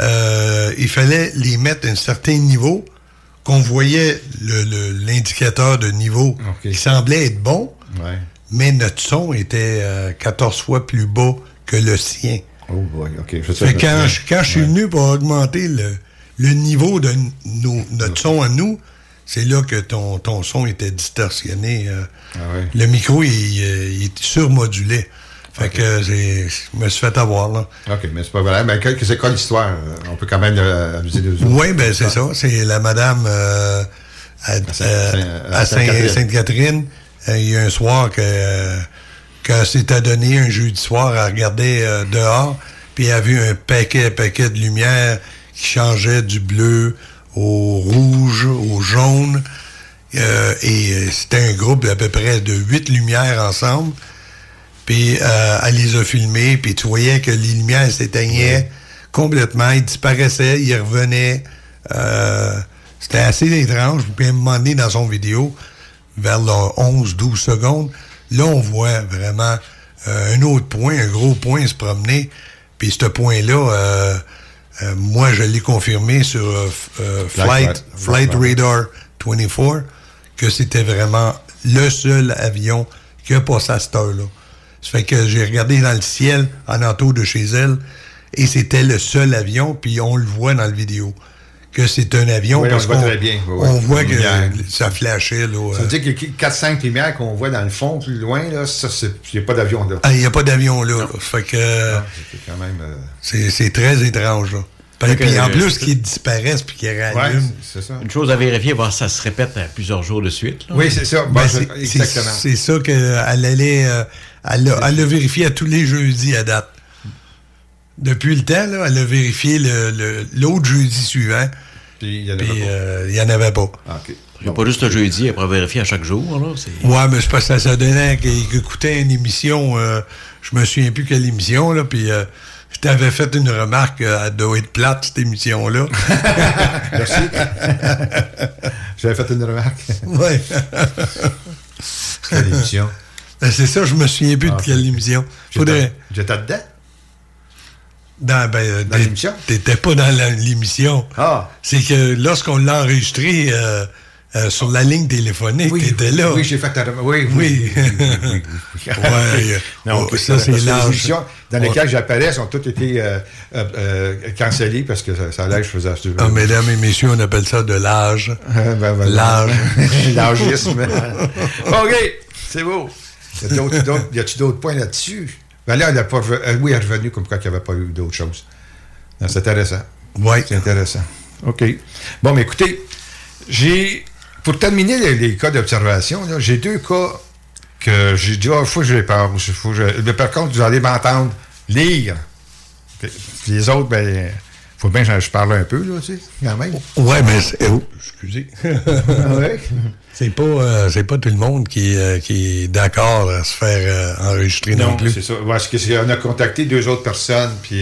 euh, il fallait les mettre à un certain niveau qu'on voyait le- le- l'indicateur de niveau qui semblait être bon,
Ouais.
Mais notre son était euh, 14 fois plus bas que le sien.
Oh boy, OK. Je
quand, je, quand je suis venu pour augmenter le, le niveau de nos- notre son à nous, c'est là que ton, ton son était distorsionné. euh.
Ah ouais.
Le micro, il, euh, il est surmodulé. Fait que je me suis fait avoir, là.
OK, mais c'est pas vrai. Mais c'est quoi l'histoire? Euh, On peut quand même euh, les autres.
Oui, ben c'est ça. C'est la madame euh, à, euh,
à
à Saint-
Sainte-Catherine.
Euh, Il y a un soir que, euh, qu'elle s'était donné un jeudi soir à regarder euh, dehors, puis elle a vu un paquet, paquet de lumière qui changeait du bleu au rouge, au jaune. Euh, et c'était un groupe d'à peu près de huit lumières ensemble. Puis euh, elle les a filmés, puis tu voyais que les lumières s'éteignaient complètement, ils disparaissaient, ils revenaient. Euh, C'était assez étrange. Puis à un moment donné, dans son vidéo, vers le 11-12 secondes, là, on voit vraiment euh, un autre point, un gros point se promener. Puis ce point-là, euh, euh, moi, je l'ai confirmé sur euh, euh, Flight,
Flight-
Flight Radar 24 que c'était vraiment le seul avion qui a passé à cette heure-là. Ça fait que j'ai regardé dans le ciel en entour de chez elle et c'était le seul avion, puis on le voit dans la vidéo que c'est un avion
Oui, on
parce
le voit
qu'on
très bien. Oui, oui.
on voit que ça flashait. Là,
Ça
euh.
veut dire que les 4-5 lumières qu'on voit dans le fond, plus loin, là, ça, c'est. Il n'y a pas d'avion là.
Ah, Il n'y a pas d'avion là. là. Fait que euh,
C'est quand même. euh,
c'est très étrange. Là. Puis, en
euh,
plus qu'ils disparaissent puis qu'ils rallument.
Ouais, c'est ça.
Une chose à vérifier, voir si ça se répète à plusieurs jours de suite. là.
Oui, c'est ça.
Ben, c'est
exactement.
c'est ça qu'elle allait. euh, elle elle l'a vérifié à tous les jeudis à date. Depuis le temps, là, elle a vérifié le- le- l'autre jeudi suivant.
Puis il y en
Puis
avait pas.
euh, il n'y en avait pas.
Ah, OK.
Il n'y a pas juste le jeudi, après vérifier à chaque jour. Là, c'est-
Ouais, mais c'est parce que ça, ça donnait qu'il écoutait une émission, euh, je me souviens plus quelle émission, là, puis euh, je t'avais fait une remarque, euh, elle doit être plate, cette émission-là. [laughs]
Merci. [laughs] J'avais fait une remarque.
ouais.
Quelle émission?
Ben, c'est ça, je me souviens plus de quelle émission. Faudrait...
J'étais dedans?
Dans, ben,
Dans l'émission?
T'étais pas dans l'émission.
Ah.
C'est que lorsqu'on l'a enregistré euh, euh, sur la ligne téléphonique, t'étais là.
Oui, j'ai fait ta Oui,
Oui. [laughs] Ouais.
non,
Oh, ça, c'est large.
émissions dans
Ouais.
lesquelles j'apparais ont toutes été euh, euh, euh, cancellées parce que ça, ça allait, je faisais ça.
Ah, mesdames et messieurs, on appelle ça de l'âge. [laughs]
ben, voilà.
L'âge. [laughs]
L'âgisme. OK, c'est beau. Y a-tu d'autres points là-dessus? Ben là, elle a pas euh, oui, elle est revenue comme quoi il n'y avait pas eu d'autres choses. Non, C'est intéressant.
Oui.
C'est intéressant. OK. Bon, mais écoutez, j'ai. Pour terminer les, les cas d'observation, j'ai deux cas que j'ai dit, il faut que je les parle. Faut que je- mais par contre, vous allez m'entendre lire. Puis Les autres, ben, faut bien que je parle un peu, là, tu sais, quand même.
Ouais, mais c'est- oh, excusez. [laughs]
ouais?
C'est pas, euh, c'est pas tout le monde qui, euh, qui est d'accord à se faire euh, enregistrer non,
Non,
plus.
c'est ça. Parce a contacté deux autres personnes, puis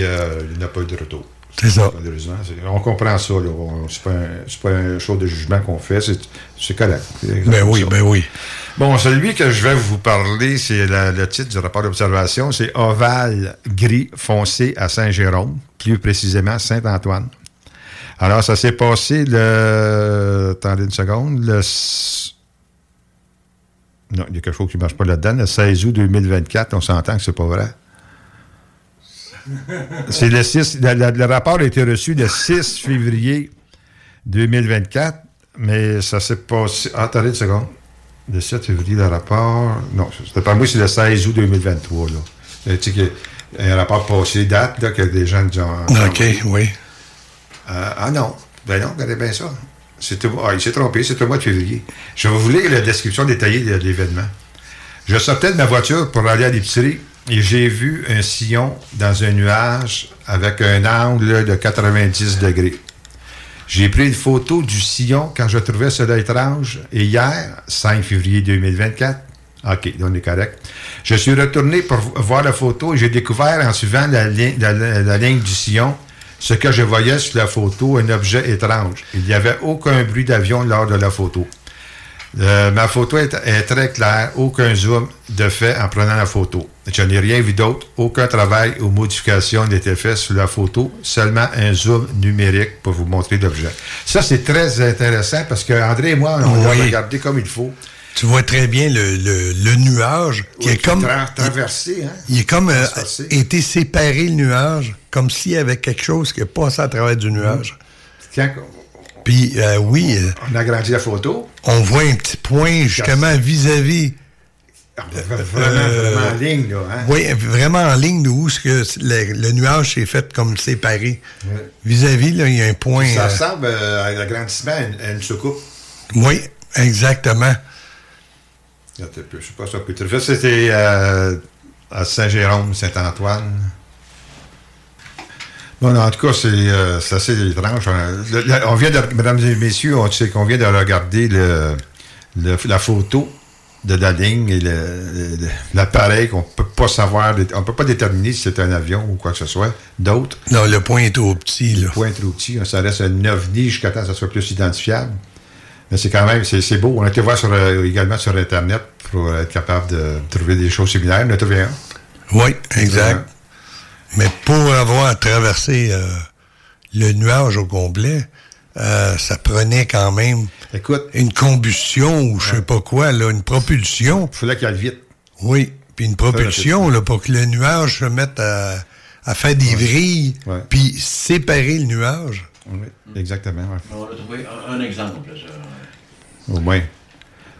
il n'y a pas eu de retour.
C'est ça.
Malheureusement. On comprend ça. là. On- C'est pas, un- c'est pas un show de jugement qu'on fait. C'est, c'est correct. C'est
Ben oui,
ça.
ben oui.
Bon, celui que je vais vous parler, c'est la- le titre du rapport d'observation. C'est ovale gris foncé à Saint-Jérôme, plus précisément Saint-Antoine. Alors, ça s'est passé le. Attendez une seconde. Le. Non, il y a quelque chose qui ne marche pas là-dedans. Le 16 août 2024, on s'entend que c'est pas vrai. C'est le 6. Le, le- le rapport a été reçu le 6 février 2024, mais ça s'est passé. ah, attendez une seconde. Le 7 février, le rapport. Non, c'était pas moi, c'est le 16 août 2023. Là. Un rapport passé date, là, que des gens ont.
OK, oui.
Euh, ah non, ben non, regardez bien ça. Ah, il s'est trompé, c'est le mois de février. Je vais vous lire la description détaillée de l'événement. Je sortais de ma voiture pour aller à l'épicerie et j'ai vu un sillon dans un nuage avec un angle de 90 degrés. J'ai pris une photo du sillon quand je trouvais cela étrange et hier, 5 février 2024, OK, là, on est correct. Je suis retourné pour voir la photo et j'ai découvert en suivant la, li- la- la- la ligne du sillon ce que je voyais sur la photo, un objet étrange. Il n'y avait aucun bruit d'avion lors de la photo. Euh, ma photo est, est très claire, aucun zoom de fait en prenant la photo. Je n'ai rien vu d'autre, aucun travail ou modification n'était fait sur la photo, seulement un zoom numérique pour vous montrer l'objet. Ça, c'est très intéressant parce que André et moi, on l'a
Oui.
regardé comme il faut.
Tu vois très bien le, le- le nuage qui
Oui,
est comme.
tra- traversé, hein?
Il est comme euh, été séparé le nuage, comme s'il y avait quelque chose qui est passé à travers du nuage.
Quand
Puis euh, oui, euh,
on a agrandi la photo,
on voit un petit point justement vis-à-vis.
vraiment,
Euh,
vraiment en ligne, là. Hein?
Oui, vraiment en ligne où ce que le, le nuage s'est fait comme séparé. Vis-à-vis, là, il y a un point.
Ça ressemble euh, à l'agrandissement à une, à une soucoupe.
oui, exactement.
Attends un peu, Je sais pas ça peut être fait. C'était euh, à Saint-Jérôme, Saint-Antoine. Bon, en tout cas, c'est euh, assez étrange. Le- le- on vient de, mesdames et messieurs, on sait qu'on vient de regarder le, la photo de la ligne et l'appareil qu'on peut pas savoir, on peut pas déterminer si c'est un avion ou quoi que ce soit. D'autres.
Non, le point est trop petit, là.
Le point est trop petit. hein. Ça reste un ovni jusqu'à temps que ça soit plus identifiable. Mais c'est quand même, c'est beau. On a été voir sur, euh, également sur Internet pour être capable de trouver des choses similaires. On a trouvé un.
Oui, exact. Mais pour avoir traversé euh, le nuage au complet, euh, ça prenait quand même
Écoute,
une combustion ou je sais pas quoi, là, une propulsion.
il fallait qu'il aille vite.
Oui, puis une propulsion là, pour que le nuage se mette à, à faire des vrilles, puis séparer le nuage.
Oui, exactement. ouais.
On va trouver un, un exemple.
Au moins.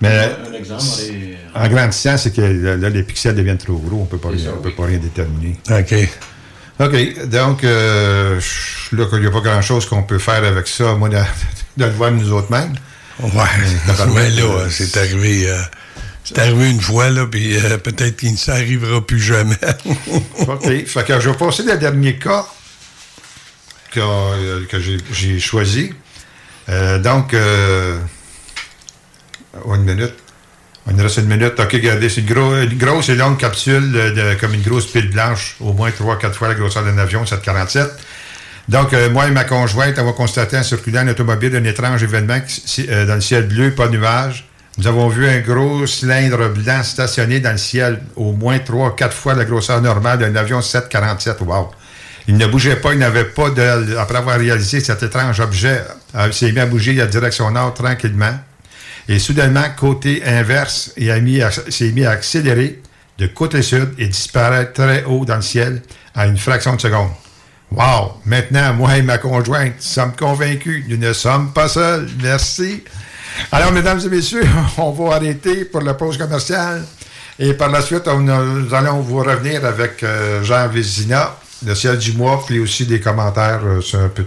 Mais
Un exemple, est-
en grandissant, c'est que là, les pixels deviennent trop gros. On peut pas rien-
ça,
on peut pas rien déterminer.
OK.
OK. Donc, euh, là, il n'y a pas grand-chose qu'on peut faire avec ça, moi, de, [laughs] de le voir nous autres mêmes.
Ouais, mais [laughs] là,
euh,
c'est arrivé. euh, c'est arrivé une fois, là, puis euh, peut-être qu'il ne s'arrivera plus jamais. [laughs]
OK. Fait que je vais passer le dernier cas que, euh, que j'ai- choisi. Euh, donc, euh, une minute. Nous reste une minute. OK, regardez, c'est une, gros- une grosse et longue capsule de, comme une grosse pile blanche, au moins 3-4 fois la grosseur d'un avion, 747. Donc, moi et ma conjointe avons constaté en circulant en automobile un étrange événement dans le ciel bleu, pas de nuage, Nous avons vu un gros cylindre blanc stationné dans le ciel, au moins trois, quatre fois la grosseur normale d'un avion 747. Wow! Il ne bougeait pas, il n'avait pas de. Après avoir réalisé cet étrange objet, euh, il s'est mis à bouger la direction nord tranquillement. Et soudainement, côté inverse, il s'est mis à accélérer de côté sud et disparaître très haut dans le ciel à une fraction de seconde. Wow! Maintenant, moi et ma conjointe sommes convaincus. Nous ne sommes pas seuls. Merci. Alors, mesdames et messieurs, [laughs] on va arrêter pour la pause commerciale. Et par la suite, nous allons vous revenir avec euh, Jean Vézina, le ciel du mois, puis aussi des commentaires euh, sur un peu